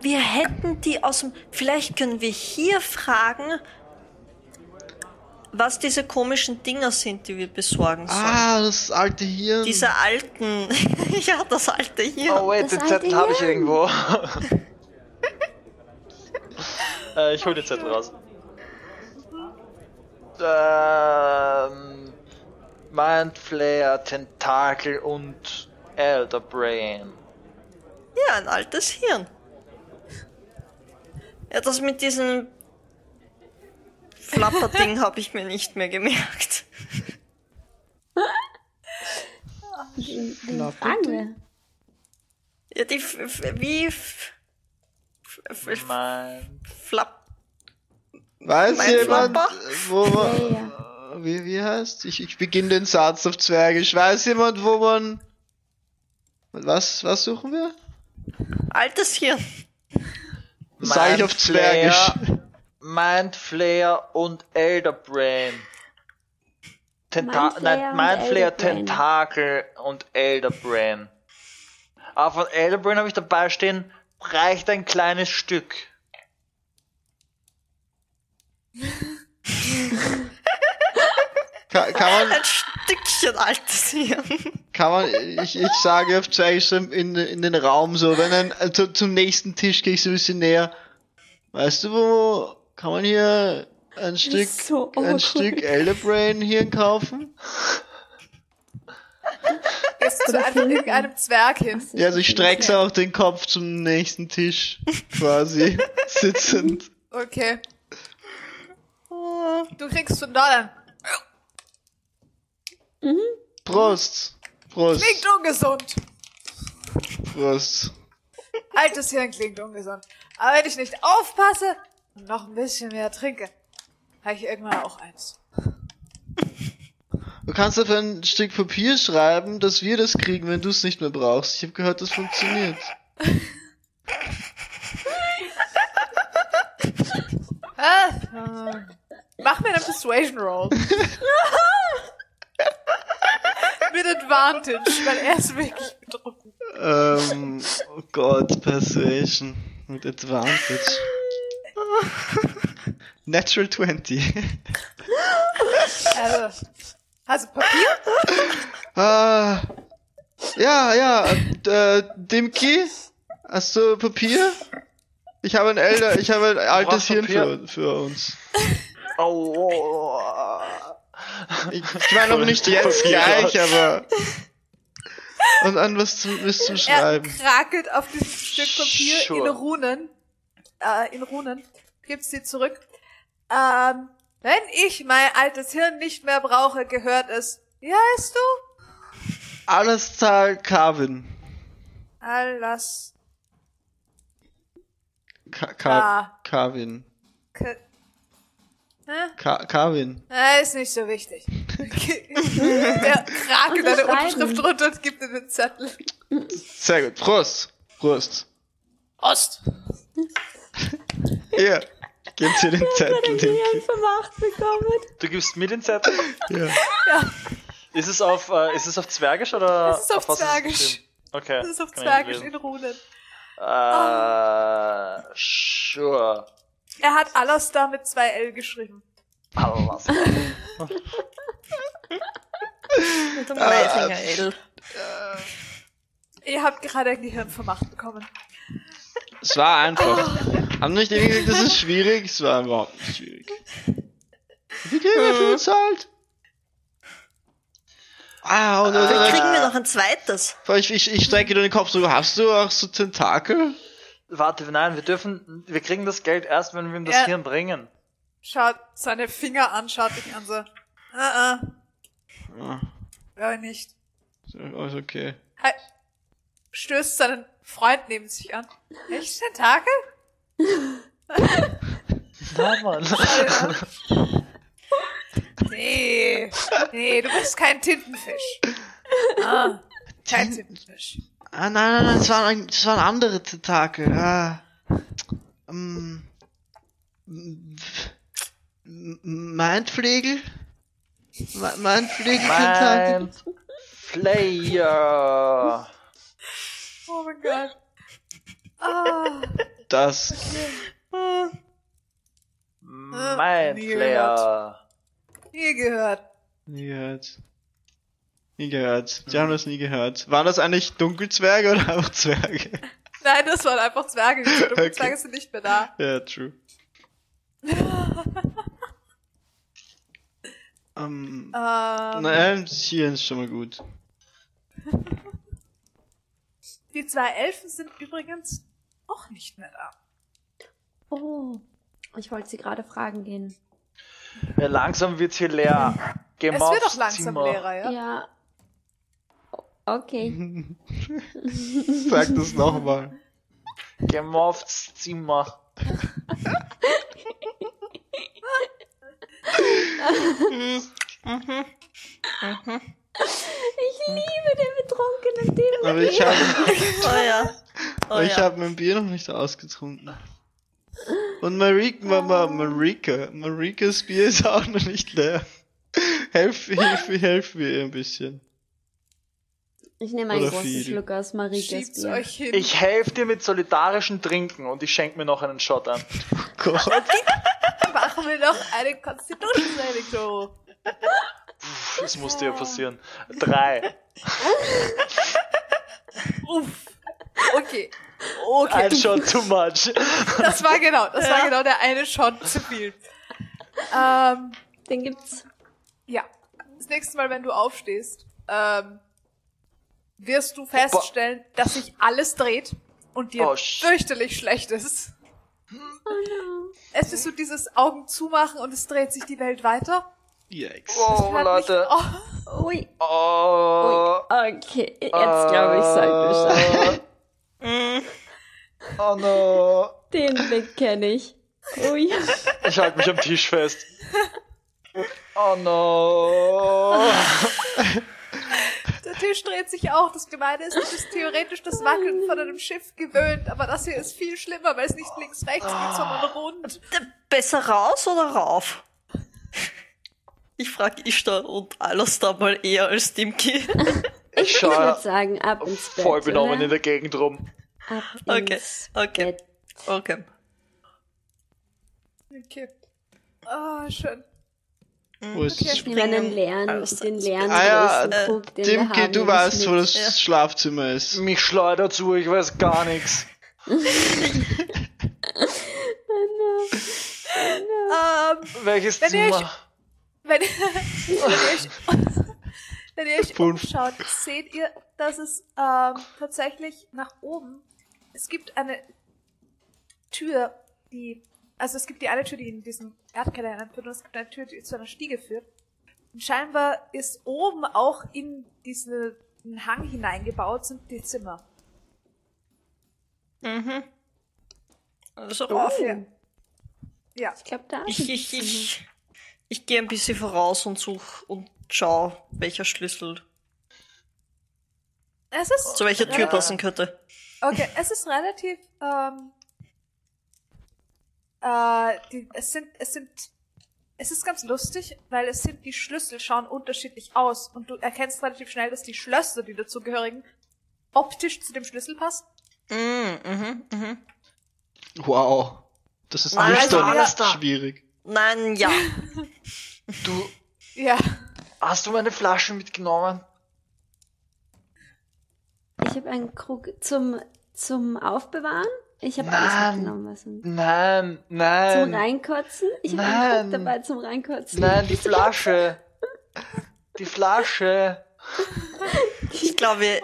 Wir hätten die aus dem. Vielleicht können wir hier fragen, was diese komischen Dinger sind, die wir besorgen sollen. Ah, das alte Hirn. Diese alten. ja, das alte hier. Oh wait, Das den Zettel habe ich Hirn. irgendwo. äh, ich hol den Zettel raus. Ähm, Mindflayer, Tentakel und Elder Brain. Ja, ein altes Hirn. Ja, das mit diesem Flapperding habe ich mir nicht mehr gemerkt. Wen fragen wir? Ja, die wie F F F Mein Flapp. Weiß Mein jemand, wo man. Ja, Wie, wie heißt? Ich, ich beginne den Satz auf Zwergisch. Weiß jemand, wo man. Was, was suchen wir? Altes Hirn. Das sage ich auf Zwergisch. Mindflayer und Elder Brain. Tenta Mindflayer nein, Mindflayer. Tentakel und Elder Brain. Aber von Elder Brain habe ich dabei stehen, reicht ein kleines Stück. Kann, kann man, Ein Stückchen altes Hirn. kann man, ich, ich sage auf so in, in den Raum so, wenn ein, also zum nächsten Tisch gehe ich so ein bisschen näher. Weißt du, wo kann man hier ein Stück, so ein. Stück Elderbrain Hirn kaufen? Gehst du einfach irgendeinem Zwerg hin. Ja, also ich strecke auch den Kopf zum nächsten Tisch, quasi, sitzend. Okay. Du kriegst von dort ein. Prost! Prost! Klingt ungesund. Prost! Altes Hirn klingt ungesund. Aber wenn ich nicht aufpasse und noch ein bisschen mehr trinke, habe ich irgendwann auch eins. Du kannst auf ein Stück Papier schreiben, dass wir das kriegen, wenn du es nicht mehr brauchst. Ich habe gehört, das funktioniert. Ah, mach mir einen Persuasion Roll. Mit Advantage, weil er ist wirklich betrunken. Ähm, oh Gott, Persuasion. Mit Advantage. Natural 20. Also, hast du Papier? ah, ja, ja, äh, Dimki, hast du Papier? Ich habe ein älter, ich habe ein altes Hirn für, für uns. Oh, oh, oh. Ich, ich meine noch nicht jetzt gleich, aber. Und an was zum, was zum Er Schreiben. krakelt auf dieses Stück Papier Sure. in Runen. Äh, in Runen. Gibt's sie zurück. Ähm, wenn ich mein altes Hirn nicht mehr brauche, gehört es. Wie heißt du? Alastar Carvin. Alas. Ka Ka Ah. Carvin. K? Ka Carvin. Äh, ist nicht so wichtig. Der krakelt eine Schreiben. Unterschrift drunter und gibt dir den Zettel. Sehr gut. Prost. Prost. Ost. Hier. Gebt ihr den Zettel, Dimki. vermacht bekommen. Du gibst mir den Zettel? Ja. Ja, Ist es auf, äh, ist es auf Zwergisch oder? Es ist auf was Zwergisch. Okay. das ist auf Zwergisch in Runen. Äh, sure. Er hat Alastar mit zwei L geschrieben. Alles. Mit dem Meisinger L. Ihr habt gerade ein Gehirn vermacht bekommen. Es war einfach. Haben nicht irgendwie gesagt, das ist schwierig? Es war überhaupt nicht schwierig. Wie viel wir für uns halt? Ah, und, und, und, kriegen wir noch ein zweites. ich, ich, ich strecke dir den Kopf so, hast du auch so Tentakel? Warte, nein, wir dürfen, wir kriegen das Geld erst, wenn wir ihm das Ja. Hirn bringen. Schaut seine Finger an, schaut dich an so. Ah, ah. Ah, Ja, nicht. alles okay. Hi. Stößt seinen Freund neben sich an. Echt, Tentakel? Na, Mann. Nee. Nee, du bist kein Tintenfisch. Ah, kein Tintenfisch. Ah, nein, nein, nein, das waren, das waren andere Tentakel. Ah. Ähm, Mindflegel? Mindflegel-Tentakel? Mein Flayer. Oh mein Gott. Ah, Das. Mein nie Flayer. nie gehört. Nie gehört. Nie gehört. Die haben das nie gehört. Waren das eigentlich Dunkelzwerge oder einfach Zwerge? Nein, das waren einfach Zwerge. Die Okay. Zwerge sind nicht mehr da. Ja, true. ähm, Ähm, nein, hier ist schon mal gut. die zwei Elfen sind übrigens auch nicht mehr da. Oh, ich wollte sie gerade fragen gehen. Ja, langsam wird's hier leer. Geh Es wird doch langsam Zimmer. leerer, ja? Ja. Okay. Sag das nochmal. Geh mal aufs Zimmer. Ich liebe den betrunkenen Dino. Aber ich habe Oh ja. Oh ich ja. hab mein Bier noch nicht ausgetrunken. Und Marika, Mama, Marika, Marikas Bier ist auch noch nicht leer. Helf, hilf, helf mir ein bisschen. Ich nehme einen großen viel. Schluck aus Bier. euch hin. Ich helfe dir mit solidarischen Trinken und ich schenke mir noch einen Shot an. Gott. Machen wir noch eine Constitution Saving Throw. Das musste ja passieren. Drei. Uff. Okay. Okay. Ein Shot too much. Das war genau, das war genau der eine Shot zu viel. Ähm, Den gibt's. ja. Das nächste Mal, wenn du aufstehst, ähm, wirst du feststellen, dass sich alles dreht und dir Oh, fürchterlich schlecht ist. Es ist so dieses Augen zumachen und es dreht sich die Welt weiter. Yikes. Oh, Leute. Oh, Ui. Oh. Ui. Okay, jetzt glaube ich, sag Bescheid. Oh no. Den Blick kenne ich. Ui. Ich halte mich am Tisch fest. Oh no. der Tisch dreht sich auch. Das Gemeine ist, du bist theoretisch das Wackeln von einem Schiff gewöhnt, aber das hier ist viel schlimmer, weil es nicht links, rechts geht, sondern rund. Besser raus oder rauf? Ich frag Ishtar und Alastar mal eher als Dimki. Ich Ich würde schaue sagen, ab ins Bett. voll benommen oder? in der Gegend rum. Ab Okay, ins okay. Bett. Okay. Okay. Ah, schön. Wo ist Okay. das Ich nehme einen leeren, Alles den leeren Ah ja, großen Krug, den wir Dimki, haben, du weißt, wo das Ja. Schlafzimmer ist. Mich schleudert zu, ich weiß gar nichts. Ähm, Welches Wenn ihr euch- Zimmer? wenn, wenn ihr euch, wenn ihr euch umschaut, seht ihr, dass es ähm, tatsächlich nach oben, es gibt eine Tür, die, also es gibt die eine Tür, die in diesen Erdkeller hineinführt und es gibt eine Tür, die zu einer Stiege führt. Und scheinbar ist oben auch in diesen Hang hineingebaut sind die Zimmer. Mhm. Also rauf. Ja. Ja. Ich glaube, da ist Ich, ich, ich, ich gehe ein bisschen voraus und such und schau, welcher Schlüssel Es ist zu welcher Tür passen könnte. Okay, es ist relativ, ähm, äh, die, es sind, es sind, es ist ganz lustig, weil es sind, die Schlüssel schauen unterschiedlich aus und du erkennst relativ schnell, dass die Schlösser, die dazugehörigen, optisch zu dem Schlüssel passen. Mhm, mhm, mhm. Wow. Das ist Nein, nüchtern alles da. schwierig. Nein, ja. Du, Ja. hast du meine Flaschen mitgenommen? Ich habe einen Krug zum, zum Aufbewahren. Ich habe alles Nein. mitgenommen. Was und Nein, zum nein. Reinkotzen. Ich habe einen Nein. Krug dabei zum Reinkotzen. Nein, die Flasche. Die Flasche. Ich glaube, äh,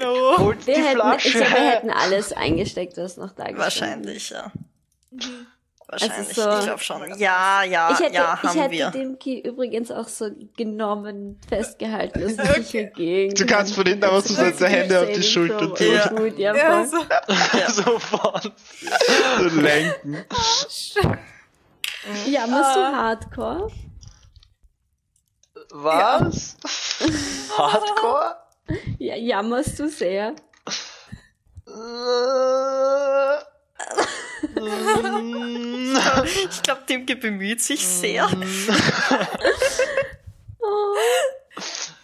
No. Holt Wir die hätten, ich Flasche. glaube, wir hätten alles eingesteckt, was noch da gestanden wahrscheinlich, ja. Wahrscheinlich, so- ich glaube schon. Ja, ja, ich hätte, ja, ich haben hätte wir. den Key übrigens auch so genommen, festgehalten, dass ich nicht dagegen Du kannst von hinten einfach so seine Hände auf die Schulter tun. Ja. Gut, ja, Ja, so. Sofort. So lenken. ja musst du. Hardcore? Was? Hardcore? Ja, jammerst du sehr. Ich glaube, Dimke bemüht sich sehr.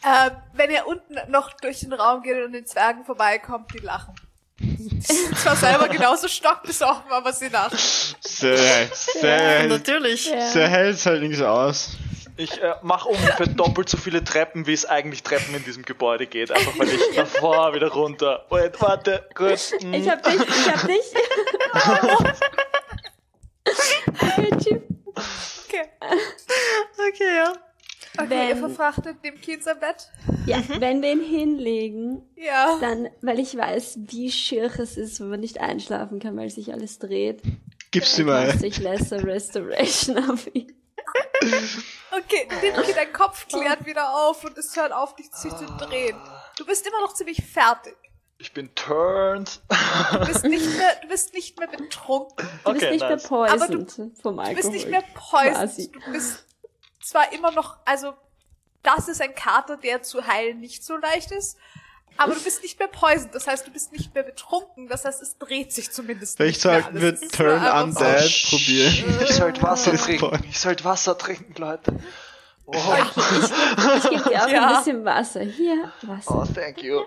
Äh, wenn ihr unten noch durch den Raum geht und den Zwergen vorbeikommt, die lachen. Die sind zwar selber genauso stockbesoffen, aber sie lachen. Sehr, sehr, Natürlich. Ja. sehr hält halt nichts aus. Ich äh, mache ungefähr doppelt so viele Treppen, wie es eigentlich Treppen in diesem Gebäude geht. Einfach weil ich davor wieder runter. Wait, warte, mm. Ich hab dich, ich hab dich. okay. Okay. Okay, ja. Okay, Wenn- ihr verfrachtet dem Kind sein Bett? Ja, wenn wir ihn hinlegen, Ja. dann, weil ich weiß, wie schier es ist, wenn man nicht einschlafen kann, weil sich alles dreht, Gib's dir dann mal. ich Lesser Restoration auf ihn. Okay, Dimki, dein Kopf klärt wieder auf und es hört auf, dich sich zu drehen. Du bist immer noch ziemlich fertig. Ich bin turned. Du bist nicht mehr, du bist nicht mehr betrunken. Du bist Okay, nicht nice. mehr Aber du- poisoned vom Du Alkohol. bist nicht mehr Quasi. poisoned. Du bist zwar immer noch, also, das ist ein Kater, der zu heilen nicht so leicht ist, aber du bist nicht mehr poisoned. Das heißt, du bist nicht mehr betrunken. Das heißt, es dreht sich zumindest Vielleicht sollten wir Es ist Turn Undead so. probieren. Ich sollte Wasser Das ist trinken. Ich sollte Wasser trinken, Leute. Oh, Ich gebe dir auch Ja. ein bisschen Wasser. Hier, Wasser. oh thank you.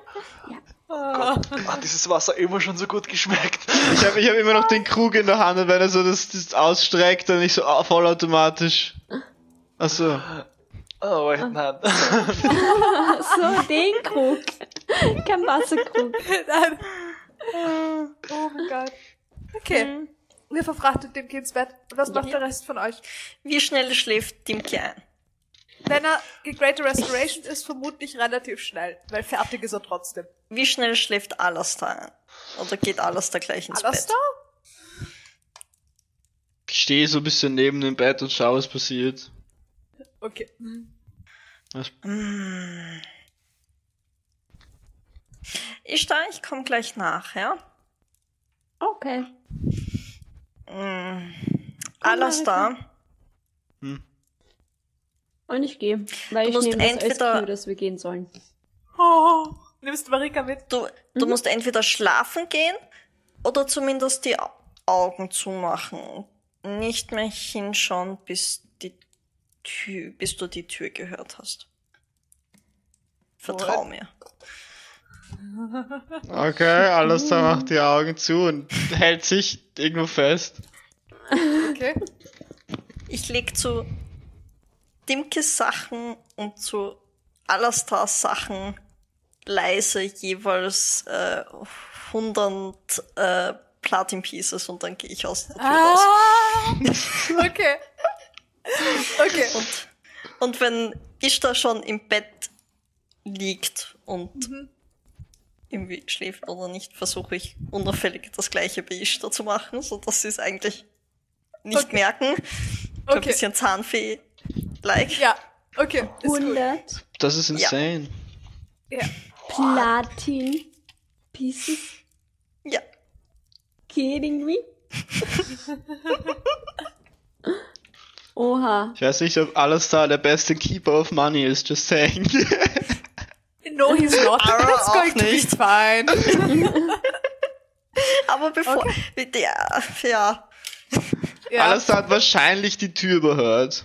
Gott, hat dieses Wasser immer schon so gut geschmeckt. Ich habe ich hab immer noch den Krug in der Hand und wenn er so das, das ausstreckt, dann nicht so ah, vollautomatisch. Achso. Oh, wait, nein. So, den Krug. Kein Wasserkrug. Nein. Oh mein Gott. Okay. Wir verfrachtet dem Kind ins Bett. Was macht der Rest von euch? Wie schnell schläft Dimke ein? Wenn er Greater Restoration ist, vermutlich relativ schnell, weil fertig ist er trotzdem. Wie schnell schläft Alastar ein? Oder geht Alastar gleich ins Alastar? Ich stehe so ein bisschen neben dem Bett und schaue, was passiert. Okay. Was? Bett? Ich da, ich komme gleich nach, ja? Okay. Mm. Alastar, Und ich gehe, weil Du ich nehme das als entweder- Cue, dass wir gehen sollen. Oh, nimmst Marika mit? du, du musst entweder schlafen gehen oder zumindest die Au- Augen zumachen. Nicht mehr hinschauen, bis die Tür, bis du die Tür gehört hast. Vertrau mir. Okay, alles da macht die Augen zu und hält sich irgendwo fest. Okay. Ich leg zu Dimkes Sachen und zu Alastars Sachen leise jeweils äh, 100 äh, Platin Pieces und dann gehe ich aus der Tür raus. Ah, okay. Okay. Und, und wenn Ishtar schon im Bett liegt und irgendwie schläft oder nicht, versuche ich unauffällig das gleiche bei Ishtar zu machen, so dass sie es eigentlich nicht Okay. merken. So ein Okay. bisschen Zahnfee-like. Ja, okay. Ist gut. 100 Das ist insane. Ja. Platin Pieces. Ja. Kidding me? Oha. Ich weiß nicht, ob Alastar der beste Keeper of Money ist, just saying. No, he's not. It's auch going to be nicht. fine. Aber bevor. Ja, ja. Ja. Alastar hat wahrscheinlich die Tür überhört.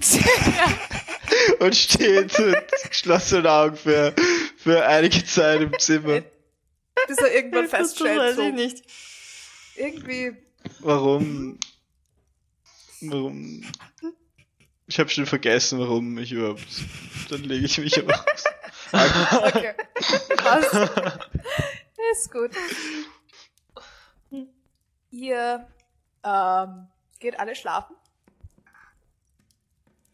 und steht mit geschlossenen Augen für, für einige Zeit im Zimmer. Bis er irgendwann Das weiß feststellt, ich so, nicht. irgendwie, Warum? Warum? Ich habe schon vergessen, warum ich überhaupt. Dann lege ich mich aber aus. okay. Passt. Ist gut. Ihr ähm, geht alle schlafen.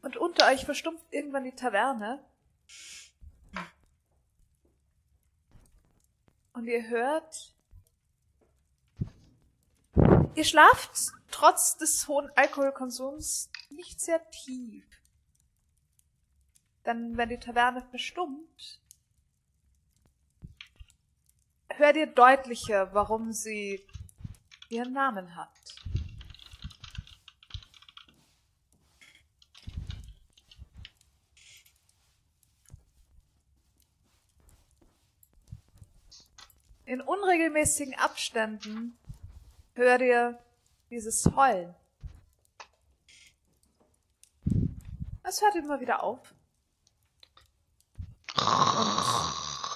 Und unter euch verstumpft irgendwann die Taverne. Und ihr hört. Ihr schlaft trotz des hohen Alkoholkonsums nicht sehr tief. Denn wenn die Taverne verstummt, hört ihr deutlicher, warum sie ihren Namen hat. In unregelmäßigen Abständen hört ihr dieses Heulen. Es hört immer wieder auf.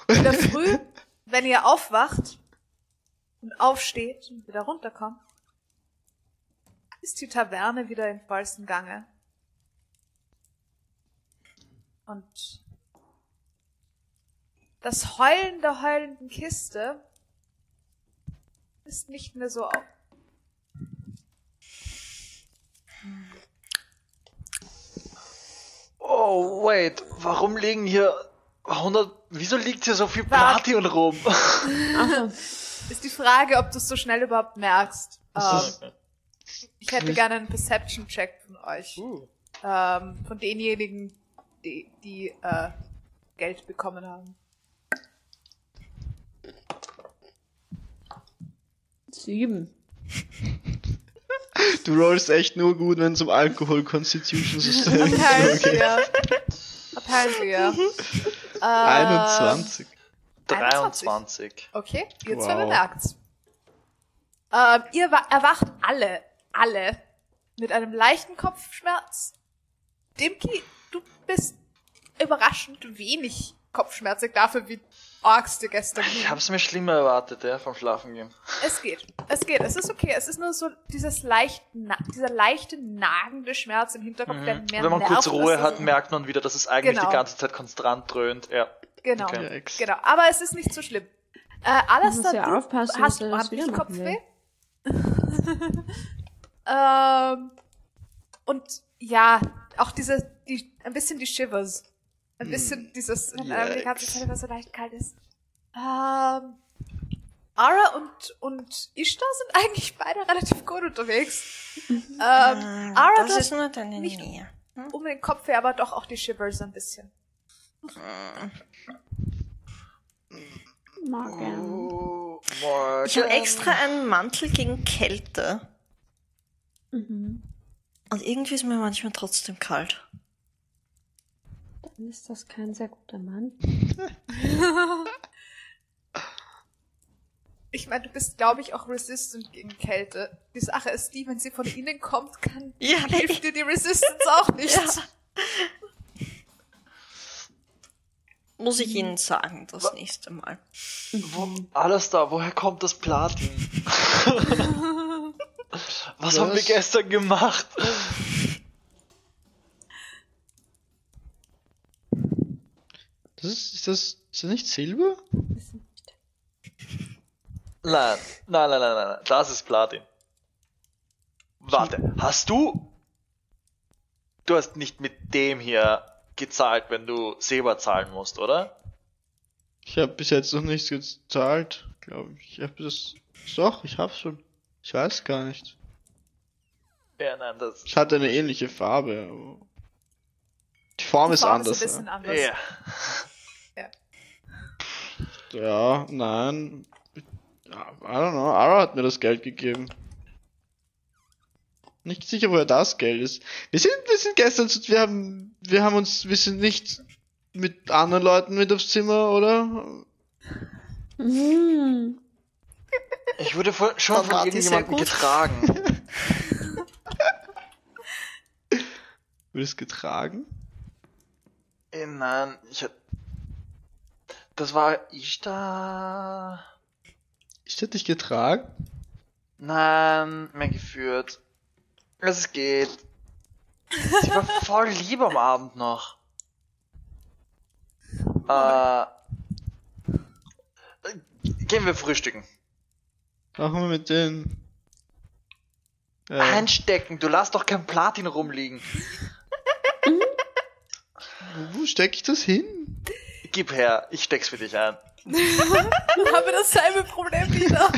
In der Früh, wenn ihr aufwacht und aufsteht und wieder runterkommt, ist die Taverne wieder in vollstem Gange. Und das Heulen der heulenden Kiste ist nicht mehr so auf. Oh, wait, warum liegen hier 100, wieso liegt hier so viel. Platin rum? Ist die Frage, ob du es so schnell überhaupt merkst. Ähm, ich hätte gerne einen Perception-Check von euch. Ähm, von denjenigen, die, die äh, Geld bekommen haben. Sieben. Du rollst echt nur gut, wenn es um Alkohol Constitution System geht. Apparently, ja. Apparently, ja. Äh, 21. 23. Okay, ihr Wow. zwei bemerkt's. Ähm, ihr wa- erwacht alle, alle mit einem leichten Kopfschmerz. Dimki, du bist überraschend wenig kopfschmerzig dafür, wie Dir gestern Ich hab's mir schlimmer erwartet, ja, vom Schlafen gehen. Es geht, es geht, es ist okay. Es ist nur so dieses leicht, na dieser leichte, nagende Schmerz im Hinterkopf, der mehr Wenn man nervt, kurz Ruhe hat, merkt man wieder, dass es eigentlich Genau. die ganze Zeit konstant dröhnt. Ja. Genau, Okay. Genau. Aber es ist nicht so schlimm. Äh, Alastair, muss ja du aufpassen, hast dass er das Kopfweh. ähm, und ja, auch diese, die, ein bisschen die Shivers. Ein bisschen dieses, wenn einem die ganze Zeit immer so leicht kalt ist. Ähm, Ara und, und Ishtar sind eigentlich beide relativ gut unterwegs. Ähm, Ara, das ist nur deine nicht- Nähe. hast um den Kopf her, aber doch auch die Shivers ein bisschen. Morgen. Oh, morgen. Ich habe extra einen Mantel gegen Kälte. Mhm. Und irgendwie ist mir manchmal trotzdem kalt. Dann ist das kein sehr guter Mann. Ich meine, du bist, glaube ich, auch resistant gegen Kälte. Die Sache ist die, wenn sie von innen kommt, kann, Ja, hilft dir die Resistance auch nicht. Ja. Muss ich Ihnen sagen, das nächste Mal. Wo, alles da, woher kommt das Platin? Was haben wir Was? gestern gemacht? Das ist, ist das, ist das nicht Silber? Nein, nein, nein, nein, nein, nein, das ist Platin. Warte, hast du? Du hast nicht mit dem hier gezahlt, wenn du Silber zahlen musst, oder? Ich habe bis jetzt noch nichts gezahlt, glaube ich. Ich habe das. Doch, ich hab's schon. Ich weiß gar nicht. Ja, nein, das. Es hat eine ähnliche Farbe, aber. Die Form Die ist Form anders. Ist ein bisschen ja. anders. Ja. Ja, nein. I don't know. Ara hat mir das Geld gegeben. Nicht sicher, woher das Geld ist. Wir sind, wir sind gestern, zu- wir haben, wir haben uns, wir sind nicht mit anderen Leuten mit aufs Zimmer, oder? Mhm. Ich wurde von, schon von irgendjemandem getragen. Wird es getragen? Nein, ich hab... Das war ich da. Ich hätte dich getragen? Nein, mehr geführt. Es geht. Sie war voll lieb am Abend noch. Äh, gehen wir frühstücken. Machen wir mit den. Äh, Einstecken, du lass doch kein Platin rumliegen. Wo stecke ich das hin? Gib her, ich steck's für dich ein. Dann haben wir dasselbe Problem wieder.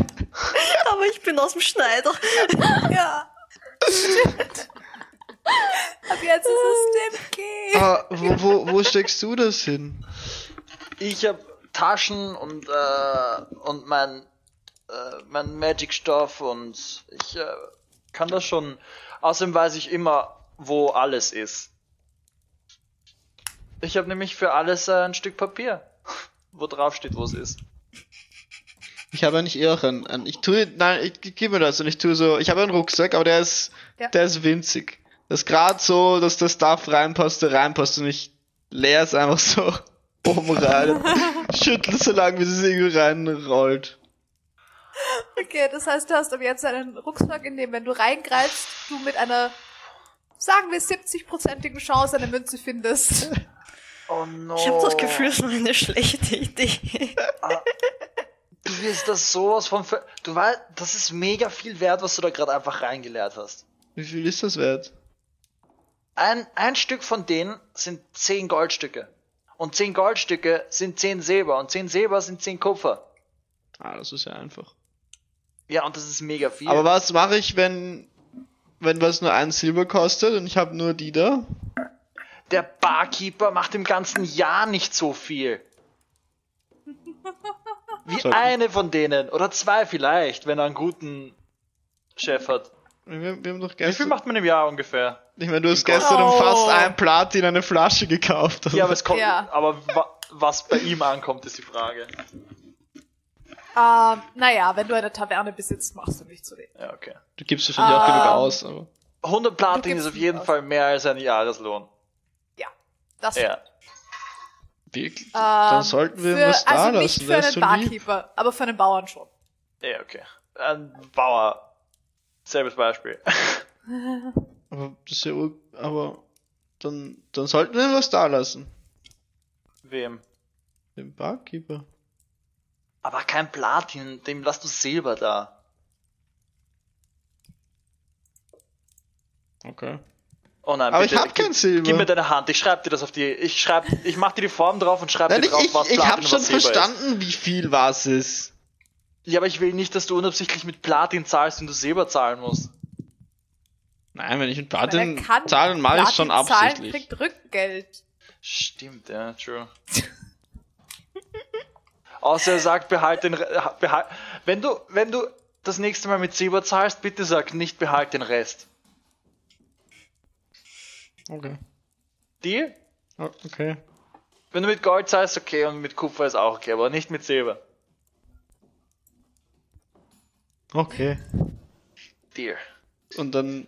Aber ich bin aus dem Schneider. ja. jetzt ist es Dimki. Aber wo, wo, wo steckst du das hin? Ich hab Taschen und, äh, und mein, äh, mein Magic-Stoff und ich äh, kann das schon. Außerdem weiß ich immer, wo alles ist. Ich habe nämlich für alles äh, ein Stück Papier, wo drauf steht, wo es ist. Ich habe eigentlich eher einen, einen ich tue, nein, ich, ich gebe mir das und ich tue so, ich habe einen Rucksack, aber der ist, Ja. der ist winzig. Das ist gerade so, dass das Stuff reinpasst, der reinpasst und ich leer es einfach so oben rein. Schüttel so lange, wie es irgendwie reinrollt. Okay, das heißt, du hast aber jetzt einen Rucksack, in dem, wenn du reingreifst, du mit einer, sagen wir, 70-prozentigen Chance eine Münze findest. Oh no. Ich habe das Gefühl, es war eine schlechte Idee. Du wirst das sowas von. ver- Du weißt, das ist mega viel wert, was du da gerade einfach reingeleert hast. Wie viel ist das wert? Ein, ein Stück von denen sind 10 Goldstücke. Und 10 Goldstücke sind 10 Silber. Und 10 Silber sind 10 Kupfer. Ah, das ist ja einfach. Ja, und das ist mega viel. Aber was mache ich, wenn, wenn was nur ein Silber kostet und ich habe nur die da? Der Barkeeper macht im ganzen Jahr nicht so viel. Wie Sorry. eine von denen. Oder zwei vielleicht, wenn er einen guten Chef hat. Wir, wir haben doch Wie viel gestern, macht man im Jahr ungefähr? ich meine, du hast gestern um Oh. fast ein Platin eine Flasche gekauft. Ja, aber es kommt. Ja. Aber wa was bei ihm ankommt, ist die Frage. Ähm, naja, wenn du eine Taverne besitzt, machst du nicht zu wenig. Ja, okay. du gibst wahrscheinlich auch genug Ähm, aus, aber. 100 Platin ist auf jeden aus. Fall mehr als ein Jahreslohn. Ja, das Ja. Wirklich? Ähm, Dann sollten wir für, was da Also lassen. nicht für das einen schon lieb. Barkeeper, aber für einen Bauern schon. Ja, okay. Ein Bauer. Selbes Beispiel. Aber das ist ja ur- aber dann, dann sollten wir was da lassen. Wem? Den Barkeeper. Aber kein Platin, dem lass du Silber da. Okay. Oh nein, Aber bitte, ich hab kein Silber. Gib mir deine Hand, ich schreib dir das auf die. Ich schreib, ich mach dir die Form drauf und schreib Nein, dir ich, drauf, ich, was ich Platin hab und schon verstanden, wie viel was ist. ist. Ja, aber ich will nicht, dass du unabsichtlich mit Platin zahlst und du Silber zahlen musst. Nein, wenn ich mit Platin zahle, dann mache ich schon Platin zahlen, absichtlich. kriegt Rückgeld. Stimmt, ja, true. Außer er sagt, behalt den, behalt, wenn du, wenn du das nächste Mal mit Silber zahlst, bitte sag nicht, behalt den Rest. Okay. Deal? Oh, okay. Wenn du mit Gold zahlst, okay, und mit Kupfer ist auch okay, aber nicht mit Silber. Okay. Deal. Und dann,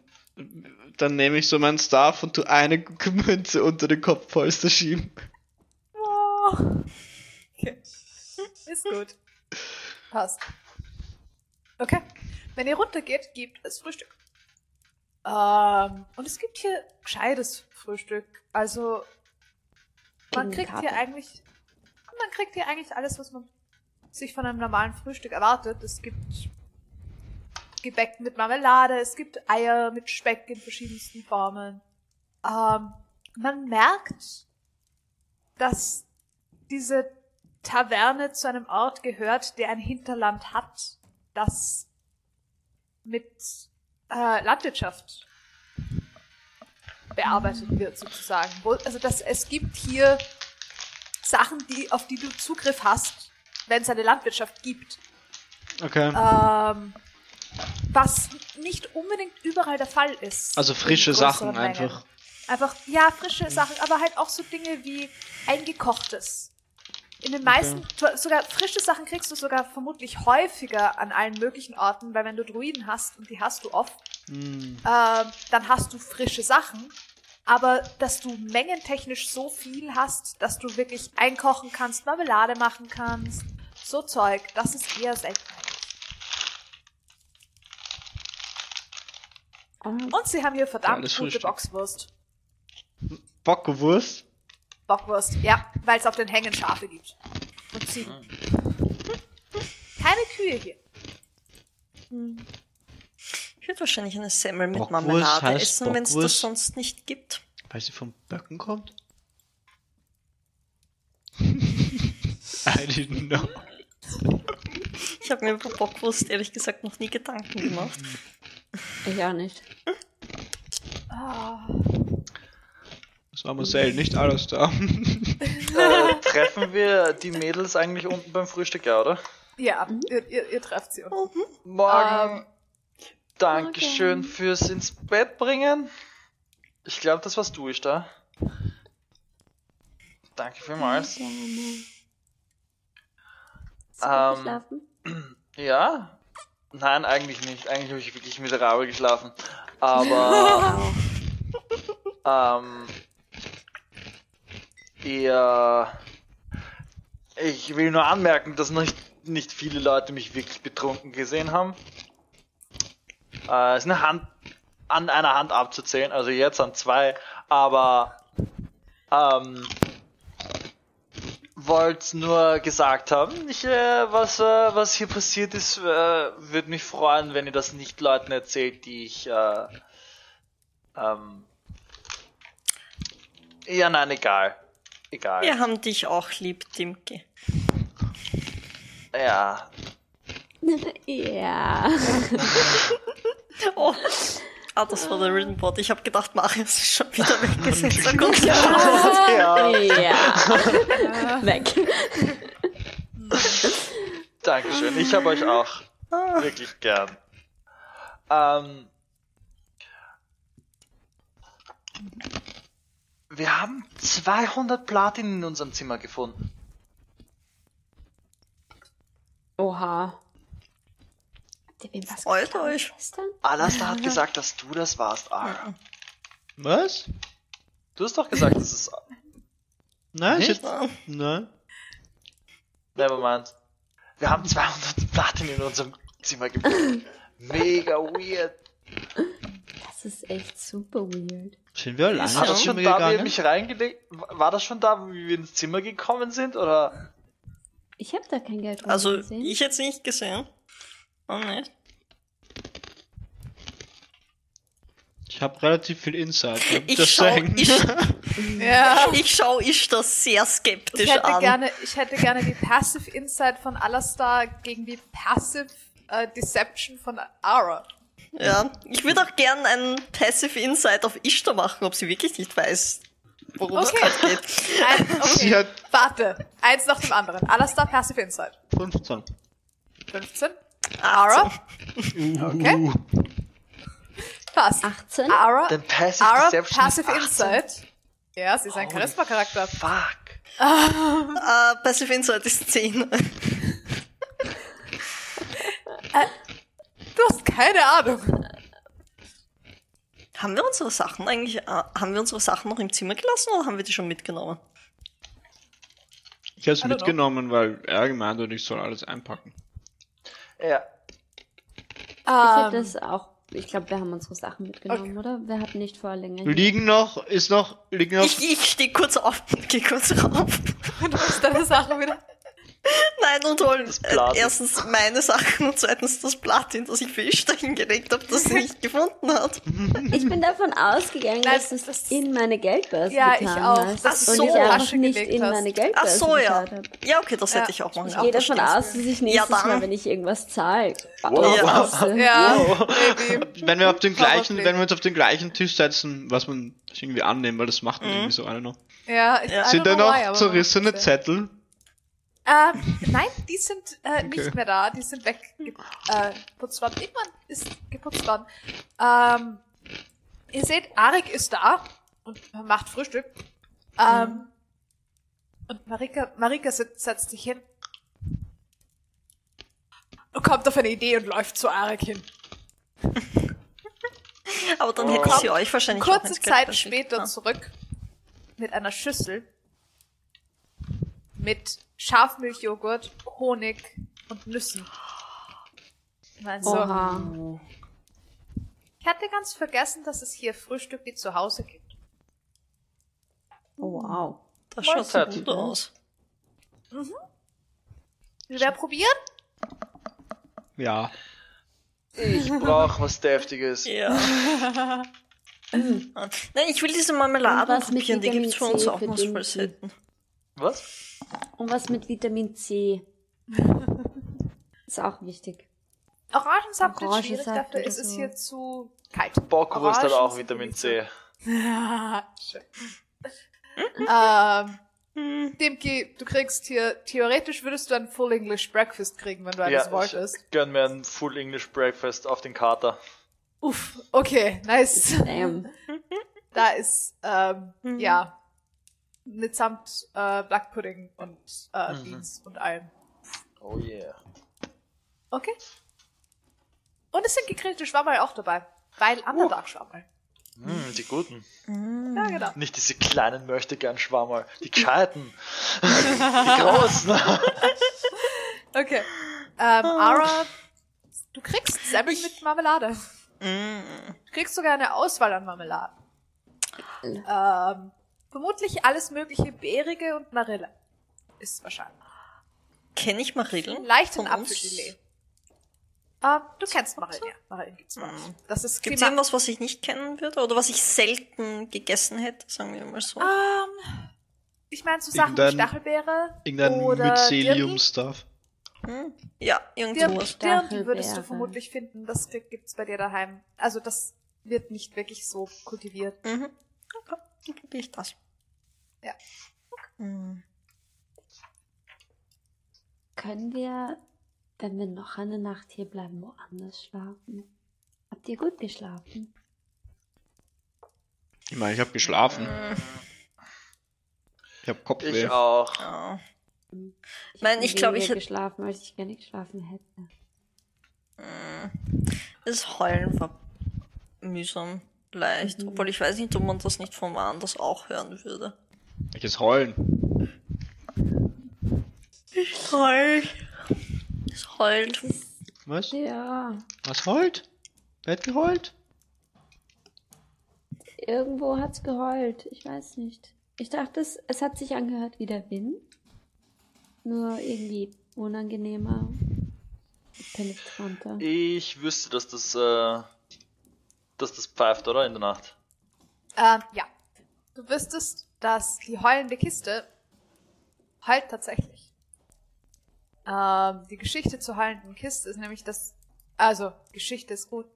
dann nehme ich so meinen Staff und tu eine Münze unter den Kopfpolster schieben. Oh. Okay. Ist gut. Passt. Okay. Wenn ihr runtergeht, gibt es Frühstück. Ähm, und es gibt hier gescheites Frühstück. Also, man kriegt Karte. hier eigentlich, man kriegt hier eigentlich alles, was man sich von einem normalen Frühstück erwartet. Es gibt Gebäck mit Marmelade, es gibt Eier mit Speck in verschiedensten Formen. Ähm, man merkt, dass diese Taverne zu einem Ort gehört, der ein Hinterland hat, das mit äh, Landwirtschaft bearbeitet wird, sozusagen. Also dass es gibt hier Sachen, die, auf die du Zugriff hast, wenn es eine Landwirtschaft gibt. Okay. Ähm, was nicht unbedingt überall der Fall ist. also frische Sachen Mengen. einfach. Einfach, ja, frische Sachen, aber halt auch so Dinge wie eingekochtes. In den meisten, du- sogar frische Sachen kriegst du sogar vermutlich häufiger an allen möglichen Orten, weil wenn du Druiden hast, und die hast du oft, Hm. ähm, dann hast du frische Sachen. Aber dass du mengentechnisch so viel hast, dass du wirklich einkochen kannst, Marmelade machen kannst, so Zeug, das ist eher selten. Ah, Und sie haben hier verdammt gute Frühstück. Boxwurst. Bockwurst? Bockwurst, ja, weil es auf den Hängen Schafe gibt. Und Ziegen. Keine Kühe hier. Ich würde wahrscheinlich eine Semmel mit Bockwurst Marmelade heißt essen, wenn es das Bockwurst? sonst nicht gibt. Weil sie vom Böcken kommt? I didn't know. Ich habe mir über Bockwurst ehrlich gesagt noch nie Gedanken gemacht. ich auch nicht. Ah, Das war Marcel, nicht alles da. Äh, treffen wir die Mädels eigentlich unten beim Frühstück, ja, oder? Ja, ihr, ihr, ihr trefft sie. unten. Morgen. Ähm, Dankeschön morgen. fürs ins Bett bringen. Ich glaube, das warst du, ich da. Danke vielmals. Gerne. Hast du Ähm? Ja? Nein, eigentlich nicht. Eigentlich habe ich wirklich miserabel geschlafen. Aber ähm, ihr, ich will nur anmerken, dass nicht, nicht viele Leute mich wirklich betrunken gesehen haben. Äh, es ist eine Hand an einer Hand abzuzählen, also jetzt an zwei, aber ähm, wollte nur gesagt haben, ich, äh, was, äh, was hier passiert ist, äh, würde mich freuen, wenn ihr das nicht Leuten erzählt, die ich, äh, ähm, ja, nein, egal. Egal. Wir haben dich auch lieb, Dimke. Ja. Ja. Oh. Ah, das war der Written Bot. Ich habe gedacht, Marius ist schon wieder weggesetzt. Gut. ja. ja. Weg. Dankeschön. Ich habe euch auch wirklich gern. Ähm, wir haben 200 Platin in unserem Zimmer gefunden. Oha. Habt ihr wem was Freut euch. Schwestern? Alastair hat gesagt, dass du das warst, Ara. Was? Du hast doch gesagt, dass es. Nein, Nicht? ich hätte- Nein. Nevermind. Wir haben 200 Platin in unserem Zimmer gefunden. Mega weird. Das ist echt super weird. Sind wir alleine War das schon da, wie ihr gegangen? mich reingelegt? War das schon da, wie wir ins Zimmer gekommen sind, oder? Ich habe da kein Geld dran Also, gesehen. ich jetzt nicht gesehen. Oh, nicht. Ich habe relativ viel Insight. ne? Ich Das schau, sagen. ich, Ja. ich schau ich das sehr skeptisch Ich hätte, an. gerne, ich hätte gerne die Passive Insight von Alastar gegen die Passive äh, Deception von Ara. Ja, ich würde auch gern einen Passive Insight auf Ishtar machen, ob sie wirklich nicht weiß, worum es Okay. gerade geht. Ein, okay. Hat Warte. Eins nach dem anderen. Alastar Passive Insight. 15. 15. Ara. Okay. Passt. 18? Ara. Denn Passive Ara Passive ist 18. Insight. Ja, sie ist ein Charisma-Charakter. Fuck. Äh, Passive Insight ist 10. Du hast keine Ahnung. haben wir unsere Sachen eigentlich, äh, haben wir unsere Sachen noch im Zimmer gelassen oder haben wir die schon mitgenommen? Ich habe es mitgenommen, weil er gemeint hat, ich soll alles einpacken. Ja. Ich hätte Ähm, das auch. Ich glaube, wir haben unsere Sachen mitgenommen, oder? Wir hatten nicht vor länger. hier. Liegen noch, ist noch, liegen noch. Ich, ich stehe kurz auf und gehe kurz rauf. du hast deine Sachen wieder. Nein, und hol Das äh, erstens meine Sachen und zweitens das Platin, das ich für Ishtar hingelegt habe, das sie nicht gefunden hat. Ich bin davon ausgegangen, Nein, dass du es das- in meine Geldbörse Ja, getan ich auch. hast. Dass du und so ich einfach nicht in meine Ach Geldbörse so, ja. Ja, okay, das Ja. hätte ich auch machen Ich gehe das davon aus, dass ich nächstes dann. Mal, wenn ich irgendwas zahle, Ja. aufpasse. Ja, maybe. Wenn wir auf den gleichen, wenn wir uns auf den gleichen Tisch setzen, was man irgendwie annehmen, weil das macht man irgendwie so einer noch. Ja, ich, Ja. Sind da why, noch aber zerrissene ja. Zettel? Ähm, nein, die sind äh, nicht Okay. mehr da, die sind weggeputzt äh, geputzt worden. Irgendwann ist geputzt worden. Ähm, ihr seht, Arik ist da und macht Frühstück. Ähm, Und Marika, Marika setzt, setzt sich hin. Und kommt auf eine Idee und läuft zu Arik hin. Aber dann Oh. hätte sie euch wahrscheinlich auch Kurze Zeit Geld später geschickt. zurück mit einer Schüssel mit Schafmilchjoghurt, Honig und Nüssen. Nein, so. Oha. Ich hatte ganz vergessen, dass es hier Frühstück wie zu Hause gibt. Oh, wow. Das schaut sehr gut aus. Will wer probieren? Ja. Ich brauch was Deftiges. Ja. Nein, ich will diese Und Marmeladen was mit probieren, die gibt's für uns auch noch voll selten. Was? Und was mit Vitamin C? Ist auch wichtig. Orangensaft wird schwierig, Orangensaft dafür ist es so. hier zu kalt. Bockwurst hat auch Vitamin C. Schön. ähm, Hm. Demki, du kriegst hier, theoretisch würdest du ein Full English Breakfast kriegen, wenn du eines Ja, wolltest. ich gönn mir ein Full English Breakfast auf den Kater. Uff, okay, nice. Damn. Da ist, ähm, ja, mitsamt äh, Black Pudding und äh, Mhm. Beans und allem. Oh yeah. Okay. Und es sind gegrillte Schwammerl auch dabei. Weil Underdark-Schwammerl. Mm, die guten. Ja, genau. Nicht diese kleinen möchte gern Schwammerl. Die gescheiten. die großen. Okay. Ähm, Ara, du kriegst Semmel mit Marmelade. Mm. Du kriegst sogar eine Auswahl an Marmeladen. Ähm, vermutlich alles mögliche Beerige und Marille. Ist wahrscheinlich. Kenne ich Marillen? Leicht in Von uns? Apfelgelee. Ähm, du kennst Marillen, ja. Marillen gibt's uns. Das ist Gibt es Klima- irgendwas, was ich nicht kennen würde? Oder was ich selten gegessen hätte, sagen wir mal so? Ähm, ich meine so Sachen wie Stachelbeere Irgendein oder Mycelium-Stuff. Hm? Ja, irgend Dirndl, sowas. Dirndl würdest du vermutlich finden. Das gibt's bei dir daheim. Also das wird nicht wirklich so kultiviert. Mhm. Dann probiere ich das. Ja. Mhm. Können wir, wenn wir noch eine Nacht hier bleiben, woanders schlafen? Habt ihr gut geschlafen? Ich meine, ich habe geschlafen. Ich habe Kopfweh. Ich auch. Ja. Ich Nein, hab ich glaub, weniger ich hätt- geschlafen, als ich gerne geschlafen hätte. Das Heulen war mühsam, leicht. Mhm. Obwohl ich weiß nicht, ob man das nicht von woanders auch hören würde. Welches Heulen? Ich heul. Es heult. Was? Ja, Was heult? Wer hat geheult? irgendwo hat's geheult. Ich weiß nicht. Ich dachte, es, es hat sich angehört wie der Wind. Nur irgendwie unangenehmer, penetranter. Ich wüsste, dass das, äh, dass das pfeift, oder? In der Nacht. Ähm, ja. Du wüsstest, dass die heulende Kiste heult tatsächlich. Ähm, die Geschichte zur heulenden Kiste ist nämlich das, also, Geschichte ist gut.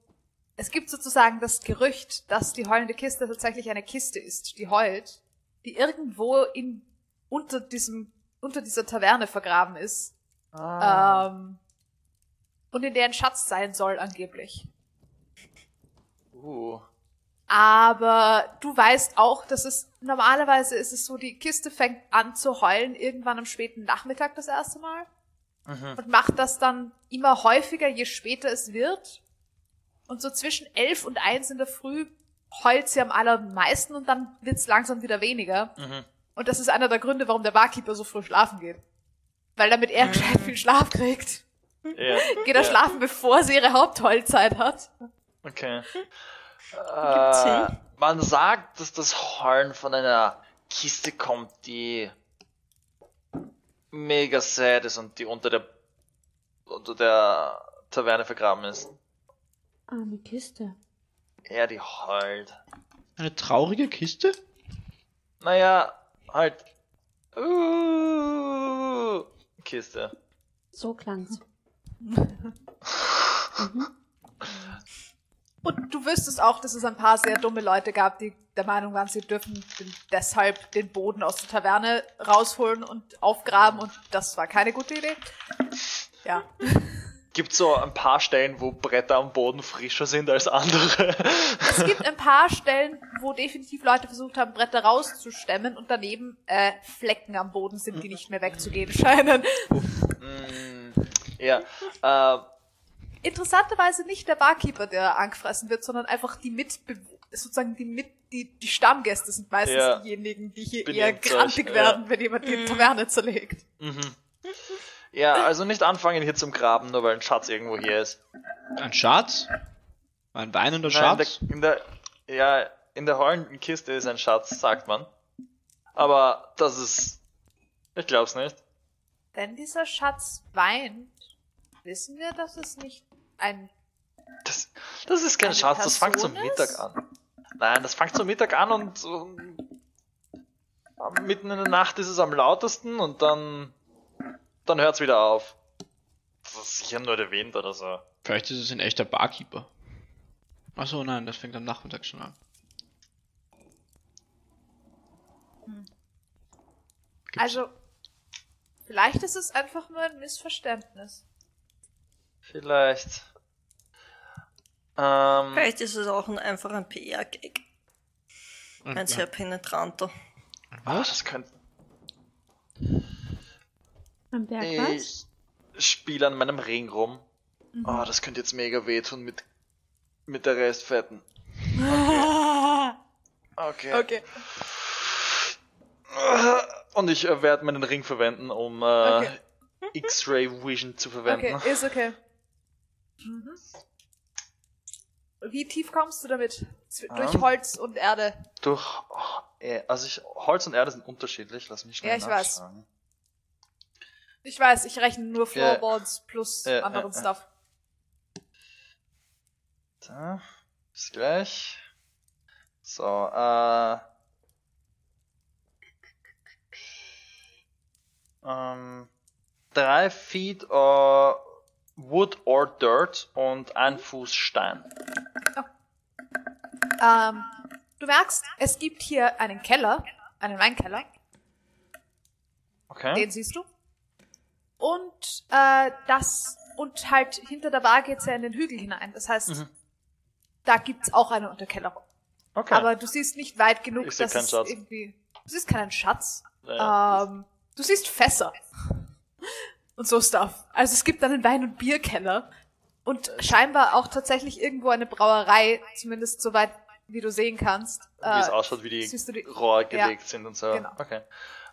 Es gibt sozusagen das Gerücht, dass die heulende Kiste tatsächlich eine Kiste ist, die heult, die irgendwo in, unter diesem, unter dieser Taverne vergraben ist, ähm, und in der ein Schatz sein soll, angeblich. Uh. Aber du weißt auch, dass es normalerweise ist es so, die Kiste fängt an zu heulen irgendwann am späten Nachmittag das erste Mal Mhm. und macht das dann immer häufiger, je später es wird. Und so zwischen elf und eins in der Früh heult sie am allermeisten und dann wird's langsam wieder weniger. Mhm. Und das ist einer der Gründe, warum der Barkeeper so früh schlafen geht. Weil damit er gescheit viel Schlaf kriegt. Ja. Geht er ja. schlafen, bevor sie ihre Hauptheulzeit hat. Okay. Äh, man sagt, dass das Heulen von einer Kiste kommt, die mega sad ist und die unter der unter der Taverne vergraben ist. Arme Kiste. Ja, die heult. Eine traurige Kiste? Naja, halt. Uh, Kiste. So klang's. Und du wüsstest auch, dass es ein paar sehr dumme Leute gab, die der Meinung waren, sie dürfen deshalb den Boden aus der Taverne rausholen und aufgraben und das war keine gute Idee. Ja. Gibt so ein paar Stellen, wo Bretter am Boden frischer sind als andere. Es gibt ein paar Stellen, wo definitiv Leute versucht haben, Bretter rauszustemmen und daneben äh, Flecken am Boden sind, die nicht mehr wegzugehen scheinen. Mm, ja, äh, Interessanterweise nicht der Barkeeper, der angefressen wird, sondern einfach die Mitbe sozusagen die mit die, die Stammgäste sind meistens Ja. diejenigen, die hier Bin eher grantig werden, wenn jemand die Taverne zerlegt. mhm. Ja, also nicht anfangen hier zum Graben, nur weil ein Schatz irgendwo hier ist. Ein Schatz? Ein weinender Nein, Schatz? in der, in der, ja, in der heulenden Kiste ist ein Schatz, sagt man. Aber das ist, ich glaub's nicht. Wenn dieser Schatz weint, wissen wir, dass es nicht ein Das, das ist kein Schatz, das fängt zum? Mittag an. Nein, das fängt zum Mittag an und um, mitten in der Nacht ist es am lautesten und dann, dann hört's wieder auf. Das ist sicher nur der Wind oder so. Vielleicht ist es ein echter Barkeeper. Achso, nein, das fängt am Nachmittag schon an. Gibt's- Also, vielleicht ist es einfach nur ein Missverständnis. Vielleicht. Ähm, Vielleicht ist es auch ein, einfach ein PR-Gag. Ein- Ein sehr penetranter. ah, das könnte. Am Berg was? Ich spiele an meinem Ring rum. Mhm. Oh, das könnte jetzt mega wehtun mit, mit der Restfetten. Okay. Okay. Und ich äh, werde meinen Ring verwenden, um äh, Okay. X-Ray Vision zu verwenden. Okay, ist okay. Mhm. Wie tief kommst du damit? Z- Durch Ähm. Holz und Erde. Durch. Äh, also ich, Holz und Erde sind unterschiedlich. Lass mich schnell Ja, ich weiß. Ich weiß, ich rechne nur. Floorboards plus Ja, anderen ja. Stuff. Da, bis gleich. So, äh. Ähm, drei Feet äh, Wood or Dirt und ein Fuß Stein. Ähm, du merkst, es gibt hier einen Keller, einen Weinkeller, Okay. den siehst du. Und äh, das und halt hinter der Bar geht's ja in den Hügel hinein. Das heißt, Mhm. da gibt's auch eine Unterkellerung. okay. Aber du siehst nicht weit genug, dass es irgendwie. Du siehst keinen Schatz. Ja. Ähm, du siehst Fässer. Und so Stuff. Also es gibt einen Wein- und Bierkeller. Und scheinbar auch tatsächlich irgendwo eine Brauerei, zumindest soweit wie du sehen kannst. wie es Äh, ausschaut, wie die, die- Rohre Ja. gelegt sind und so. Genau. Okay.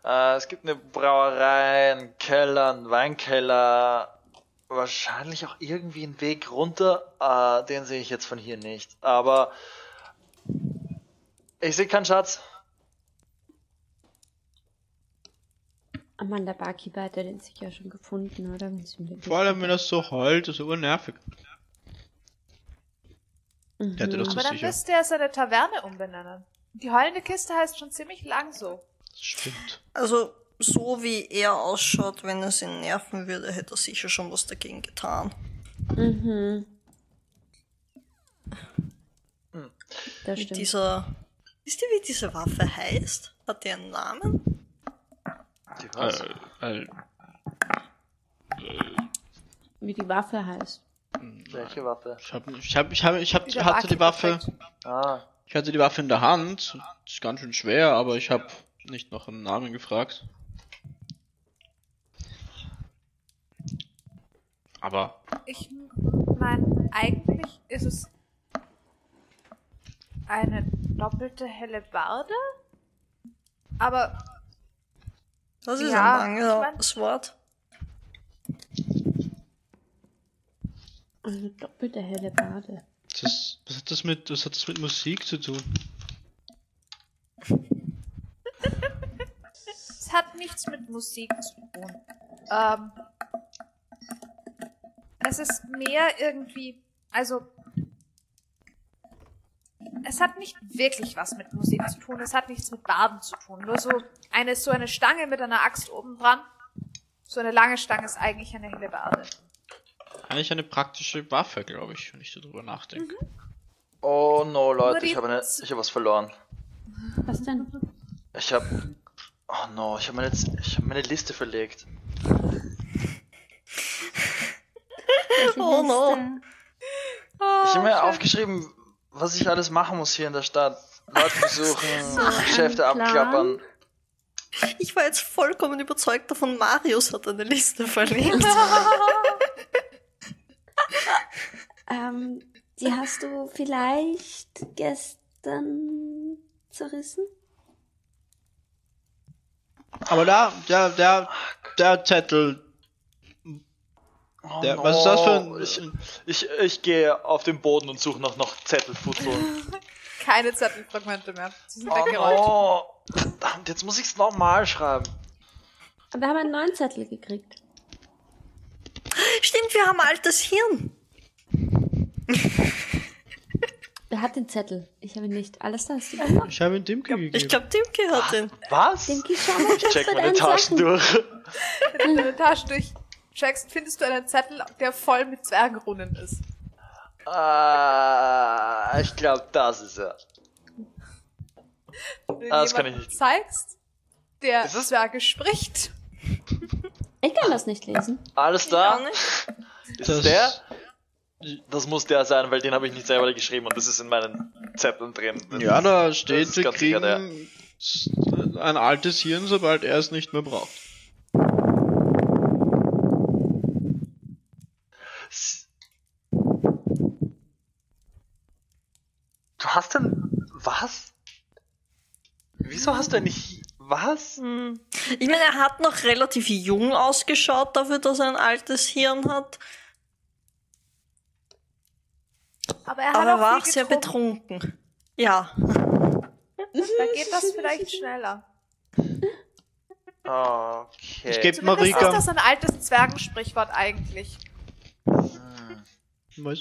Äh, es gibt eine Brauerei, einen Keller, einen Weinkeller, wahrscheinlich auch irgendwie einen Weg runter. Äh, den sehe ich jetzt von hier nicht. Aber ich sehe keinen Schatz. Amanda Barkeeper hat er den sicher schon gefunden, oder? Vor allem, wenn das so heult, ist aber nervig. Mhm. Der hätte das aber dann sicher. müsste er seine Taverne umbenennen. Die heulende Kiste heißt schon ziemlich lang so. Das stimmt. Also, so wie er ausschaut, wenn es ihn nerven würde, hätte er sicher schon was dagegen getan. Mhm. Das Mit stimmt. dieser. Wisst ihr, wie diese Waffe heißt? Hat die einen Namen? Äh, äh, Wie die Waffe heißt. Welche Waffe? ich hab, ich hab, ich hab, ich hab, hatte die Waffe. Ah, ich hatte die Waffe in der Hand. Ist ganz schön schwer, aber ich habe nicht nach einem Namen gefragt. Aber Ich meine, eigentlich ist es eine doppelte Hellebarde. Aber Das ist Ja, ein ich langes Wort. Eine doppelte helle Bade. das, was hat das mit, was hat das mit Musik zu tun? es hat nichts mit Musik zu tun. Ähm, es ist mehr irgendwie, also es hat nicht wirklich was mit Musik zu tun. Es hat nichts mit Baden zu tun. Nur so eine so eine Stange mit einer Axt oben dran. So eine lange Stange ist eigentlich eine Hellebarde. Eigentlich eine praktische Waffe, glaube ich, wenn ich darüber nachdenke. oh no, Leute, ich habe eine, ich habe was verloren. Was denn? Ich habe, oh no, ich habe meine, ich habe meine Liste verlegt. Oh no. Ich habe mir aufgeschrieben, was ich alles machen muss hier in der Stadt. Leute besuchen, Geschäfte abklappern. Ich war jetzt vollkommen überzeugt davon, Marius hat eine Liste verlegt. Ähm, die hast du vielleicht gestern zerrissen? Aber da, der, der, der Zettel, Oh der, no. was ist das für ein, Ich, ich, ich gehe auf den Boden und suche noch, noch Zettelfutzeln. Keine Zettelfragmente mehr. Sie sind Oh weggerollt. no. Verdammt, jetzt muss ich es nochmal schreiben. Und wir haben einen neuen Zettel gekriegt. Stimmt, wir haben altes Hirn. Wer hat den Zettel? Ich habe ihn nicht. Alles da hast du gemacht. ich habe ihn Dimke gegeben. Ich glaube, Dimke hat den. Was? Den schau mal Ich check meine Taschen Sachen. durch. Wenn du deine Durchcheckst, findest du einen Zettel, der voll mit Zwergenrunen ist. Ah, ich glaube, das ist er. Wenn Ah, das kann ich nicht. zeigst, der Ist es- Zwerge spricht. Ich kann das nicht lesen. Alles da? Ist Das- der? Das muss der sein, weil den habe ich nicht selber geschrieben und das ist in meinen Zetteln drin. Das Ja, da steht, wir ganz sicher der. kriegen ein altes Hirn, sobald er es nicht mehr braucht. Du hast denn. Was? Wieso hast du denn nicht. Was? Hm. Ich meine, er hat noch relativ jung ausgeschaut dafür, dass er ein altes Hirn hat. Aber er hat Aber er auch war auch viel sehr betrunken. Ja. Da geht das vielleicht schneller. Okay. Ich geb Zumindest Marika. ist das ein altes Zwergensprichwort eigentlich. Was?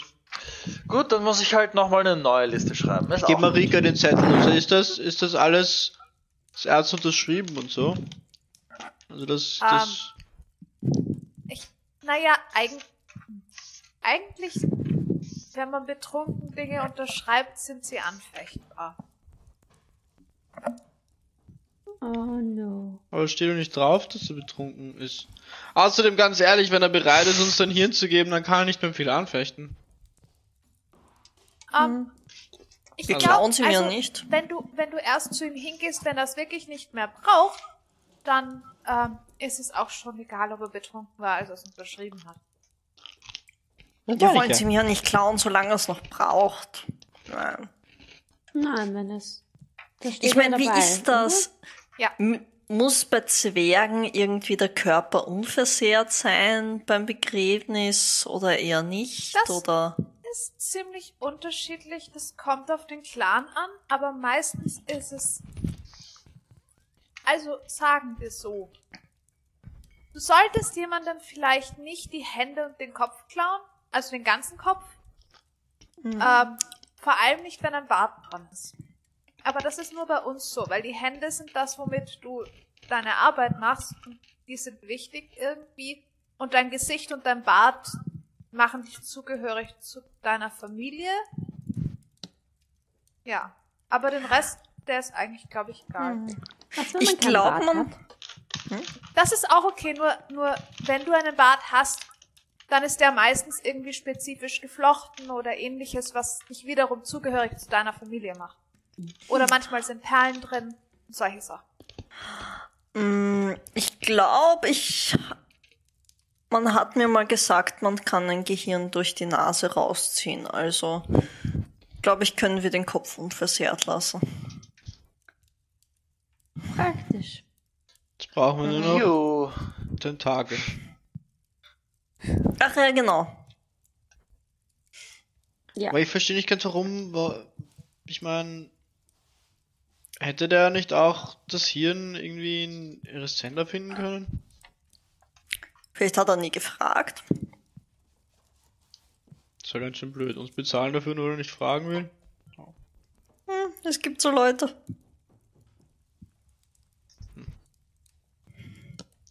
Gut, dann muss ich halt nochmal eine neue Liste schreiben. Ist Ich gebe Marika den Zettel. Also ist das, ist das alles das Erz unterschrieben und so? Also das, das Ich, naja, eig eigentlich, wenn man betrunken Dinge unterschreibt, sind sie anfechtbar. Oh no. aber steht doch nicht drauf, dass er betrunken ist. Außerdem ganz ehrlich, wenn er bereit ist, uns sein Hirn zu geben, dann kann er nicht mehr viel anfechten. Ähm, ich Wir glaub, klauen sie mir also, nicht. Wenn du, wenn du erst zu ihm hingehst, wenn er es wirklich nicht mehr braucht, dann ähm, ist es auch schon egal, ob er betrunken war, als er es unterschrieben hat. Wir wollen sie mir ja nicht klauen, solange er es noch braucht. Nein. Nein, wenn es. Ich meine, ja wie ist das? Ja. M muss bei Zwergen irgendwie der Körper unversehrt sein beim Begräbnis oder eher nicht? Das- oder? Ist ziemlich unterschiedlich, das kommt auf den Clan an, aber meistens ist es. Also sagen wir so. Du solltest jemandem vielleicht nicht die Hände und den Kopf klauen, also den ganzen Kopf. Mhm. Ähm, vor allem nicht, wenn ein Bart dran ist. Aber das ist nur bei uns so, weil die Hände sind das, womit du deine Arbeit machst und die sind wichtig irgendwie. Und dein Gesicht und dein Bart machen dich zugehörig zu deiner Familie. Ja. Aber den Rest, der ist eigentlich, glaube ich, egal. Was, wenn Ich man keinen glaub, Bart man- hat? Das ist auch okay, nur, nur wenn du einen Bart hast, dann ist der meistens irgendwie spezifisch geflochten oder ähnliches, was dich wiederum zugehörig zu deiner Familie macht. Oder manchmal sind Perlen drin, solche Sachen. Mm, Ich glaube, ich. Man hat mir mal gesagt, man kann ein Gehirn durch die Nase rausziehen. Also, glaube ich, können wir den Kopf unversehrt lassen. Praktisch. Jetzt brauchen wir nur noch Jo. Tentakel. Ach ja, genau. Ja. Aber ich verstehe nicht ganz warum, wa- ich meine, hätte der nicht auch das Hirn irgendwie in Irisenda finden können? Vielleicht hat er nie gefragt. Das ist ja ganz schön blöd. Uns bezahlen dafür, nur er nicht fragen will. Hm, es gibt so Leute.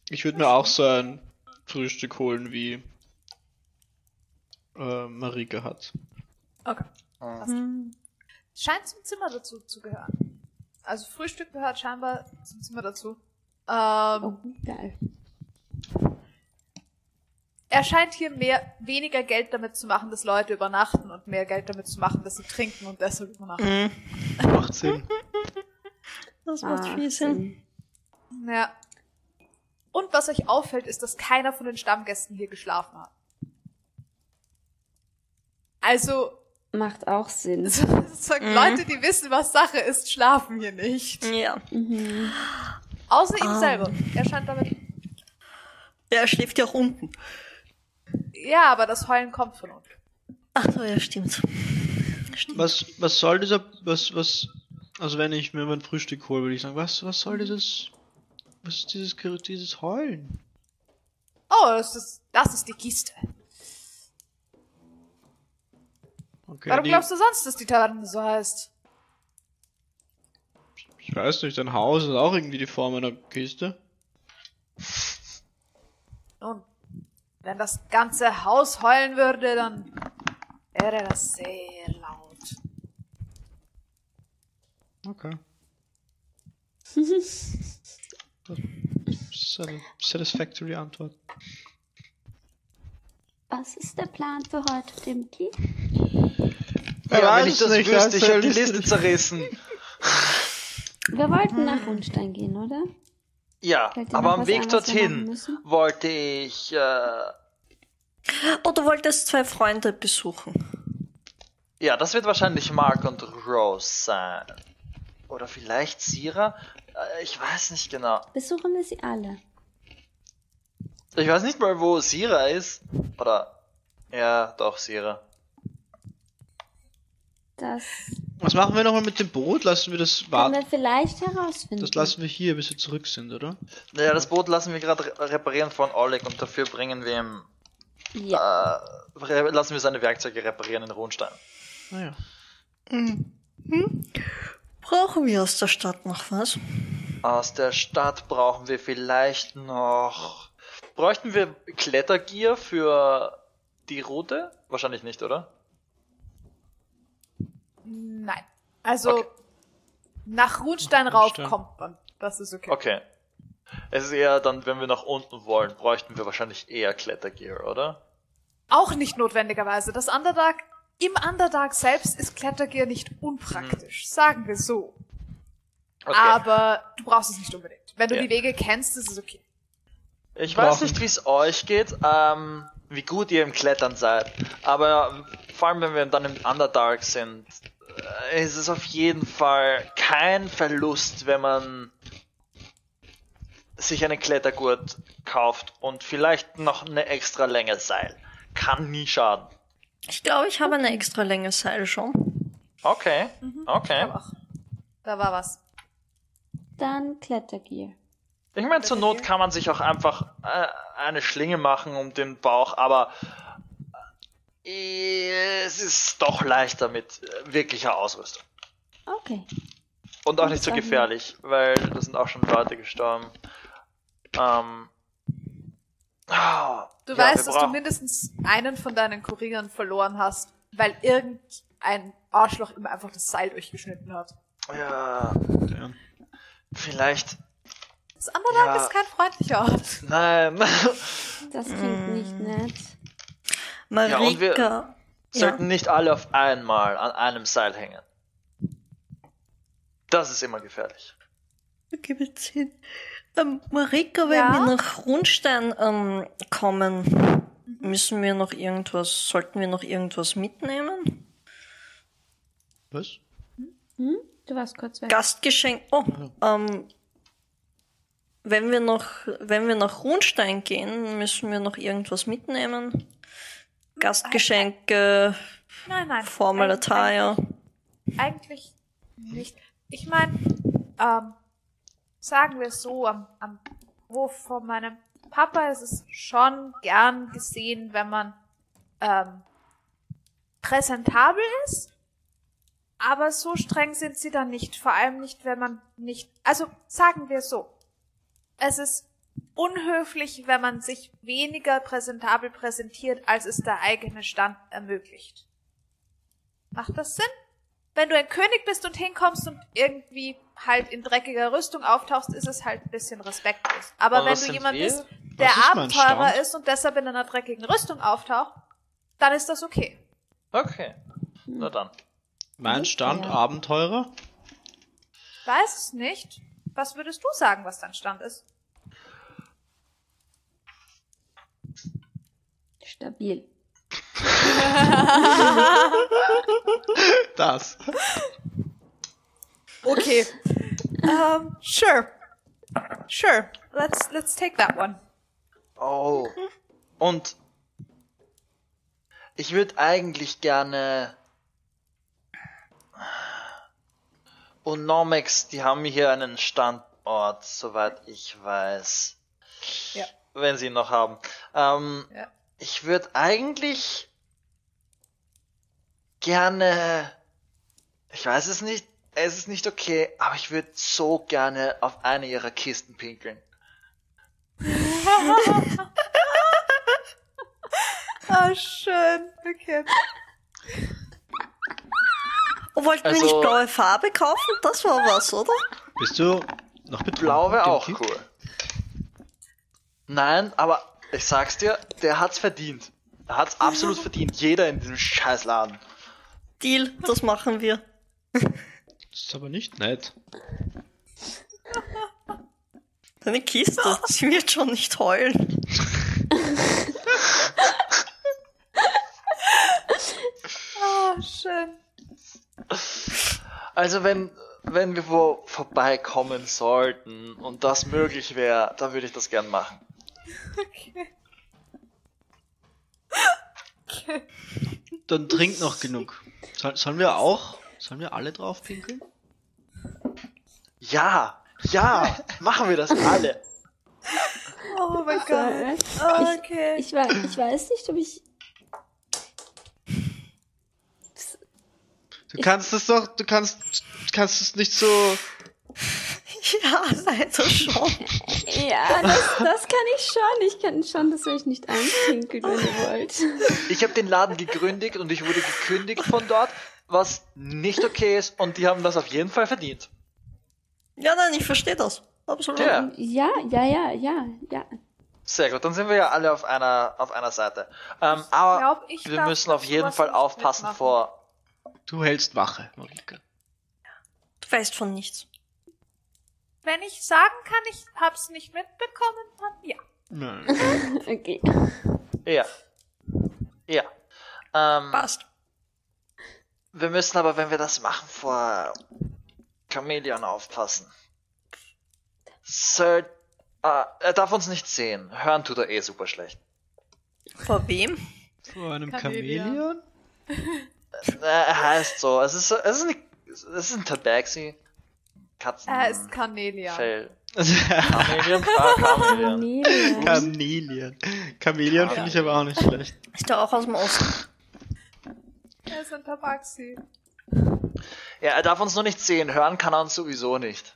Ich würde mir auch so ein Frühstück holen, wie äh, Marike hat. Okay. Hm. Scheint zum Zimmer dazu zu gehören. Also Frühstück gehört scheinbar zum Zimmer dazu. Ähm, Oh, geil. Er scheint hier mehr, weniger Geld damit zu machen, dass Leute übernachten und mehr Geld damit zu machen, dass sie trinken und deshalb übernachten. Hm, Macht Sinn. das macht Ah, viel Sinn. Ja. Und was euch auffällt, ist, dass keiner von den Stammgästen hier geschlafen hat. Also, Macht auch Sinn. sozusagen Mhm. Leute, die wissen, was Sache ist, schlafen hier nicht. Ja. Mhm. Außer ihm Ah. selber. Er scheint damit. ja, er schläft ja auch unten. Ja, aber das Heulen kommt von unten. Ach so, ja, stimmt. Stimmt. Was, was soll dieser, was, was, also wenn ich mir mein Frühstück hole, würde ich sagen, was, was soll dieses, was ist dieses, dieses Heulen? Oh, das ist, das ist die Kiste. Okay, Warum die, glaubst du sonst, dass die Taverne so heißt? ich weiß nicht, dein Haus ist auch irgendwie die Form einer Kiste. Nun, wenn das ganze Haus heulen würde, dann wäre das sehr laut. Okay. Das ist eine satisfactory Antwort. Was ist der Plan für heute, Dimki? Ja, weiß wenn ich das nicht, wüsste, ich hätte die Liste zerrissen. Wir wollten nach Rundstein gehen, oder? Ja, aber am Weg dorthin wollte ich, äh, Oh, du wolltest zwei Freunde besuchen. ja, das wird wahrscheinlich Mark und Rose sein. Oder vielleicht Sira? Äh, Ich weiß nicht genau. Besuchen wir sie alle. Ich weiß nicht mal, wo Sira ist. Oder, ja, doch, Sira. Das Was machen wir nochmal mit dem Boot? Lassen wir das können warten? wir vielleicht herausfinden. Das lassen wir hier, bis wir zurück sind, oder? Ja, das Boot lassen wir gerade re- reparieren von Oleg und dafür bringen wir ihm, ja. äh, lassen wir seine Werkzeuge reparieren in Rundstein. Naja. Brauchen wir aus der Stadt noch was? Aus der Stadt brauchen wir vielleicht noch. Bräuchten wir Klettergier für die Route? Wahrscheinlich nicht, oder? Nein. Also, Okay. nach Runstein rauf kommt man. Das ist okay. Okay. Es ist eher dann, wenn wir nach unten wollen, bräuchten wir wahrscheinlich eher Klettergear, oder? Auch nicht notwendigerweise. Das Underdark, im Underdark selbst ist Klettergear nicht unpraktisch. Sagen wir so. Okay. Aber du brauchst es nicht unbedingt. Wenn du Ja. die Wege kennst, ist es okay. Ich brauchen- weiß nicht, wie es euch geht, ähm, wie gut ihr im Klettern seid. Aber vor allem, wenn wir dann im Underdark sind, äh, ist es auf jeden Fall kein Verlust, wenn man sich einen Klettergurt kauft und vielleicht noch eine extra Länge Seil. Kann nie schaden. Ich glaube, ich habe eine extra Länge Seil schon. Okay, okay. Aber ach, da war was. Dann Klettergier. Ich meine, zur Not kann man sich auch einfach äh, eine Schlinge machen um den Bauch, aber äh, es ist doch leichter mit äh, wirklicher Ausrüstung. Okay. Und auch nicht so gefährlich, weil da sind auch schon Leute gestorben. Ähm, ah, Du ja, weißt, dass du mindestens einen von deinen Kurieren verloren hast, weil irgendein Arschloch immer einfach das Seil durchgeschnitten hat. Ja, Ja. vielleicht. Das Underdark Ja. ist kein freundlicher Ort. Nein. Das klingt nicht nett. Ja, und wir- Marika. Sollten nicht alle auf einmal an einem Seil hängen. Das ist immer gefährlich. Okay, zehn. Ähm, Marika, wenn Ja? wir nach Rundstein ähm, kommen, müssen wir noch irgendwas, sollten wir noch irgendwas mitnehmen? Was? Hm? Du warst kurz weg. Gastgeschenk. Oh, ähm, wenn wir noch, wenn wir nach Rundstein gehen, müssen wir noch irgendwas mitnehmen. Gastgeschenke, Nein, nein. Formal Attire. Eigentlich nicht. Ich meine, ähm, sagen wir es so, am, am Hof von meinem Papa ist es schon gern gesehen, wenn man ähm, präsentabel ist. Aber so streng sind sie dann nicht. Vor allem nicht, wenn man nicht. Also sagen wir es so. Es ist unhöflich, wenn man sich weniger präsentabel präsentiert, als es der eigene Stand ermöglicht. Macht das Sinn? Wenn du ein König bist und hinkommst und irgendwie halt in dreckiger Rüstung auftauchst, ist es halt ein bisschen respektlos. Aber Und wenn du jemand wir? bist, der Abenteurer Stand? ist und deshalb in einer dreckigen Rüstung auftaucht, dann ist das okay. Okay. Na dann. Mein Stand, Ja. Abenteurer? Weiß es nicht. Was würdest du sagen, was dein Stand ist? Stabil. Das. Okay. um, sure. Sure. Let's let's take that one. Oh. Und ich würde eigentlich gerne. Und Normex, die haben hier einen Standort, soweit ich weiß. Ja. Wenn sie ihn noch haben. Ähm, Ja. Ich würde eigentlich gerne. Ich weiß es nicht. Es ist nicht okay, aber ich würde so gerne auf eine ihrer Kisten pinkeln. Ah, schön. Okay. Oh, wollten wir Also- nicht blaue Farbe kaufen? Das war was, oder? Bist du noch betrunken? Blau wäre auch Dimki? cool. Nein, aber ich sag's dir, der hat's verdient. Er hat's absolut verdient. Jeder in diesem Scheißladen. Deal, das machen wir. Das ist aber nicht nett. Deine Kiste, sie wird schon nicht heulen. Oh, schön. Also wenn, wenn wir wo vorbeikommen sollten und das möglich wäre, dann würde ich das gern machen. Okay. Okay. Dann trink noch genug. Soll, sollen wir auch? Sollen wir alle drauf pinkeln? Ja, ja, machen wir das alle. Oh mein Gott. Oh, okay. Ich, weiß, ich weiß nicht, ob ich. Du kannst es doch, du kannst, du kannst es nicht so. Ja, leider schon. Ja, das, das kann ich schon. Ich kann schon, dass euch nicht einpinkeln, wenn ihr wollt. Ich habe den Laden gegründet und ich wurde gekündigt von dort, was nicht okay ist und die haben das auf jeden Fall verdient. Ja, nein, ich verstehe das. Absolut. Ja. Ja, ja, ja, ja, ja. Sehr gut, dann sind wir ja alle auf einer auf einer Seite. Ähm, aber glaub, ich wir müssen auf jeden Fall aufpassen mitmachen. vor. Du hältst Wache, Marika. Du weißt von nichts. Wenn ich sagen kann, ich hab's nicht mitbekommen, dann ja. Nein. Okay. Ja. Ja. Ähm, Passt. wir müssen aber, wenn wir das machen, vor Chameleon aufpassen. Sir, äh, er darf uns nicht sehen. Hören tut er eh super schlecht. Vor wem? Vor einem Chamäleon? Chamäleon? Äh, er heißt so. Es ist, es ist, nicht, es ist ein Tabaxi. Katzen. Er ist Cornelia. Fell. Chameleon? Ah, Chameleon. Chameleon finde ich aber auch nicht schlecht. Ist der auch aus dem Osten? Er ist ein Tabaxi. Ja, er darf uns nur nicht sehen. Hören kann er uns sowieso nicht.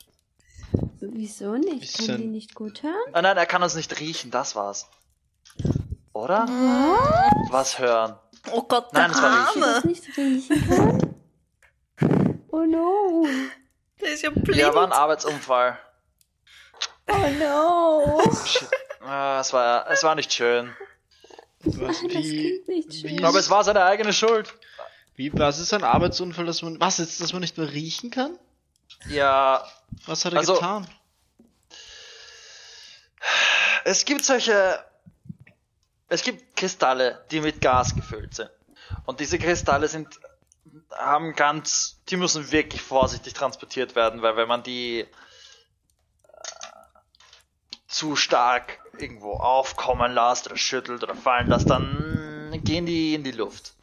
Wieso nicht? Bisschen- Kann die nicht gut hören? Ah, nein, er kann uns nicht riechen. Das war's. Oder? Was hören? Oh Gott, der Nein, das war Die Arme. nicht? Oh no. Der ist ja blind. Ja, war ein Arbeitsunfall. Oh no. Ah, es war, es war nicht schön. Was, Das wie, nicht schön. wie, Aber es war seine eigene Schuld. wie, was ist ein Arbeitsunfall, dass man, was jetzt, dass man nicht mehr riechen kann? Ja, Was hat er Also- getan? es gibt solche. Es gibt Kristalle, die mit Gas gefüllt sind. Und diese Kristalle sind, haben ganz, die müssen wirklich vorsichtig transportiert werden, weil wenn man die äh, zu stark irgendwo aufkommen lässt oder schüttelt oder fallen lässt, dann gehen die in die Luft.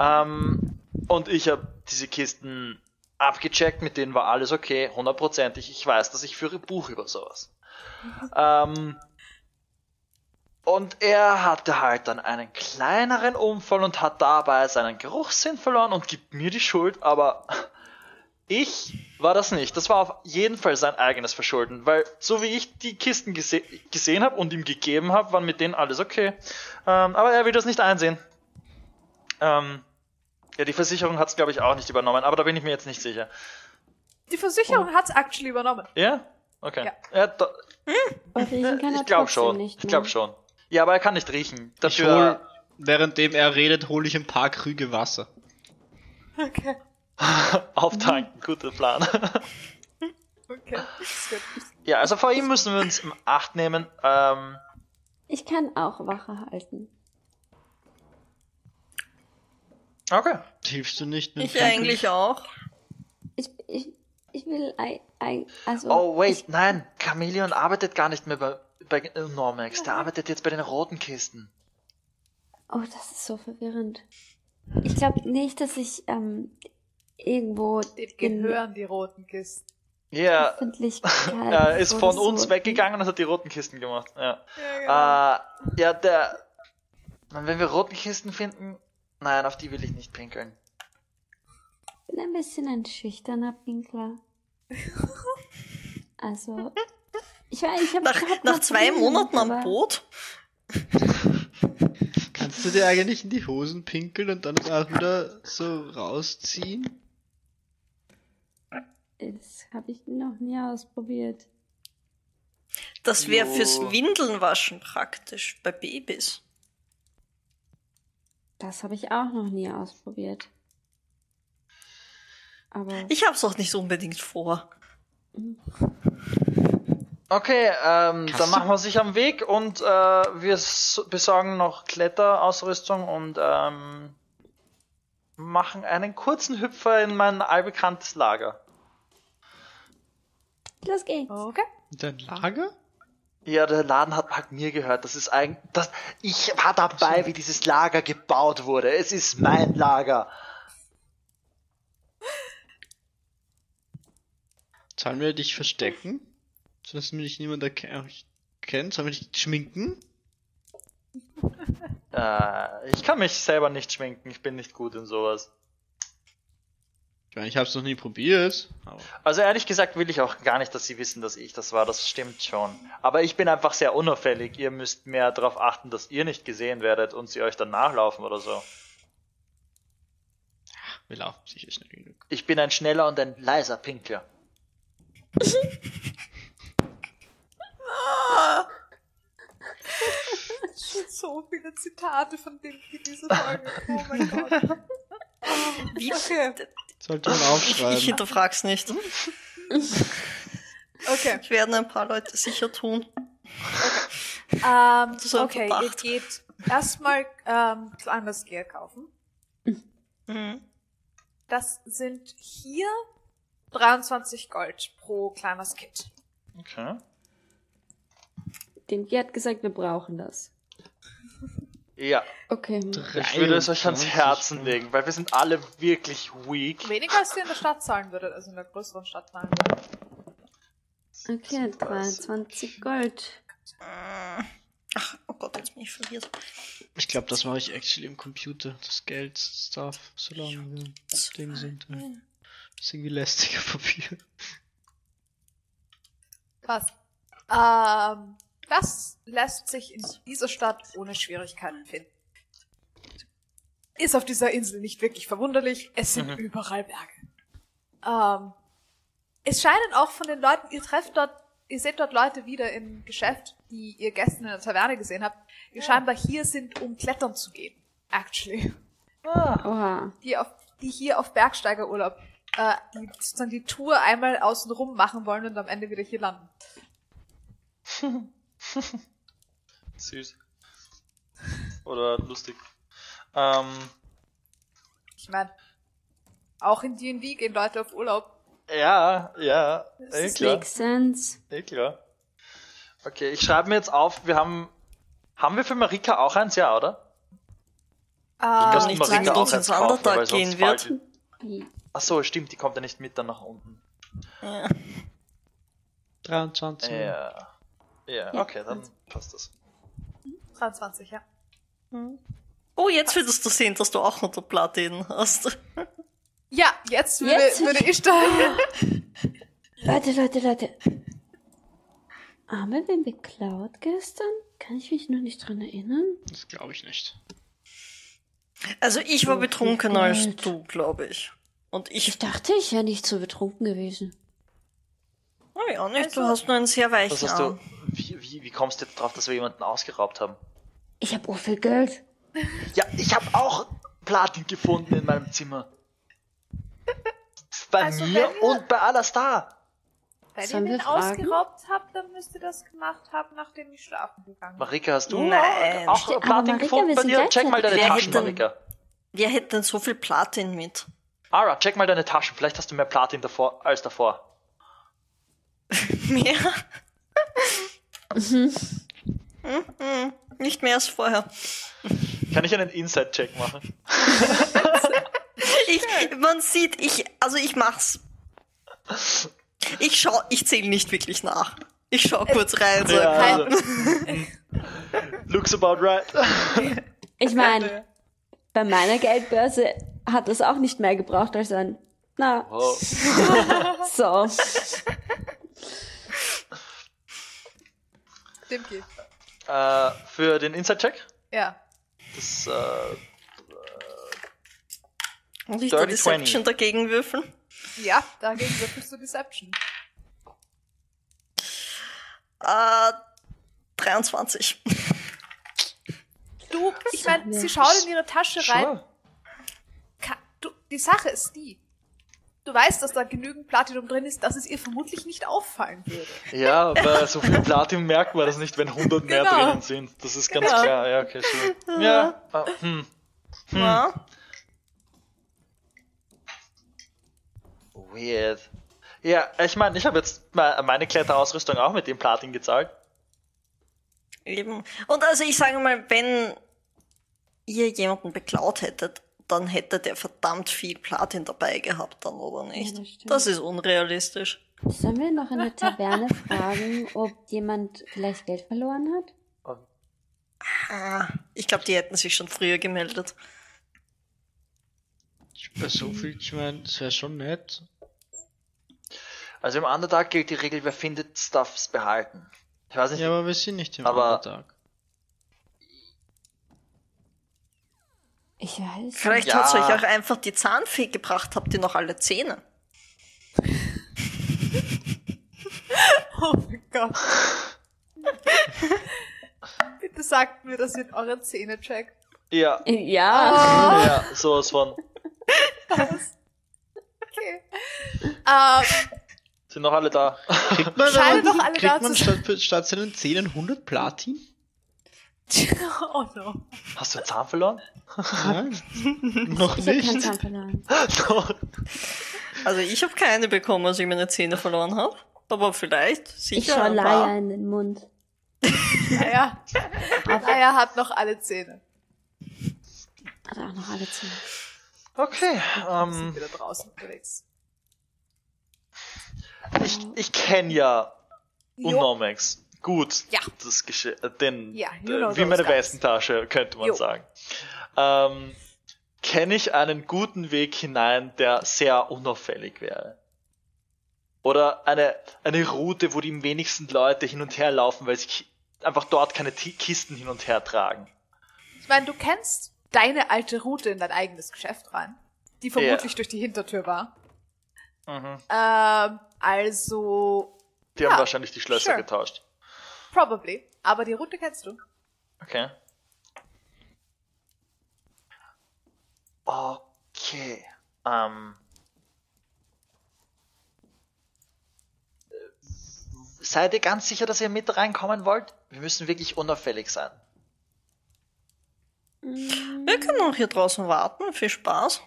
Ähm, und ich habe diese Kisten abgecheckt, mit denen war alles okay, hundertprozentig. Ich weiß, dass ich führe Buch über sowas. Ähm, und er hatte halt dann einen kleineren Unfall und hat dabei seinen Geruchssinn verloren und gibt mir die Schuld, aber ich war das nicht. Das war auf jeden Fall sein eigenes Verschulden, weil so wie ich die Kisten gese gesehen habe und ihm gegeben habe, waren mit denen alles okay. Ähm, aber er will das nicht einsehen. Ähm, ja, die Versicherung hat es, glaube ich, auch nicht übernommen, aber da bin ich mir jetzt nicht sicher. Die Versicherung hat's actually übernommen. Ja? Okay. Ja. Ja, er ich glaube schon. nicht Ich glaube schon. Ja, aber er kann nicht riechen. Ich Dafür hol, währenddem er redet, hole ich ein paar Krüge Wasser. Okay. auftanken. Guter Plan. Okay. Ja, also vor ihm müssen wir uns im Acht nehmen. Ähm, Ich kann auch Wache halten. okay. Hilfst du nicht mit Ich eigentlich auch. Ich, ich, ich will ein, ein also Oh, wait, ich, nein. Chameleon arbeitet gar nicht mehr bei, bei Normax. Der arbeitet jetzt bei den roten Kisten. Oh, das ist so verwirrend. Ich glaube nicht, dass ich ähm, irgendwo Dem gehören die roten Kisten. Ja, Öffentlichkeit. er ist von so. uns weggegangen und hat die roten Kisten gemacht. Ja, Ja, äh, ja der. Wenn wir roten Kisten finden. Nein, auf die will ich nicht pinkeln. Ich bin ein bisschen ein schüchterner Pinkler. Also, ich weiß, ich habe Nach, nach zwei Monaten am Boot? Kannst du dir eigentlich in die Hosen pinkeln und dann auch wieder so rausziehen? Das habe ich noch nie ausprobiert. Das wäre fürs Windelnwaschen praktisch bei Babys. Das habe ich auch noch nie ausprobiert. Aber Ich hab's auch nicht unbedingt vor. Okay, ähm, dann machen wir sich am Weg und äh, wir s- besorgen noch Kletterausrüstung und ähm, machen einen kurzen Hüpfer in mein allbekanntes Lager. los geht's. Okay. Dein Lager? Ja, der Laden hat halt mir gehört. Das ist eigentlich. Das, ich war dabei, wie dieses Lager gebaut wurde. Es ist mein Lager. Sollen wir dich verstecken? So dass mich niemand erke- erkennt? Sollen wir dich schminken? Äh, ich kann mich selber nicht schminken. Ich bin nicht gut in sowas. Ich meine, ich hab's noch nie probiert. Aber Also ehrlich gesagt will ich auch gar nicht, dass sie wissen, dass ich das war. Das stimmt schon. Aber ich bin einfach sehr unauffällig. Ihr müsst mehr darauf achten, dass ihr nicht gesehen werdet und sie euch dann nachlaufen oder so. wir laufen sicher schnell genug. Ich bin ein schneller und ein leiser Pinkler. So viele Zitate von dem in dieser Folge. Oh mein Gott. Wie? Okay. Sollte man Ich, ich aufschreiben. hinterfrag's nicht. Okay. Das werden ein paar Leute sicher tun. Ähm, So okay, ihr geht erstmal ähm, Climbers Gear kaufen. Mhm. Das sind hier 23 Gold pro Climbers Kit. Okay. Den hat gesagt, wir brauchen das. Ja, Okay. ich würde es euch ans 23 Herzen legen, weil wir sind alle wirklich weak. Weniger als ihr in der Stadt zahlen würdet, also in der größeren Stadt zahlen würdet. Okay, 23 Gold. Ach, oh Gott, jetzt bin ich verwirrt. Ich glaube, das mache ich actually im Computer. Das Geld, Stuff, solange wir Ding sind. Ja. Das ist irgendwie lästiger Papier. Was? Ähm, das lässt sich in dieser Stadt ohne Schwierigkeiten finden. Ist auf dieser Insel nicht wirklich verwunderlich. Es sind Mhm. überall Berge. Ähm, es scheinen auch von den Leuten, ihr trefft dort, ihr seht dort Leute wieder im Geschäft, die ihr gestern in der Taverne gesehen habt, die scheinbar hier sind, um klettern zu gehen. Actually. Oha. Die, auf, die hier auf Bergsteigerurlaub, äh, die sozusagen die Tour einmal außenrum machen wollen und am Ende wieder hier landen. Süß. Oder lustig. Ähm, Ich meine, auch in D&D gehen Leute auf Urlaub. ja, ja, Das eh ist klar, Makes sense. eh klar. Okay, ich schreibe mir jetzt auf, wir haben, haben wir für Marika auch eins, ja, oder? Ah, Dass nicht Marika sagen, auch eins ins kaufen, weil sonst gehen wird. Ach so, stimmt, die kommt ja nicht mit dann nach unten. Ja. 23. Ja. Ja, okay, dann passt das. 23, ja. Oh, jetzt würdest du sehen, dass du auch noch Platin hast. Ja, jetzt würde, Jetzt? würde ich da... Leute, Leute, Leute. Haben wir beklaut gestern? Kann ich mich noch nicht dran erinnern? Das glaube ich nicht. Also ich war Oh, betrunkener als du, glaube ich. Und Ich ich, dachte, ich wäre nicht so betrunken gewesen. oh ja, nicht, Also- du hast nur einen sehr weichen Was hast du, Arm. Wie, wie, wie kommst du jetzt drauf, dass wir jemanden ausgeraubt haben? Ich habe viel Geld. Ja, ich habe auch Platin gefunden in meinem Zimmer. Bei Also mir wir- und bei Alastar. Wenn Sollen ihr den ausgeraubt habt, dann müsst ihr das gemacht haben, nachdem ich schlafen gegangen bin. Marika, hast du Nein. auch Platin Marika, gefunden bei dir? Check mal deine Wer Taschen, hätte- Marika. Wer hätte denn so viel Platin mit? Ara, check mal deine Taschen. Vielleicht hast du mehr Platin davor als davor. Mehr? Mhm, Nicht mehr als vorher. Kann ich einen Inside-Check machen? Ich, man sieht, ich, also ich mach's. Ich schau, ich zähle nicht wirklich nach. Ich schau kurz rein. So. Ja, also, looks about right. Ich meine, bei meiner Geldbörse hat das auch nicht mehr gebraucht als ein. Na, Oh. so. Geht. Äh, für den Inside-Check? Ja. Das, äh, Und ich Dirty Deception 20. dagegen würfeln. Ja, dagegen würfelst du Deception. Äh, 23. Du, ich meine, sie schaut in ihre Tasche rein. Sure. Ka- Du, die Sache ist die. Du weißt, dass da genügend Platinum drin ist, dass es ihr vermutlich nicht auffallen würde. Ja, bei so viel Platin merkt man das nicht, wenn 100 mehr Genau. drinnen sind. Das ist ganz Genau. klar. Ja, okay, sure. Ja, ah, hm. Ja. Weird. Ja, ich meine, ich habe jetzt me- meine Kletterausrüstung auch mit dem Platin gezahlt. Eben. Und also ich sage mal, wenn ihr jemanden beklaut hättet, dann hätte der verdammt viel Platin dabei gehabt dann, oder nicht? Ja, das das ist unrealistisch. Sollen wir noch in der Taverne fragen, ob jemand vielleicht Geld verloren hat? Ah, Ich glaube, die hätten sich schon früher gemeldet. Bei so viel, ich meine, das wäre schon nett. Also im Underdark gilt die Regel, wer findet, darf's behalten. Ich weiß nicht, Ja, aber wir sind nicht im Aber- Underdark. Ich weiß. Vielleicht Ja. hat's euch auch einfach die Zahnfee gebracht, habt ihr noch alle Zähne. Oh mein Gott. Bitte sagt mir, dass ihr eure Zähne checkt. ja, Ja. ja, sowas von. Okay. Ähm, Sind noch alle da? Kriegt man, Scheine doch alle kriegt da man statt, statt seinen Zähnen 100 Platin? oh no. Hast du einen Zahn verloren? Nein, noch Ich habe keinen nicht. Zahn verloren. Also ich habe keine bekommen, als ich meine Zähne verloren habe. Aber vielleicht, Ich sicher schaue ein paar. Laia in den Mund. Naja, Laia hat noch alle Zähne. Hat auch noch alle Zähne. Okay, Sind ähm, wieder draußen unterwegs. ich, ich kenne ja Jo. Gut, Ja. das Gesche äh, den, Ja, you äh, know wie meine. Westentasche, könnte man Jo. sagen. Ähm, kenne ich einen guten Weg hinein, der sehr unauffällig wäre? Oder eine, eine Route, wo die wenigsten Leute hin und her laufen, weil sie einfach dort keine Ti- Kisten hin und her tragen. Ich meine, du kennst deine alte Route in dein eigenes Geschäft rein, die vermutlich durch die Hintertür war. Mhm. Ähm, also, Die Ja, haben wahrscheinlich die Schlösser sure. getauscht. Probably. Aber die Route kennst du. Okay. Okay. Ähm. Äh, Seid ihr ganz sicher, dass ihr mit reinkommen wollt? Wir müssen wirklich unauffällig sein. Wir können auch hier draußen warten. Viel Spaß.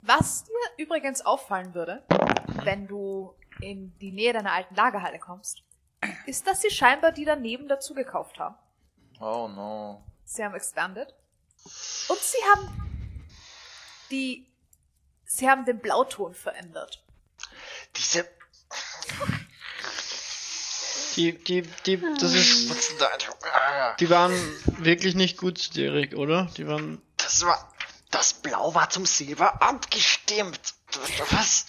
Was dir übrigens auffallen würde, wenn du in die Nähe deiner alten Lagerhalle kommst, ist, dass sie scheinbar die daneben dazu gekauft haben. Oh no. Sie haben expanded. Und sie haben die, sie haben den Blauton verändert. Diese. Die, die, die, das ist, da? die waren wirklich nicht gut zu dir, Rick, oder? Die waren, Das war. Das Blau war zum Silber abgestimmt. Was?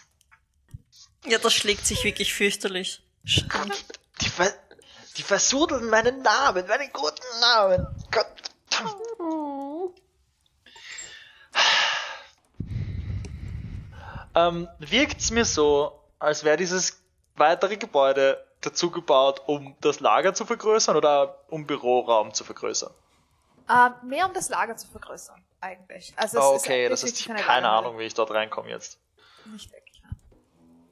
Ja, das schlägt sich wirklich fürchterlich. Stimmt. Die, ver die versudeln meinen Namen, meinen guten Namen. Gott. Ähm, wirkt's mir so, als wäre dieses weitere Gebäude dazu gebaut, um das Lager zu vergrößern oder um Büroraum zu vergrößern? Ähm, mehr um das Lager zu vergrößern, eigentlich. Also es Ah, ist okay, das ist keine keine. Ahnung, wie ich dort reinkomme jetzt. Nicht wirklich.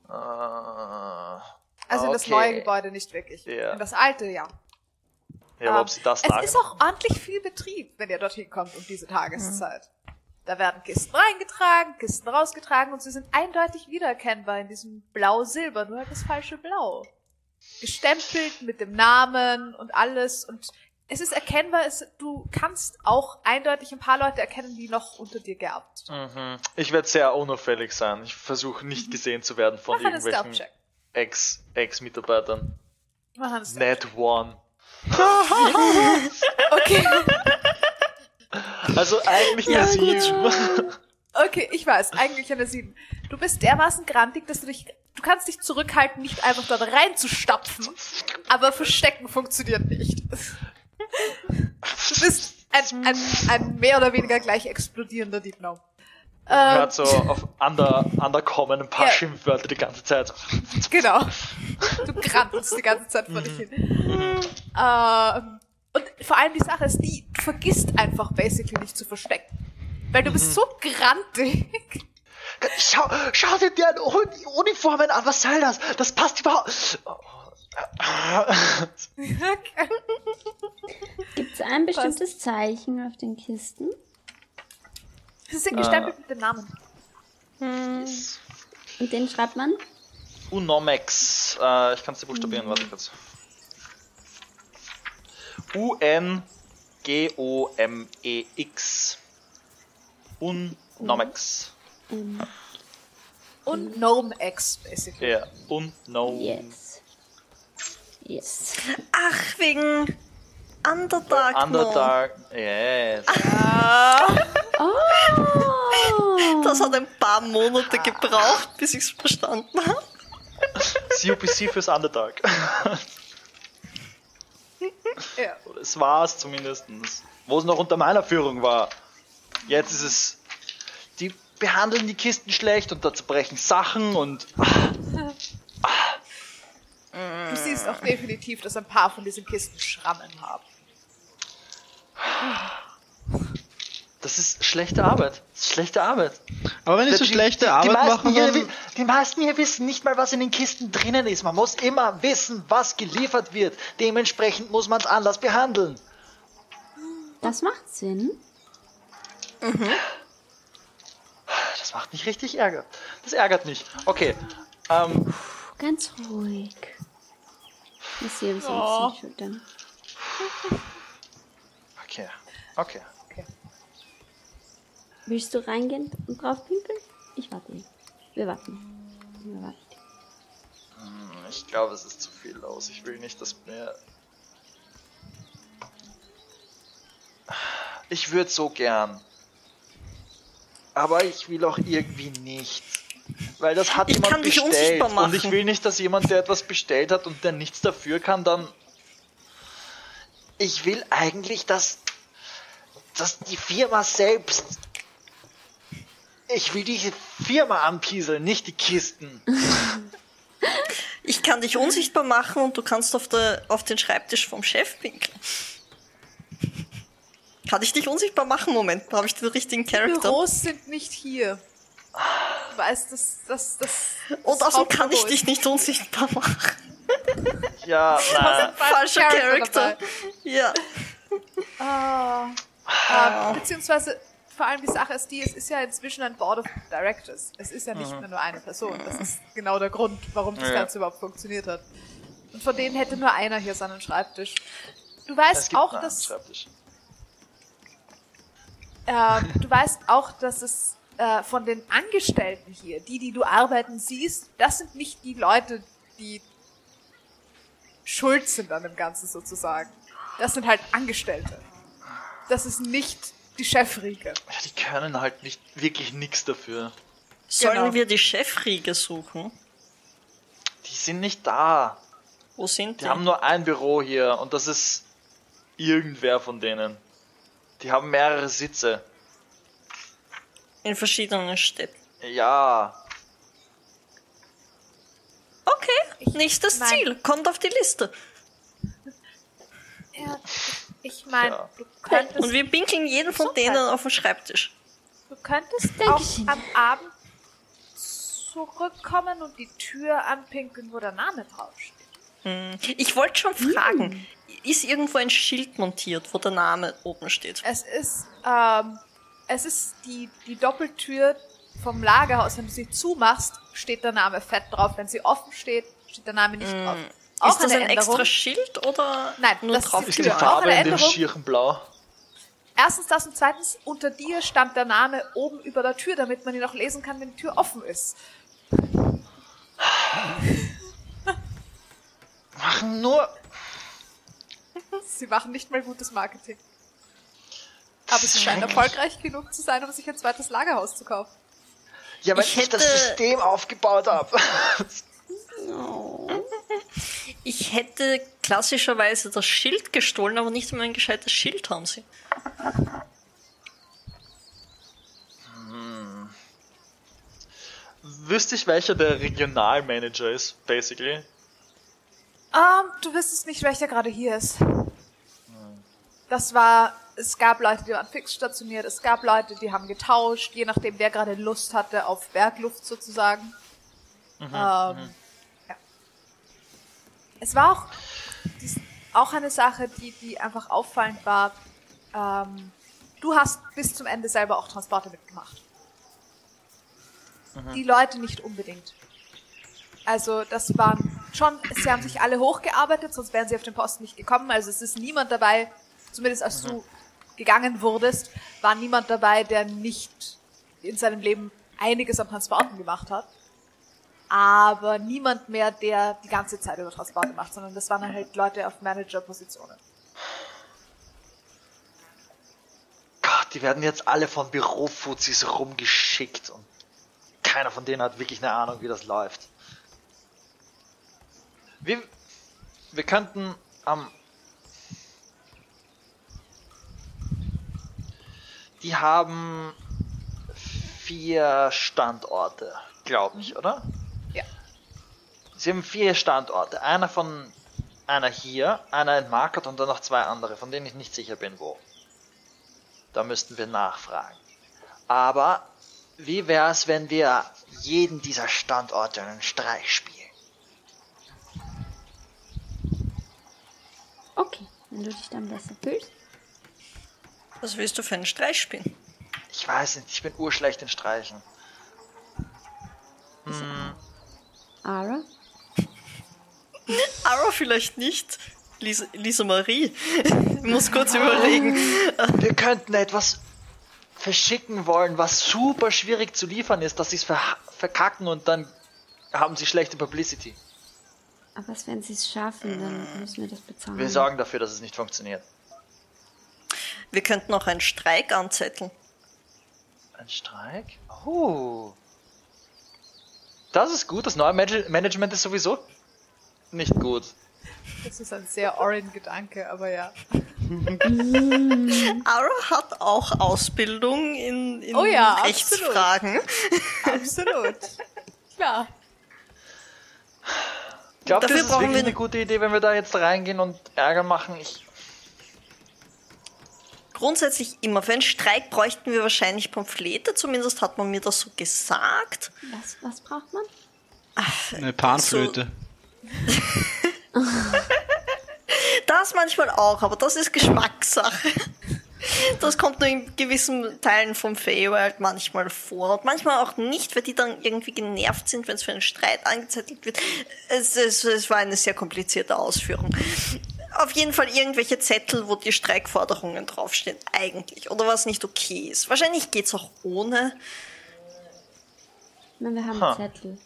Äh, Also in das okay. neue Gebäude nicht wirklich. Ja. In das alte, ja. Ja, aber Ähm, ob sie das es ist auch ordentlich viel Betrieb, wenn ihr dorthin kommt um diese Tageszeit. Da werden Kisten reingetragen, Kisten rausgetragen und sie sind eindeutig wiedererkennbar in diesem Blau-Silber, nur halt das falsche Blau. Gestempelt mit dem Namen und alles und es ist erkennbar, es, du kannst auch eindeutig ein paar Leute erkennen, die noch unter dir geerbt. Mhm. Ich werde sehr unauffällig sein. Ich versuche nicht gesehen zu werden von Mach einen irgendwelchen Stealth-Check. Ex- Ex-Mitarbeitern. Net One. Okay, Also eigentlich Ja, eine sieben. okay, ich weiß, eigentlich eine 7. Du bist dermaßen grantig, dass du dich, du kannst dich zurückhalten, nicht einfach dort reinzustapfen, aber verstecken funktioniert nicht. Du bist ein, ein, ein mehr oder weniger gleich explodierender Diebnau. Ähm, Hört so auf Under, Underkommen ein paar Ja. Schimpfwörter die ganze Zeit. Genau. Du grantelst die ganze Zeit vor dich hin. Ähm, und vor allem die Sache ist die, vergisst einfach basically nicht zu verstecken. Weil du bist so grantig. Schau, schau dir die Uni- Uniformen an, was soll das? Das passt überhaupt. Gibt es ein bestimmtes Zeichen auf den Kisten? Sie sind gestempelt mit dem Namen. Und den schreibt man? Unomex. Äh, ich kann es dir buchstabieren, warte kurz. U-N-G-O-M-E-X. Unomex. Ähm, Und Gnome X, basically. Ja, Unknown. yes. Yes. Ach, wegen Underdark. Underdark. Yes. Oh! Das hat ein paar Monate gebraucht, bis ich es verstanden habe. CUPC fürs Underdark. Ja. Oder es war es zumindest. Wo es noch unter meiner Führung war. Jetzt ist es. Die behandeln die Kisten schlecht und da zerbrechen Sachen und. Du siehst auch definitiv, dass ein paar von diesen Kisten Schrammen haben. Das ist schlechte Arbeit. Das ist schlechte Arbeit. Aber wenn ich so Die- schlechte die, Arbeit die meisten mache, hier, dann... Die meisten hier wissen nicht mal, was in den Kisten drinnen ist. Man muss immer wissen, was geliefert wird. Dementsprechend muss man es anders behandeln. Das macht Sinn. Das macht mich richtig Ärger. Das ärgert mich. Okay. Ähm, Ganz ruhig. Ich sehe uns Oh. auf die Schultern. okay. Okay. Willst du reingehen und drauf pinkeln? Ich warte. hier. Wir warten. Wir warten. Ich glaube, es ist zu viel los. Ich will nicht, dass mir. Ich würde so gern. Aber ich will auch irgendwie nicht. Weil das hat Ich jemand kann dich bestellt. unsichtbar Und ich machen. will nicht, dass jemand, der etwas bestellt hat und der nichts dafür kann, dann. Ich will eigentlich, dass. dass die Firma selbst. Ich will die Firma anpieseln, nicht die Kisten. Ich kann dich unsichtbar machen und du kannst auf, der, auf den Schreibtisch vom Chef pinkeln. Kann ich dich unsichtbar machen? Moment, habe ich den richtigen Die Charakter? Büros sind nicht hier. Du weißt, dass das, das, Und außerdem kann ich dich nicht unsichtbar machen. Ja, nein. Falscher Charakter. Ja. Ah. Ähm, beziehungsweise, vor allem die Sache ist die, es ist ja inzwischen ein Board of Directors. Es ist ja nicht mehr nur eine Person. Das ist genau der Grund, warum das Ja. Ganze überhaupt funktioniert hat. Und von denen hätte nur einer hier seinen Schreibtisch. Du weißt gibt auch, dass. Ähm, du weißt auch, dass es äh, von den Angestellten hier, die, die du arbeiten siehst, das sind nicht die Leute, die schuld sind an dem Ganzen sozusagen. Das sind halt Angestellte. Das ist nicht die Chefriege. Ja, die können halt nicht wirklich nichts dafür. Sollen Genau. wir die Chefriege suchen? Die sind nicht da. Wo sind die? Die haben nur ein Büro hier und das ist irgendwer von denen. Die haben mehrere Sitze. In verschiedenen Städten. Ja, Okay, nächstes Ziel. Kommt auf die Liste. Ja, ich meine, Ja. du könntest, Und wir pinkeln jeden von Gesundheit. denen auf den Schreibtisch. du könntest auch am Abend zurückkommen und die Tür anpinkeln, wo der Name draufsteht. Hm. Ich wollte schon fragen, ist irgendwo ein Schild montiert, wo der Name oben steht? Es ist, ähm, es ist die, die Doppeltür vom Lagerhaus. Wenn du sie zumachst, steht der Name fett drauf. Wenn sie offen steht, steht der Name nicht drauf. Auch ist das eine ein Änderung. extra Schild oder Nein, nur das ist drauf? ist die Auch Farbe in dem schieren Blau. Erstens das und zweitens, unter dir stand der Name oben über der Tür, damit man ihn auch lesen kann, wenn die Tür offen ist. Machen nur. Sie machen nicht mal gutes Marketing. Aber sie scheinen erfolgreich genug zu sein, um sich ein zweites Lagerhaus zu kaufen. Ja, weil Ich ich, das System aufgebaut habe. Ich hätte klassischerweise das Schild gestohlen, aber nicht einmal ein gescheites Schild haben sie. wüsste ich, welcher der Regionalmanager ist, basically. Ähm, du wüsstest nicht, welcher gerade hier ist. Das war, es gab Leute, die waren fix stationiert, es gab Leute, die haben getauscht, je nachdem, wer gerade Lust hatte auf Bergluft sozusagen. ähm, ja. Es war auch, auch eine Sache, die, die einfach auffallend war. Ähm, du hast bis zum Ende selber auch Transporte mitgemacht. Die Leute nicht unbedingt. Also das waren schon, sie haben sich alle hochgearbeitet, sonst wären sie auf den Posten nicht gekommen. Also es ist niemand dabei, zumindest als du gegangen wurdest, war niemand dabei, der nicht in seinem Leben einiges an Transporten gemacht hat. Aber niemand mehr, der die ganze Zeit über Transporte macht, sondern das waren dann halt Leute auf Manager-Positionen. Gott, die werden jetzt alle von Bürofuzis rumgeschickt und keiner von denen hat wirklich eine Ahnung, wie das läuft. Wir, wir könnten am. die haben vier Standorte, glaube ich, oder? Sie haben vier Standorte. Einer von einer hier, einer in Market und dann noch zwei andere, von denen ich nicht sicher bin, wo. Da müssten wir nachfragen. Aber wie wäre es, wenn wir jeden dieser Standorte einen Streich spielen? Okay, wenn du dich dann besser fühlst. Was willst du für einen Streich spielen? Ich weiß nicht, ich bin urschlecht in Streichen. Ara? Aber vielleicht nicht. Lisa, Lisa Marie. Ich muss kurz überlegen. Wir könnten etwas verschicken wollen, was super schwierig zu liefern ist, dass sie es ver verkacken und dann haben sie schlechte Publicity. Aber was, wenn sie es schaffen, dann müssen wir das bezahlen. Wir sorgen dafür, dass es nicht funktioniert. Wir könnten noch einen Streik anzetteln. Ein Streik? Oh. Das ist gut. Das neue Manage- Management ist sowieso nicht gut. Das ist ein sehr Orin-Gedanke, aber ja. Ara hat auch Ausbildung in, in Oh ja, Rechtsfragen. Absolut. Klar. Ihr, Dafür das ist brauchen wirklich wir- eine gute Idee, wenn wir da jetzt reingehen und Ärger machen? Ich, Grundsätzlich immer. Für einen Streik bräuchten wir wahrscheinlich Pamphlete. Zumindest hat man mir das so gesagt. Was, was braucht man? Eine Panflöte. Das manchmal auch, aber das ist Geschmackssache. Das kommt nur in gewissen Teilen vom Feywild manchmal vor. Und manchmal auch nicht, weil die dann irgendwie genervt sind, wenn es für einen Streit angezettelt wird. Es, es, es war eine sehr komplizierte Ausführung. Auf jeden Fall irgendwelche Zettel, wo die Streikforderungen draufstehen, eigentlich. Oder was nicht okay ist. Wahrscheinlich geht's auch ohne. Meine, wir haben Ha. Zettel.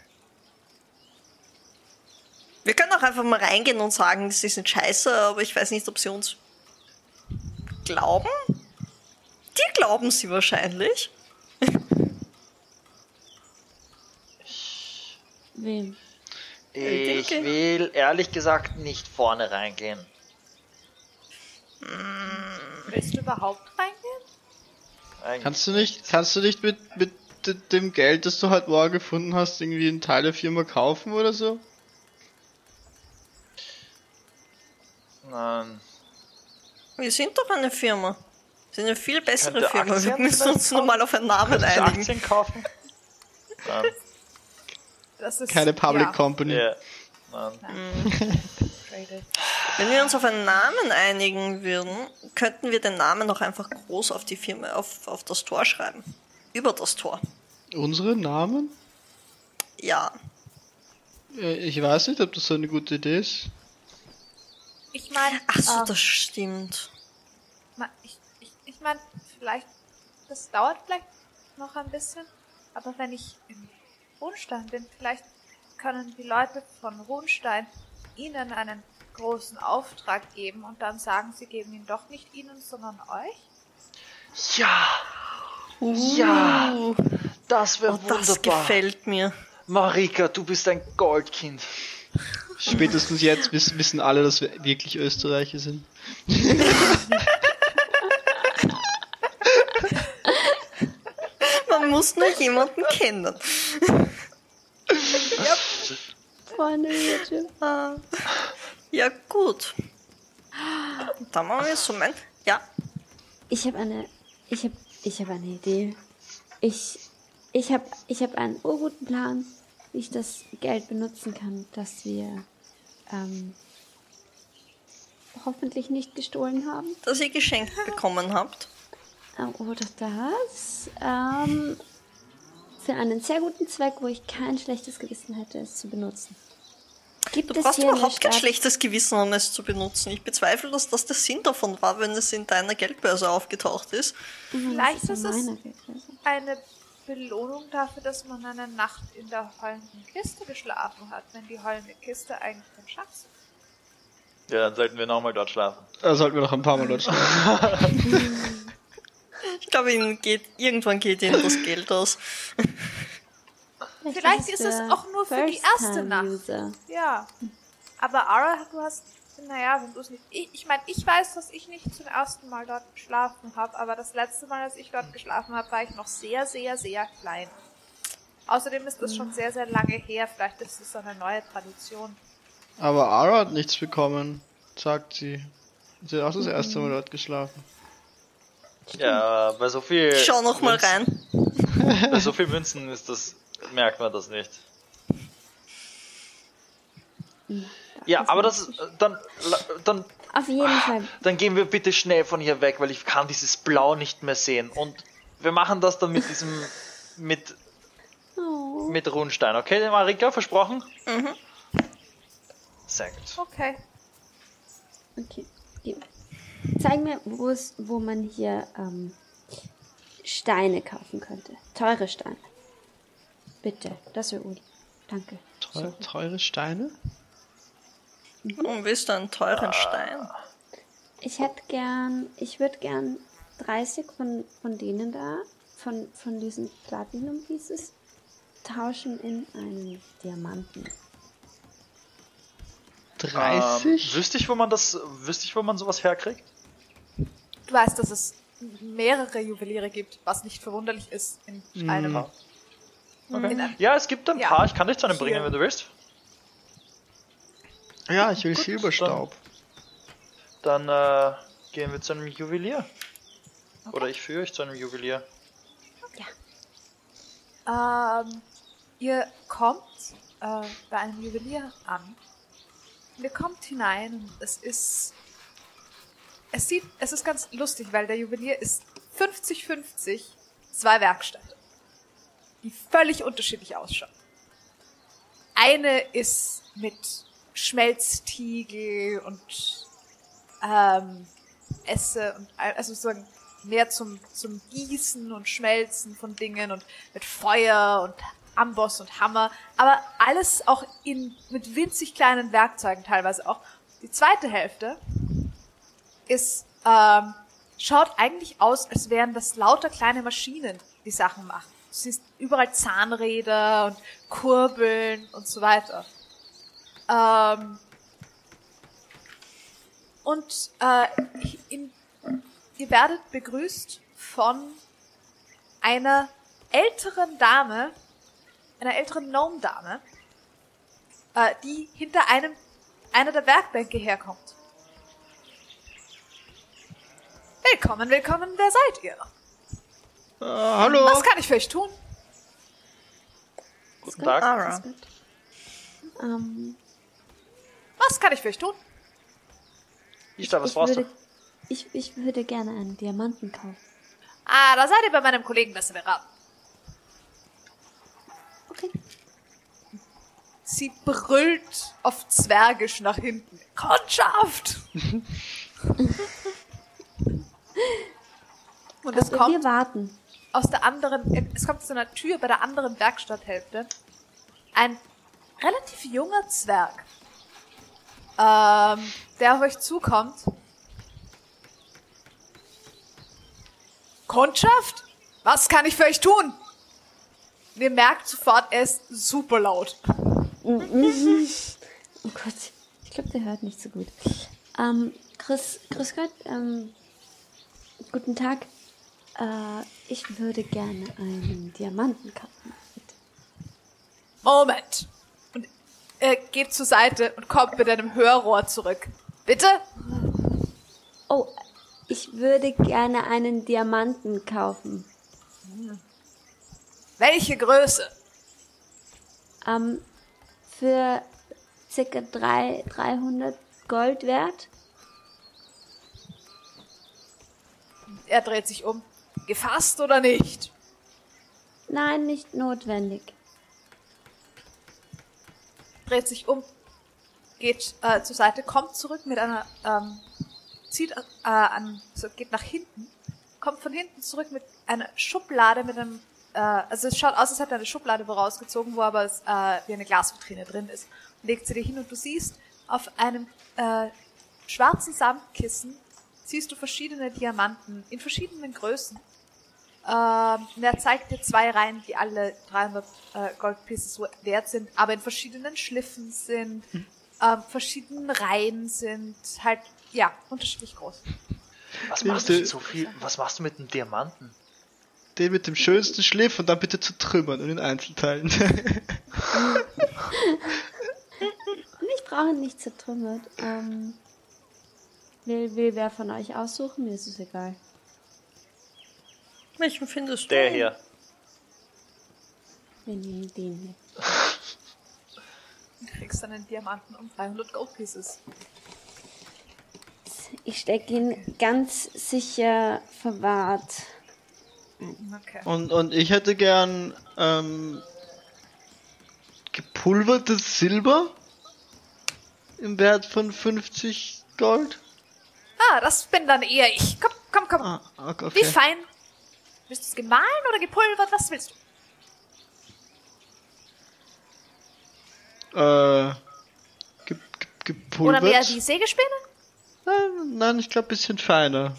Wir können auch einfach mal reingehen und sagen, sie sind scheiße, aber ich weiß nicht, ob sie uns glauben. Die glauben sie wahrscheinlich. Wem? ich will ehrlich gesagt nicht vorne reingehen. Willst du überhaupt reingehen? Eigentlich. Kannst du nicht, kannst du nicht mit, mit dem Geld, das du heute Morgen gefunden hast, irgendwie einen Teil der Firma kaufen oder so? Nein. Wir sind doch eine Firma. Wir sind eine viel bessere Könnte Firma. Wir müssen uns nur mal auf einen Namen einigen. Aktien kaufen? Nein. Das ist, Keine Public ja, Company. Ja. Nein. traded. Wenn wir uns auf einen Namen einigen würden, könnten wir den Namen noch einfach groß auf die Firma, auf, auf das Tor schreiben. Über das Tor. Unsere Namen? Ja. Äh, Ich weiß nicht, ob das so eine gute Idee ist. Ich meine, Ach so, ähm, das stimmt. ich, ich, ich meine, vielleicht, das dauert vielleicht noch ein bisschen, aber wenn ich in Runstein bin, vielleicht können die Leute von Runstein ihnen einen großen Auftrag geben und dann sagen, sie geben ihn doch nicht ihnen, sondern euch. Ja. Ja. Das wäre Oh, das wunderbar. gefällt mir. Marika, du bist ein Goldkind. Spätestens jetzt wiss, wissen alle, dass wir wirklich Österreicher sind. Man muss nur jemanden kennen. Freunde hier, Jim. Ja, gut. Dann machen wir es so, mein. Ja, Ich habe eine, ich habe, ich habe eine Idee. Ich, ich habe, ich habe einen urguten Plan, wie ich das Geld benutzen kann, das wir ähm, hoffentlich nicht gestohlen haben. dass ihr geschenkt bekommen habt. Ähm, Oder das ähm, für einen sehr guten Zweck, wo ich kein schlechtes Gewissen hätte, es zu benutzen. Gibt Du es brauchst überhaupt kein schlechtes Gewissen, um es zu benutzen. Ich bezweifle, dass das der Sinn davon war, wenn es in deiner Geldbörse aufgetaucht ist. Vielleicht Das ist es eine Belohnung dafür, dass man eine Nacht in der heulenden Kiste geschlafen hat, wenn die heulende Kiste eigentlich ein Schatz ist. Ja, dann sollten wir nochmal dort schlafen. Da sollten wir noch ein paar Mal dort schlafen. Ich glaube, ihnen geht, irgendwann geht ihnen das Geld aus. Vielleicht ist es auch nur für die erste Nacht. Ja. Aber Ara, du hast, naja, wenn du es nicht. Ich, ich meine, ich weiß, dass ich nicht zum ersten Mal dort geschlafen habe, aber das letzte Mal, als ich dort geschlafen habe, war ich noch sehr, sehr, sehr klein. Außerdem ist das schon sehr, sehr lange her. Vielleicht ist es eine neue Tradition. Aber Ara hat nichts bekommen, sagt sie. Sie hat auch das erste Mal dort geschlafen. Ja, bei so viel. Schau noch mal Münzen- rein. Bei so viel Münzen ist das, merkt man das nicht. Ja, aber das, dann, dann, Auf jeden Fall. dann gehen wir bitte schnell von hier weg, weil ich kann dieses Blau nicht mehr sehen. Und wir machen das dann mit diesem, mit, Oh. mit Runstein, okay, Marika, versprochen? Mhm. Sehr gut. Okay. Okay. Zeig mir, wo es, wo man hier ähm, Steine kaufen könnte. Teure Steine. Bitte, das wäre gut. Danke. Teu teure Steine? Warum willst du einen teuren Stein? Ich hätte gern, ich würde gern 30 von, von denen da, von, von diesen Platinum Pieces, tauschen in einen Diamanten. 30? Ähm, wüsste ich, wo man das, wüsste ich, wo man sowas herkriegt? Du weißt, dass es mehrere Juweliere gibt, was nicht verwunderlich ist in einem. Okay. In einem Ja, es gibt ein Ja. paar, ich kann dich zu einem Hier. bringen, wenn du willst. Ja, ich will Silberstaub. Dann äh, gehen wir zu einem Juwelier. Oder ich führe euch zu einem Juwelier. Ähm, ihr kommt äh, bei einem Juwelier an. Ihr kommt hinein und es ist. Es sieht, es ist ganz lustig, weil der Juwelier ist 50-50 zwei Werkstätten, die völlig unterschiedlich ausschauen. Eine ist mit Schmelztiegel und ähm, Esse und also sozusagen mehr zum, zum Gießen und Schmelzen von Dingen und mit Feuer und Amboss und Hammer, aber alles auch in, mit winzig kleinen Werkzeugen teilweise auch. Die zweite Hälfte ist, ähm, schaut eigentlich aus, als wären das lauter kleine Maschinen, die Sachen machen. Du siehst überall Zahnräder und Kurbeln und so weiter. Ähm, und äh, in, ihr werdet begrüßt von einer älteren Dame, einer älteren Gnome-Dame, äh, die hinter einem einer der Werkbänke herkommt. Willkommen, willkommen, wer seid ihr? Äh, hallo? Was kann ich für euch tun? Guten Tag. Ara. Ähm, Was kann ich für euch tun? Ich da, was ich, brauchst würde, du? ich, ich würde gerne einen Diamanten kaufen. Ah, da seid ihr bei meinem Kollegen besser beraten. Okay. Sie brüllt auf Zwergisch nach hinten. Kundschaft! Und es Also, kommt wir warten. aus der anderen, es kommt zu einer Tür bei der anderen Werkstatthälfte. Ein relativ junger Zwerg, ähm, der auf euch zukommt. Kundschaft? Was kann ich für euch tun? Und ihr merkt sofort, er ist super laut. Oh Gott, ich glaube, der hört nicht so gut. Ähm, Chris, Grüß Gott, ähm, guten Tag. Äh, ich würde gerne einen Diamanten kaufen. Moment. Äh, geht zur Seite und kommt mit einem Hörrohr zurück. Bitte? Oh, ich würde gerne einen Diamanten kaufen. Welche Größe? Ähm, für circa drei, 300 Gold wert. Er dreht sich um. Gefasst oder nicht? Nein, nicht notwendig. Dreht sich um, geht äh, zur Seite, kommt zurück mit einer, ähm, zieht äh, an, so geht nach hinten, kommt von hinten zurück mit einer Schublade mit einem, äh, also es schaut aus, als hätte eine Schublade wo rausgezogen, wo aber es, äh, wie eine Glasvitrine drin ist. Legt sie dir hin und du siehst auf einem äh, schwarzen Samtkissen siehst du verschiedene Diamanten in verschiedenen Größen. Ähm, und er zeigt dir zwei Reihen, die alle 300 äh, Goldpieces wert sind, aber in verschiedenen Schliffen sind, ähm, verschiedenen Reihen sind, halt, ja, unterschiedlich groß. Was machst du so viel? Was machst du mit einem Diamanten? Den mit dem schönsten Schliff und dann bitte zu trümmern und in Einzelteilen. Ich brauche ihn nicht zertrümmert. Ähm, will, will wer von euch aussuchen? Mir ist es egal. Welchen findest du? Der hier. Wir nehmen den hier. Du kriegst dann einen Diamanten um 300 Goldpieces. Ich stecke ihn ganz sicher verwahrt. Okay. Und, und ich hätte gern ähm, gepulvertes Silber im Wert von 50 Gold. Ah, das bin dann eher ich. Komm, komm, komm. Ah, okay. Wie fein? Willst du es gemahlen oder gepulvert? Was willst du? Äh, ge ge gepulvert. Oder mehr die Sägespäne? Nein, nein, ich glaube bisschen feiner.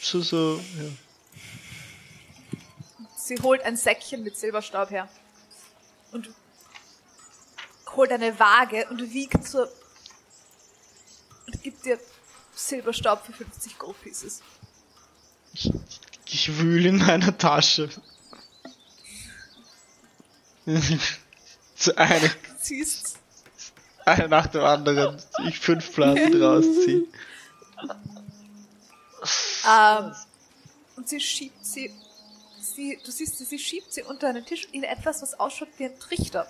So, so, ja. Sie holt ein Säckchen mit Silberstaub her. Und holt eine Waage und wiegt so. Und gibt dir Silberstaub für 50 Gold Pieces. Ich, wühle in meiner Tasche. Zu eine, Siehst eine nach dem anderen. Ich fünf Platten rausziehe. ähm, Und sie schiebt sie. sie du siehst, sie, sie schiebt sie unter einen Tisch in etwas, was ausschaut wie ein Trichter.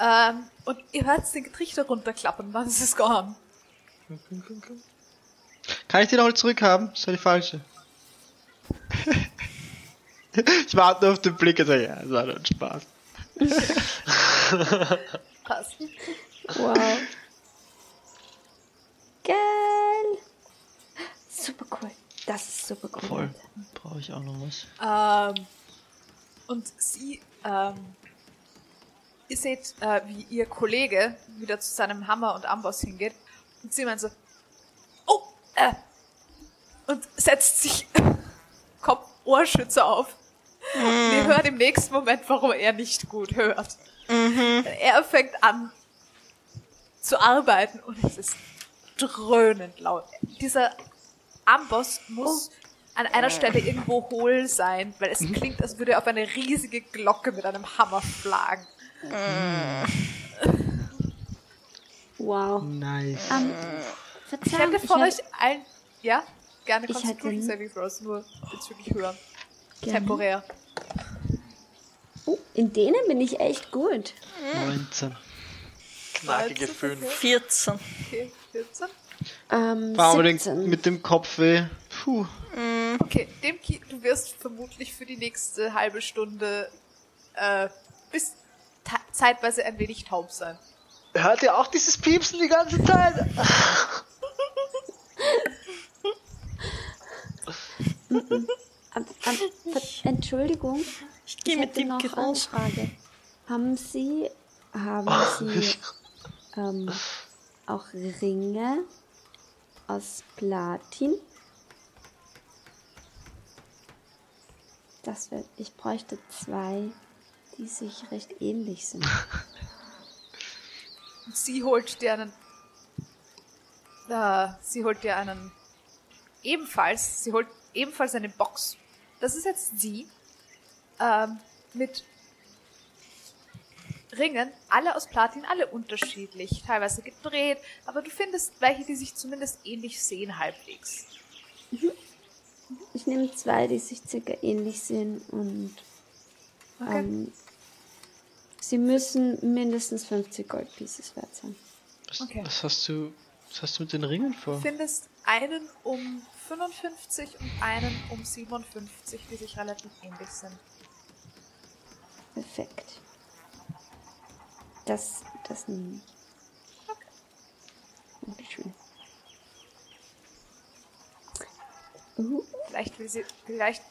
Ähm, und ihr hört den Trichter runterklappen, dann ist es gone. Kann ich den auch zurückhaben? Das war die falsche. Ich warte nur auf den Blick und sage, ja, das war nur ein Spaß. Passt. Wow. Geil. Super cool. Das ist super cool. Voll. Brauche ich auch noch was. Ähm, und sie, ähm, ihr seht, äh, wie ihr Kollege wieder zu seinem Hammer und Amboss hingeht. Und sie meint so, oh, äh, und setzt sich Kopf-Ohrschützer auf. Und ihr hört im nächsten Moment, warum er nicht gut hört. Er fängt an zu arbeiten und es ist dröhnend laut. Dieser Amboss muss an einer Stelle irgendwo hohl sein, weil es klingt, als würde er auf eine riesige Glocke mit einem Hammer schlagen. Wow. Nice. Ähm, Ich hätte von ich euch allen, ja, gerne Ich Constitution Saving Throws, nur bezüglich hören. Gerne. Temporär. Oh, in denen bin ich echt gut. 19. Knackige Scheiße, 5. 14. Okay, 14. Ähm, War aber 17. den, mit dem Kopfweh. Puh. Okay, Demki, du wirst vermutlich für die nächste halbe Stunde äh, bis zeitweise ein wenig taub sein. Hört ihr auch dieses Piepsen die ganze Zeit? Ähm, ähm, ver Entschuldigung, Ich gehe mit dem noch eine. Frage. Haben Sie, haben Sie ähm, auch Ringe aus Platin? Das wird, ich bräuchte zwei, die sich recht ähnlich sind. Sie holt dir einen. Äh, sie holt dir einen. Ebenfalls, sie holt ebenfalls eine Box. Das ist jetzt sie. Ähm, mit Ringen, alle aus Platin, alle unterschiedlich, teilweise gedreht, aber du findest welche, die sich zumindest ähnlich sehen halbwegs. Ich nehme zwei, die sich circa ähnlich sehen und Okay. ähm, sie müssen mindestens 50 Goldpieces wert sein. Was, Okay. was hast du. Was hast du mit den Ringen Du vor? findest einen um 55 und einen um 57, die sich relativ ähnlich sind. Perfekt. Das, das nehme ich. Dankeschön. Uh, Vielleicht will sie, vielleicht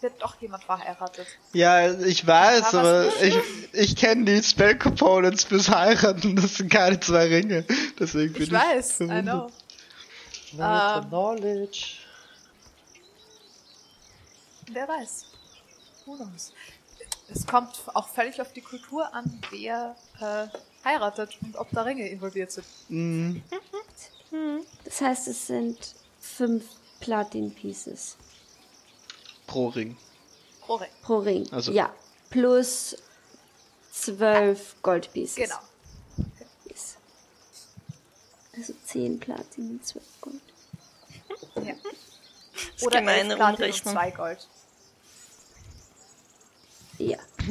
wird doch jemand verheiratet. Ja, ich weiß, Aber ich, ich kenne die Spell Components fürs Heiraten. Das sind keine zwei Ringe. Deswegen bin Ich ich, weiß, I verwundert. know. Ähm. Knowledge. Wer weiß. Who knows? Es kommt auch völlig auf die Kultur an, wer äh, heiratet und ob da Ringe involviert sind. Mhm. das heißt, es sind fünf Platin-Pieces Pro Ring. Pro Ring. pro Ring. Also- ja. Plus zwölf Goldpieces. Genau. Also zehn Platin und zwölf Gold. Ja. Das Oder gemeine elf Platin und Umrechnen. zwei Gold. Ja.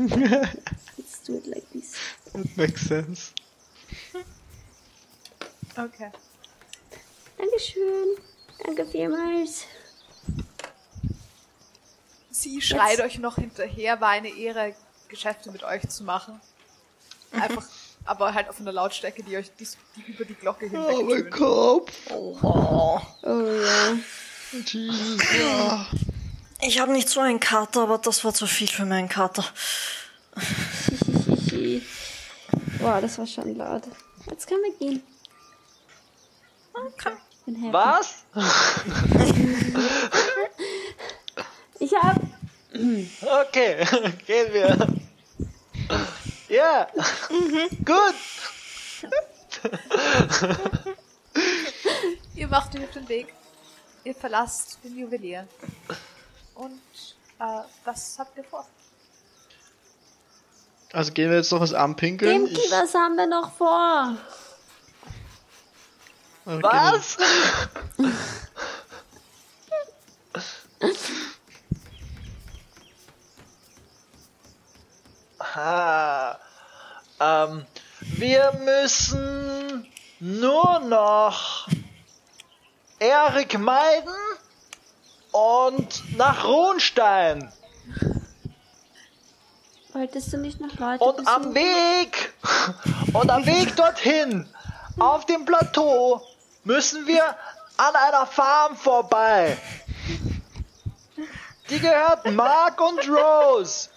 Let's do it like this. That makes sense. Okay. Dankeschön. Danke vielmals. Sie schreit euch noch hinterher, war eine Ehre, Geschäfte mit euch zu machen. Einfach, aber halt auf einer Lautstärke, die euch die, die über die Glocke hinweg Oh mein. Kopf. Oh. Oh ja. Jesus. Ja. Ich habe nicht so einen Kater, aber das war zu viel für meinen Kater. Hihihihi. Boah, das war schon laut. Jetzt können wir gehen. Okay. Bin happy. Was? Ich hab. Okay, gehen wir. Ja, gut. Ihr macht euch auf den Weg. Ihr verlasst den Juwelier. Und äh, was habt ihr vor? Also gehen wir jetzt noch was anpinkeln? Demki, was haben wir noch vor? Okay. Was? Ah, ähm, wir müssen nur noch Erik meiden und nach Runstein. Wolltest du nicht noch Leute Und am besuchen? Weg, und am Weg dorthin, auf dem Plateau, müssen wir an einer Farm vorbei. Die gehört Mark und Rose.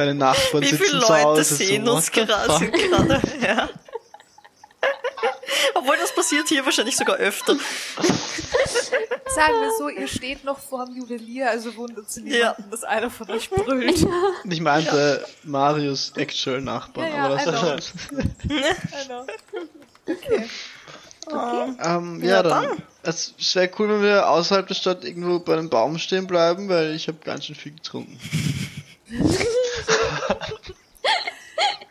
Deine Nachbarn Wie viele zu Leute Hause sehen so, uns gerade? ja. Obwohl das passiert hier wahrscheinlich sogar öfter. Sagen wir so, ihr steht noch vor dem Juwelier, also wundert es niemanden, Ja. dass einer von euch brüllt. Ich meinte Marius actual Nachbarn, Ja, ja, aber I das know. Okay. ähm, ja, dann. Es wäre cool, wenn wir außerhalb der Stadt irgendwo bei einem Baum stehen bleiben, weil ich habe ganz schön viel getrunken.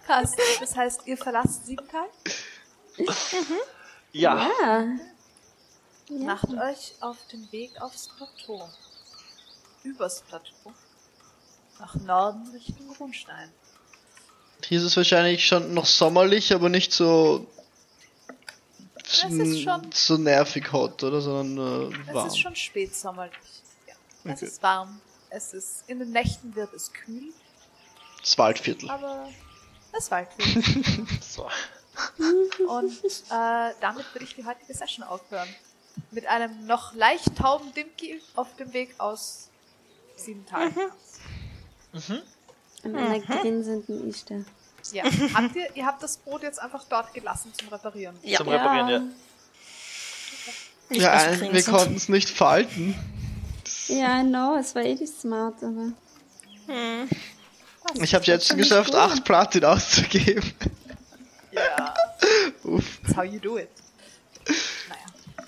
Passt. Das heißt, ihr verlasst Siebental, Ja, Ja. macht euch auf den Weg aufs Plateau. Übers Plateau. Nach Norden Richtung Runstein. Hier ist es wahrscheinlich schon noch sommerlich, aber nicht so Es ist schon- so nervig hot, oder? Sondern äh, Es warm. ist schon spätsommerlich. Ja. Es Okay. ist warm. Es ist, in den Nächten wird es kühl, Das Waldviertel. aber war kühl. so. Und äh, damit würde ich die heutige Session aufhören. Mit einem noch leicht tauben Dimki auf dem Weg aus Siebental. Und einer grinsenden Ishtar. Ja. habt ihr, ihr habt das Boot jetzt einfach dort gelassen zum Reparieren. Ja, Zum Reparieren, ja. nicht ja, ein- wir konnten es nicht falten. Ja, I know, es war eh nicht smart, aber. Ich habe jetzt geschafft, gut. acht Platin auszugeben. Ja. Uff. That's how you do it. Naja.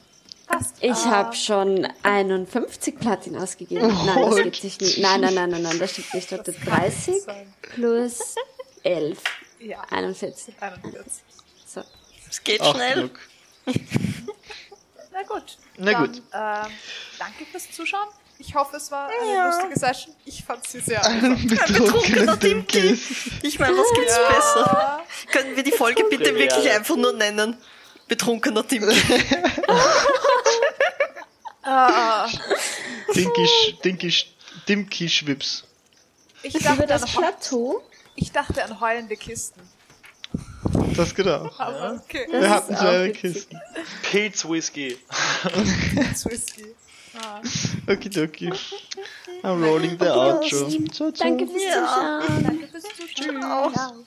Passt. Ich habe schon 51 Platin ausgegeben. Nein, das gibt sich nicht. Nein, nein, nein, nein, nein, das stimmt nicht. Warte, 30 sein. plus 11. Ja, 41. 41. So. Es geht Auch schnell. Na gut. Na Dann, gut. Ähm, danke fürs Zuschauen. Ich hoffe, es war eine lustige Session. Ich fand sie sehr amüsant. betrunkener Dimki. Ich meine, was gibt's besser? Ja. Können wir die Folge bitte Premiere. wirklich einfach nur nennen? Betrunkener Dimki. Ah, Dinky, Sch- Dinky, Sch- Dimky Schwips. ich, Über dachte das an, Heu- Plateau. ich dachte an heulende Kisten. Das geht auch. Aber okay. Das Wir hatten auch zwei witzig. Kisten. Pete's Okidoki. I'm rolling the outro. Ciao, ciao. Danke fürs. Zuschauen. Danke fürs Zuschauen. Ciao.